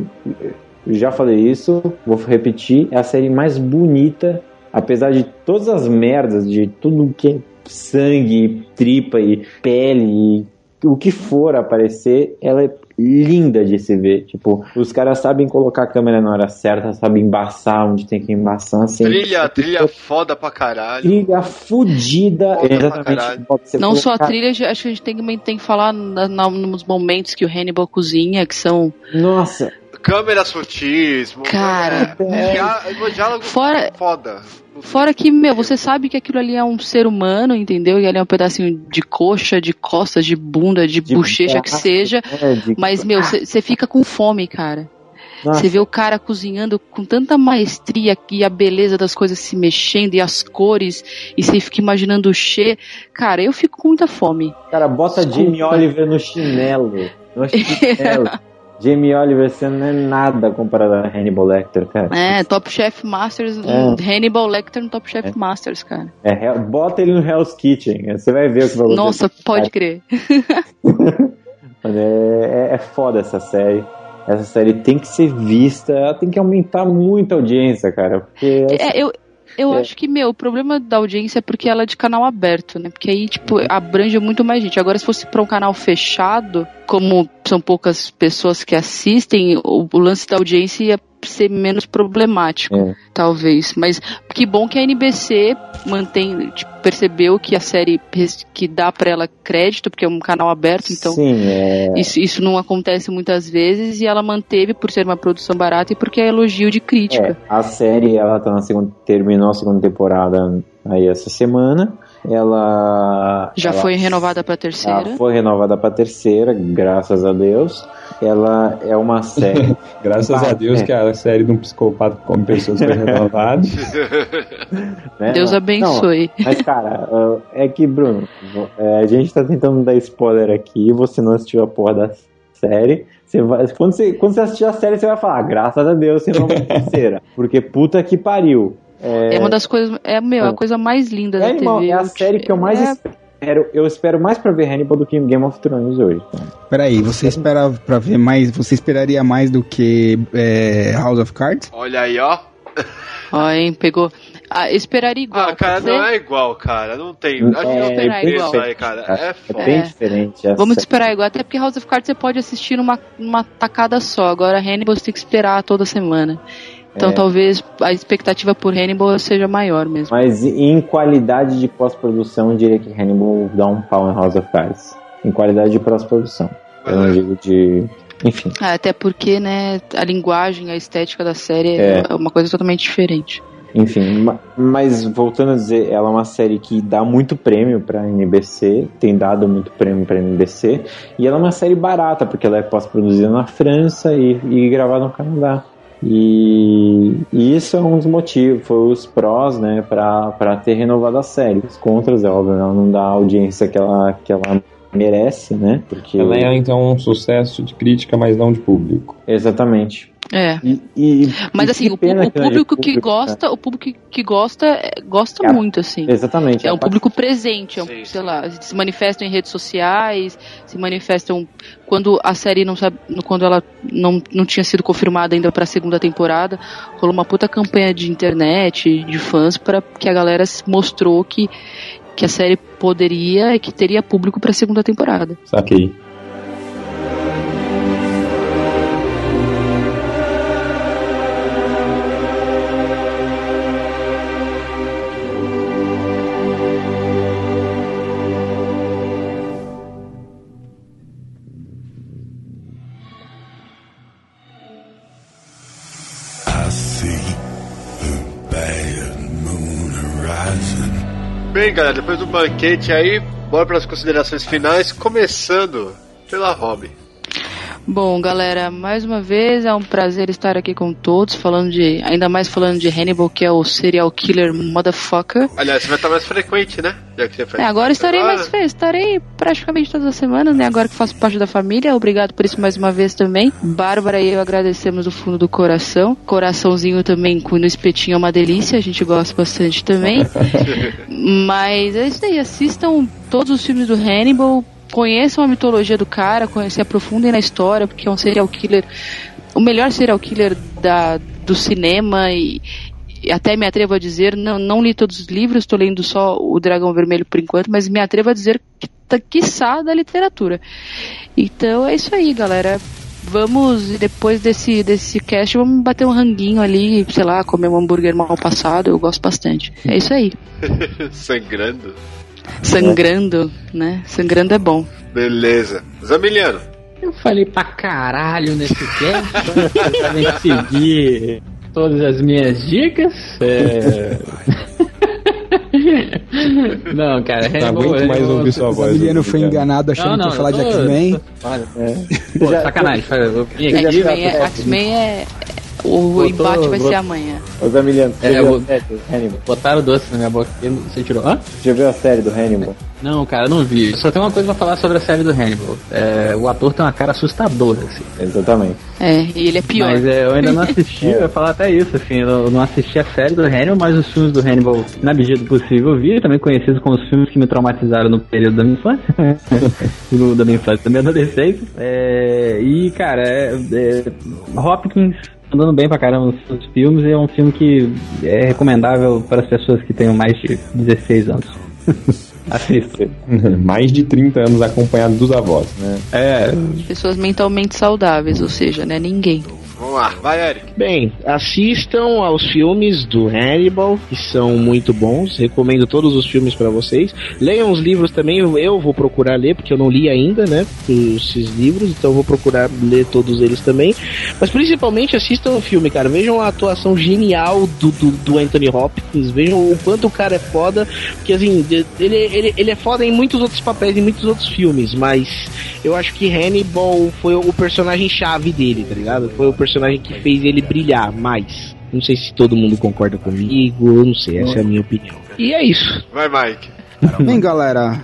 já falei isso, vou repetir, é a série mais bonita, apesar de todas as merdas, de tudo que é sangue, tripa e pele e o que for aparecer, ela é linda de se ver. Tipo, os caras sabem colocar a câmera na hora certa, sabem embaçar onde tem que embaçar. Assim, Trilha, trilha foda pra caralho. Trilha fudida. Foda pra Exatamente. caralho. pode ser Não só a trilha, acho que a gente tem, também tem que falar na- na- nos momentos que o Hannibal cozinha, que são. Nossa, Câmeras sutis, Cara, é, dia- diálogo Fora- foda. Fora que, meu, você sabe que aquilo ali é um ser humano, entendeu? E ali é um pedacinho de coxa, de costas, de bunda, de, De bochecha que seja. é, de- Mas, meu, você fica com fome, cara. Você vê o cara cozinhando com tanta maestria e a beleza das coisas se mexendo e as cores, e você fica imaginando o che. Cara, eu fico com muita fome. Cara, bota Desculpa. Jamie Oliver no chinelo. No chinelo. Jamie Oliver, você não é nada comparado a Hannibal Lecter, cara. É, Top Chef Masters, É. Hannibal Lecter no Top Chef Masters, cara. É, bota ele no Hell's Kitchen, você vai ver o que vai acontecer. Nossa, pode crer. É, é, é foda essa série. Essa série tem que ser vista, ela tem que aumentar muito a audiência, cara. Porque É, eu, eu É. acho que, meu, o problema da audiência é porque ela é de canal aberto, né? Porque aí, tipo, abrange muito mais gente. Agora, se fosse pra um canal fechado, como são poucas pessoas que assistem, o, o lance da audiência ia ser menos problemático, É. talvez. Mas que bom que a NBC mantém, tipo, percebeu que a série que dá pra ela crédito, porque é um canal aberto, então Sim, é. isso, isso não acontece muitas vezes e ela manteve por ser uma produção barata e porque é elogio de crítica. É, a série ela tá na segunda, terminou a segunda temporada aí essa semana. Ela Já ela- foi renovada pra terceira. Ela foi renovada pra terceira, graças a Deus. Ela é uma série. Graças Ah, a Deus é. que a série de um psicopata como pessoas foi renovada. né? Deus abençoe. não, mas, cara, uh, é que, Bruno, é, a gente tá tentando dar spoiler aqui você não assistiu a porra da série. Você vai, quando, você, quando você assistir a série, você vai falar, graças a Deus, você não vai terceira. Porque puta que pariu. É uma das coisas. É, meu, a É. coisa mais linda É, da animal, TV. é a série que eu mais É, espero, eu espero mais pra ver Hannibal do que Game of Thrones hoje. Então. Peraí, você espera pra ver mais. Você esperaria mais do que é, House of Cards? Olha aí, ó. Ó, hein, pegou. Ah, esperaria igual. Ah, cara, não é igual, cara. Não tem. É, Acho que não tem é igual. aí, cara. É foda. bem É. diferente. essa- Vamos esperar igual, até porque House of Cards você pode assistir numa, numa tacada só. Agora Hannibal você tem que esperar toda semana. Então É. talvez a expectativa por Hannibal seja maior mesmo. Mas em qualidade de pós-produção, eu diria que Hannibal dá um pau em House of Cards. Em qualidade de pós-produção. Eu não digo de. Enfim. Ah, até porque, né, a linguagem, a estética da série É. é uma coisa totalmente diferente. Enfim, ma- mas voltando a dizer, ela é uma série que dá muito prêmio pra NBC, tem dado muito prêmio pra NBC, e ela é uma série barata, porque ela é pós-produzida na França e, e gravada no Canadá. E, e isso é um dos motivos, foi os prós, né, pra ter renovado a série. Os contras, é óbvio, ela não dá a audiência que ela, que ela merece, né, porque... Ela é então um sucesso de crítica, mas não de público. Exatamente. É. E, e- Mas assim, que o, o que não é público que público, gosta, o público que- que gosta, é, gosta É, muito, assim. Exatamente. É um a público presente, é um, sei lá, se manifestam em redes sociais, se manifestam quando a série não sabe, quando ela não, não tinha sido confirmada ainda para a segunda temporada, rolou uma puta campanha de internet, de fãs para que a galera mostrou que que a série poderia e que teria público para a segunda temporada. Saquei. Bem, galera, depois do banquete aí, bora para as considerações finais, começando pela Robin. Bom, galera, mais uma vez é um prazer estar aqui com todos, falando de, ainda mais falando de Hannibal, que é o serial killer motherfucker. Aliás, você vai estar mais frequente, né? Já que você faz É, agora estarei Agora- mais vezes, estarei praticamente todas as semanas, né? Agora que faço parte da família, obrigado por isso mais uma vez também. Bárbara e eu agradecemos do fundo do coração. Coraçãozinho também com no espetinho é uma delícia, a gente gosta bastante também. Mas é isso aí, assistam todos os filmes do Hannibal, conheçam a mitologia do cara, se aprofundem na história, porque é um serial killer, o melhor serial killer da, do cinema e, e até me atrevo a dizer, não, não li todos os livros, estou lendo só o Dragão Vermelho por enquanto, mas me atrevo a dizer que tá, quiçá da literatura. Então é isso aí, galera. Vamos, depois desse, desse cast, vamos bater um ranguinho ali, sei lá, comer um hambúrguer mal passado, eu gosto bastante. É isso aí. Sangrando. Sangrando, né? Sangrando é bom. Beleza. Zamiliano. Eu falei pra caralho nesse cast, devem seguir todas as minhas dicas. É... Não, cara, Não Hannibal, aguento mais Hannibal- ouvir sua O voz. Emiliano foi enganado achando Não, não, que ia falar eu de tô- X-Men. Pô, sacanagem. X-Men é, X-Men é. O Botou- embate vai ser amanhã. Ô Zamiliano, você É, viu eu- a série do Hannibal? Botaram doce na minha boca. Você tirou? Hã? Já viu a série do Hannibal? Não, cara, não vi. Só tem uma coisa pra falar sobre a série do Hannibal. É, o ator tem uma cara assustadora, assim. Exatamente. É, e ele é pior. Mas é, eu ainda não assisti, eu ia falar até isso, assim, eu não assisti a série do Hannibal, mas os filmes do Hannibal, na medida do possível, eu vi, também conhecidos como os filmes que me traumatizaram no período da minha infância, no, da minha infância, da minha adolescência. É, e, cara, é, é, Hopkins andando bem pra caramba nos filmes, e é um filme que é recomendável para as pessoas que tenham mais de 16 anos. Assista. Mais de 30 anos acompanhado dos avós, né? É. Pessoas mentalmente saudáveis, ou seja, né? Ninguém. Vamos lá, vai, Eric. Bem, assistam aos filmes do Hannibal, que são muito bons. Recomendo todos os filmes pra vocês. Leiam os livros também, eu- vou procurar ler, porque eu não li ainda, né? Esses livros, então vou procurar ler todos eles também. Mas principalmente assistam o filme, cara. Vejam a atuação genial do, do, do Anthony Hopkins. Vejam o quanto o cara é foda. Porque assim, ele, ele, ele é foda em muitos outros papéis, em muitos outros filmes. Mas eu acho que Hannibal foi o personagem chave dele, tá ligado? Foi o personagem que fez ele brilhar mais. Não sei se todo mundo concorda comigo, eu não sei, essa é a minha opinião. E é isso. Vai, Mike. Bem, galera,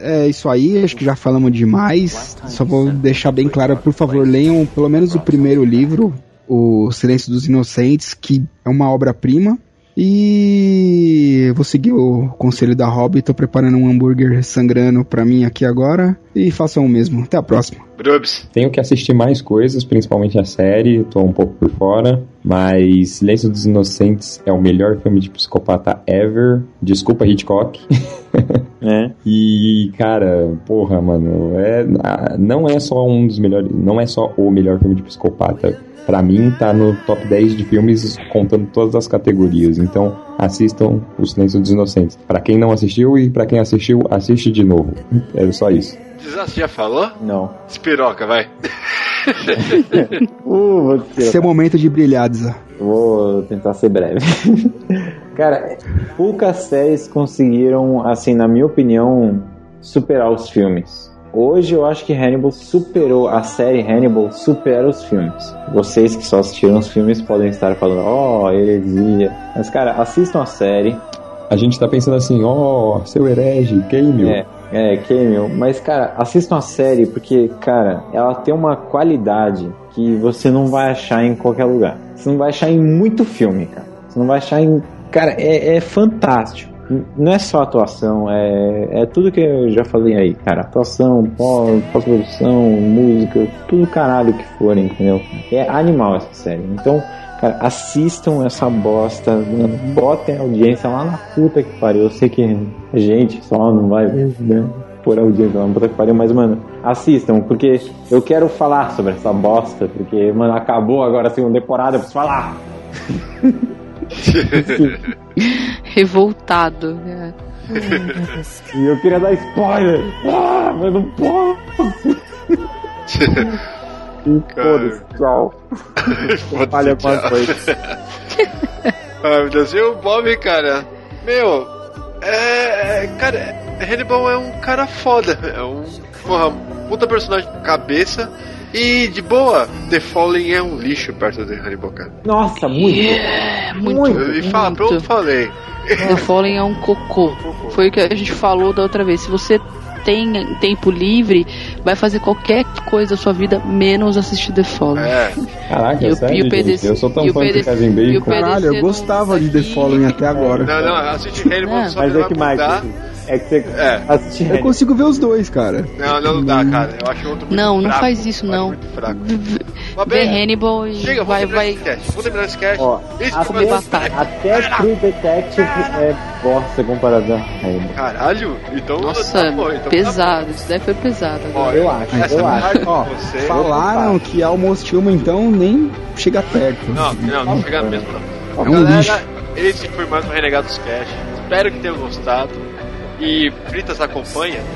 é isso aí. Acho que já falamos demais. Só vou deixar bem claro, por favor, leiam pelo menos o primeiro livro, O Silêncio dos Inocentes, que é uma obra-prima. E vou seguir o conselho da Hobby, tô preparando um hambúrguer sangrando pra mim aqui agora. E façam o mesmo. Até a próxima. Brubs. Tenho que assistir mais coisas, principalmente a série, tô um pouco por fora. Mas Silêncio dos Inocentes é o melhor filme de psicopata ever. Desculpa, Hitchcock. É. E, cara, porra, mano, é, ah, não é só um dos melhores. Não é só o melhor filme de psicopata. Pra mim, tá no top 10 de filmes contando todas as categorias. Então, assistam O Silêncio dos Inocentes. Pra quem não assistiu e pra quem assistiu, assiste de novo. É só isso. Desastre já falou? Não. Espiroca, vai. Uh, vou te Seu momento de brilhar, Dza. Vou tentar ser breve. Cara, poucas séries conseguiram, assim, na minha opinião, superar os filmes. Hoje eu acho que Hannibal superou, a série Hannibal supera os filmes. Vocês que só assistiram os filmes podem estar falando, ó, oh, heresia. Mas, cara, assistam a série. A gente tá pensando assim, ó, seu herege, Camel. É, é, Camel. Mas, cara, assistam a série porque, cara, ela tem uma qualidade que você não vai achar em qualquer lugar. Você não vai achar em muito filme, cara. Você não vai achar em. Cara, é, é fantástico. Não é só atuação, é, é tudo que eu já falei aí, cara. Atuação, pós- pós-produção, música, tudo caralho que for, entendeu? É animal essa série. Então, cara, assistam essa bosta, botem a audiência lá na puta que pariu. Eu sei que a gente só não vai né, por audiência lá na puta que pariu, mas, mano, assistam, porque eu quero falar sobre essa bosta, porque, mano, acabou agora a segunda temporada, eu preciso falar. Revoltado. né? E eu queria dar spoiler. Ah, mas não posso. E Foda-se, tchau. Olha quantas coisas. Ai, meu Deus. E o Bob, cara? Meu, é. Cara, Hannibal é um cara foda. É um. Porra, puta personagem de cabeça. E de boa, The Fallen é um lixo perto de Hannibal, cara. Nossa, muito. É, muito. E fala, muito. pronto, falei. The Fallen é um cocô. Foi o que a gente falou da outra vez. Se você tem tempo livre, vai fazer qualquer coisa da sua vida, menos assistir The Fallen. É. Caraca, E o- sério, e o gente? PDC Eu sou tão fã de Kevin e Bacon. Caralho, eu gostava de The Fallen até agora. Não, não, assiste Hannibal só mas é que, mudar. É que você É. assiste Eu consigo ver os dois, cara. Não, não, não dá, cara. Eu acho outro muito Não, não fraco. faz isso, Eu não. Muito fraco. Vê bem, Hannibal e Chega, vai, vamos terminar vai. Vamos terminar esse cast. Ó, Esse até, foi mais- até True Detective é bosta comparado a Hannibal. Caralho, então. Nossa, tá bom, então tá pesado. Isso daí foi pesado. bom. Eu acho, Essa eu acho. Ó, você. Falaram que Almost Human, então, nem chega perto. Não, não, não chega mesmo, não. É um Galera, lixo. esse foi mais um Renegados Cast. Espero que tenham gostado. E Fritas acompanha.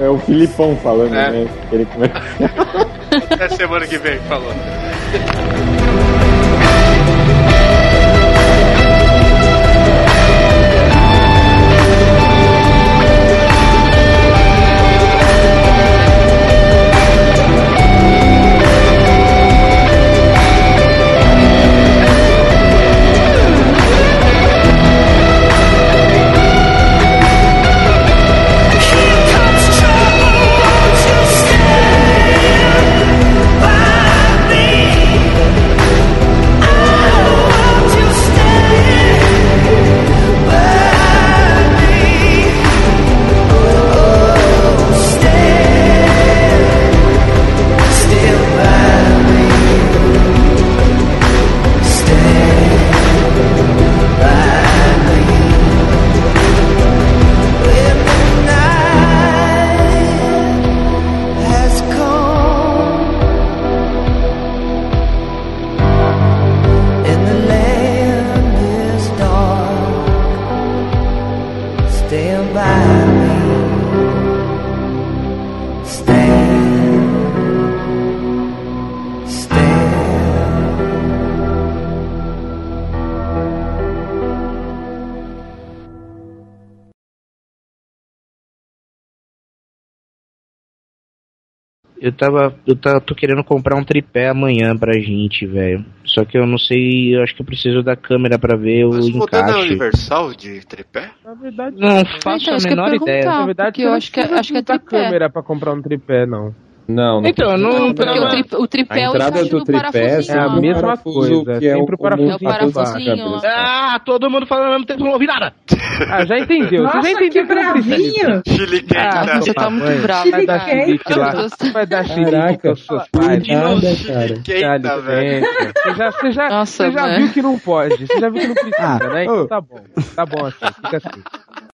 É o Filipão falando, É. né? Ele começa. Até semana que vem, falou. Eu tava. Eu tá, tô querendo comprar um tripé amanhã pra gente, velho. Só que eu não sei. Eu acho que eu preciso da câmera pra ver Mas o o modelo é encaixe. universal de tripé? Na verdade, Não faço Então, a menor ideia. na verdade eu acho que é- não acho que é da tripé. câmera pra comprar um tripé, não. Não, não Então, não- Porque o, tri- o tripé A é o entrada do do tripé parafusinho. É a mesma parafuso coisa, que é sempre o o parafusinho comum É o parafusinho. Ah, todo mundo falando ao mesmo tempo, não ouvi nada. Ah, já entendeu. Nossa, Você já entendeu que não precisa. bravinho! Chiliquenta. Ah, Você tá muito bravo, Vai dar cara. chilique lá. Vai dar chilique com seus pais. nada, cara. Chiliquenta, velho. Você já, você já, Nossa, você já viu que não pode. Você já viu que não precisa, Ah, né? ô. Então tá bom. Tá bom assim. Fica assim.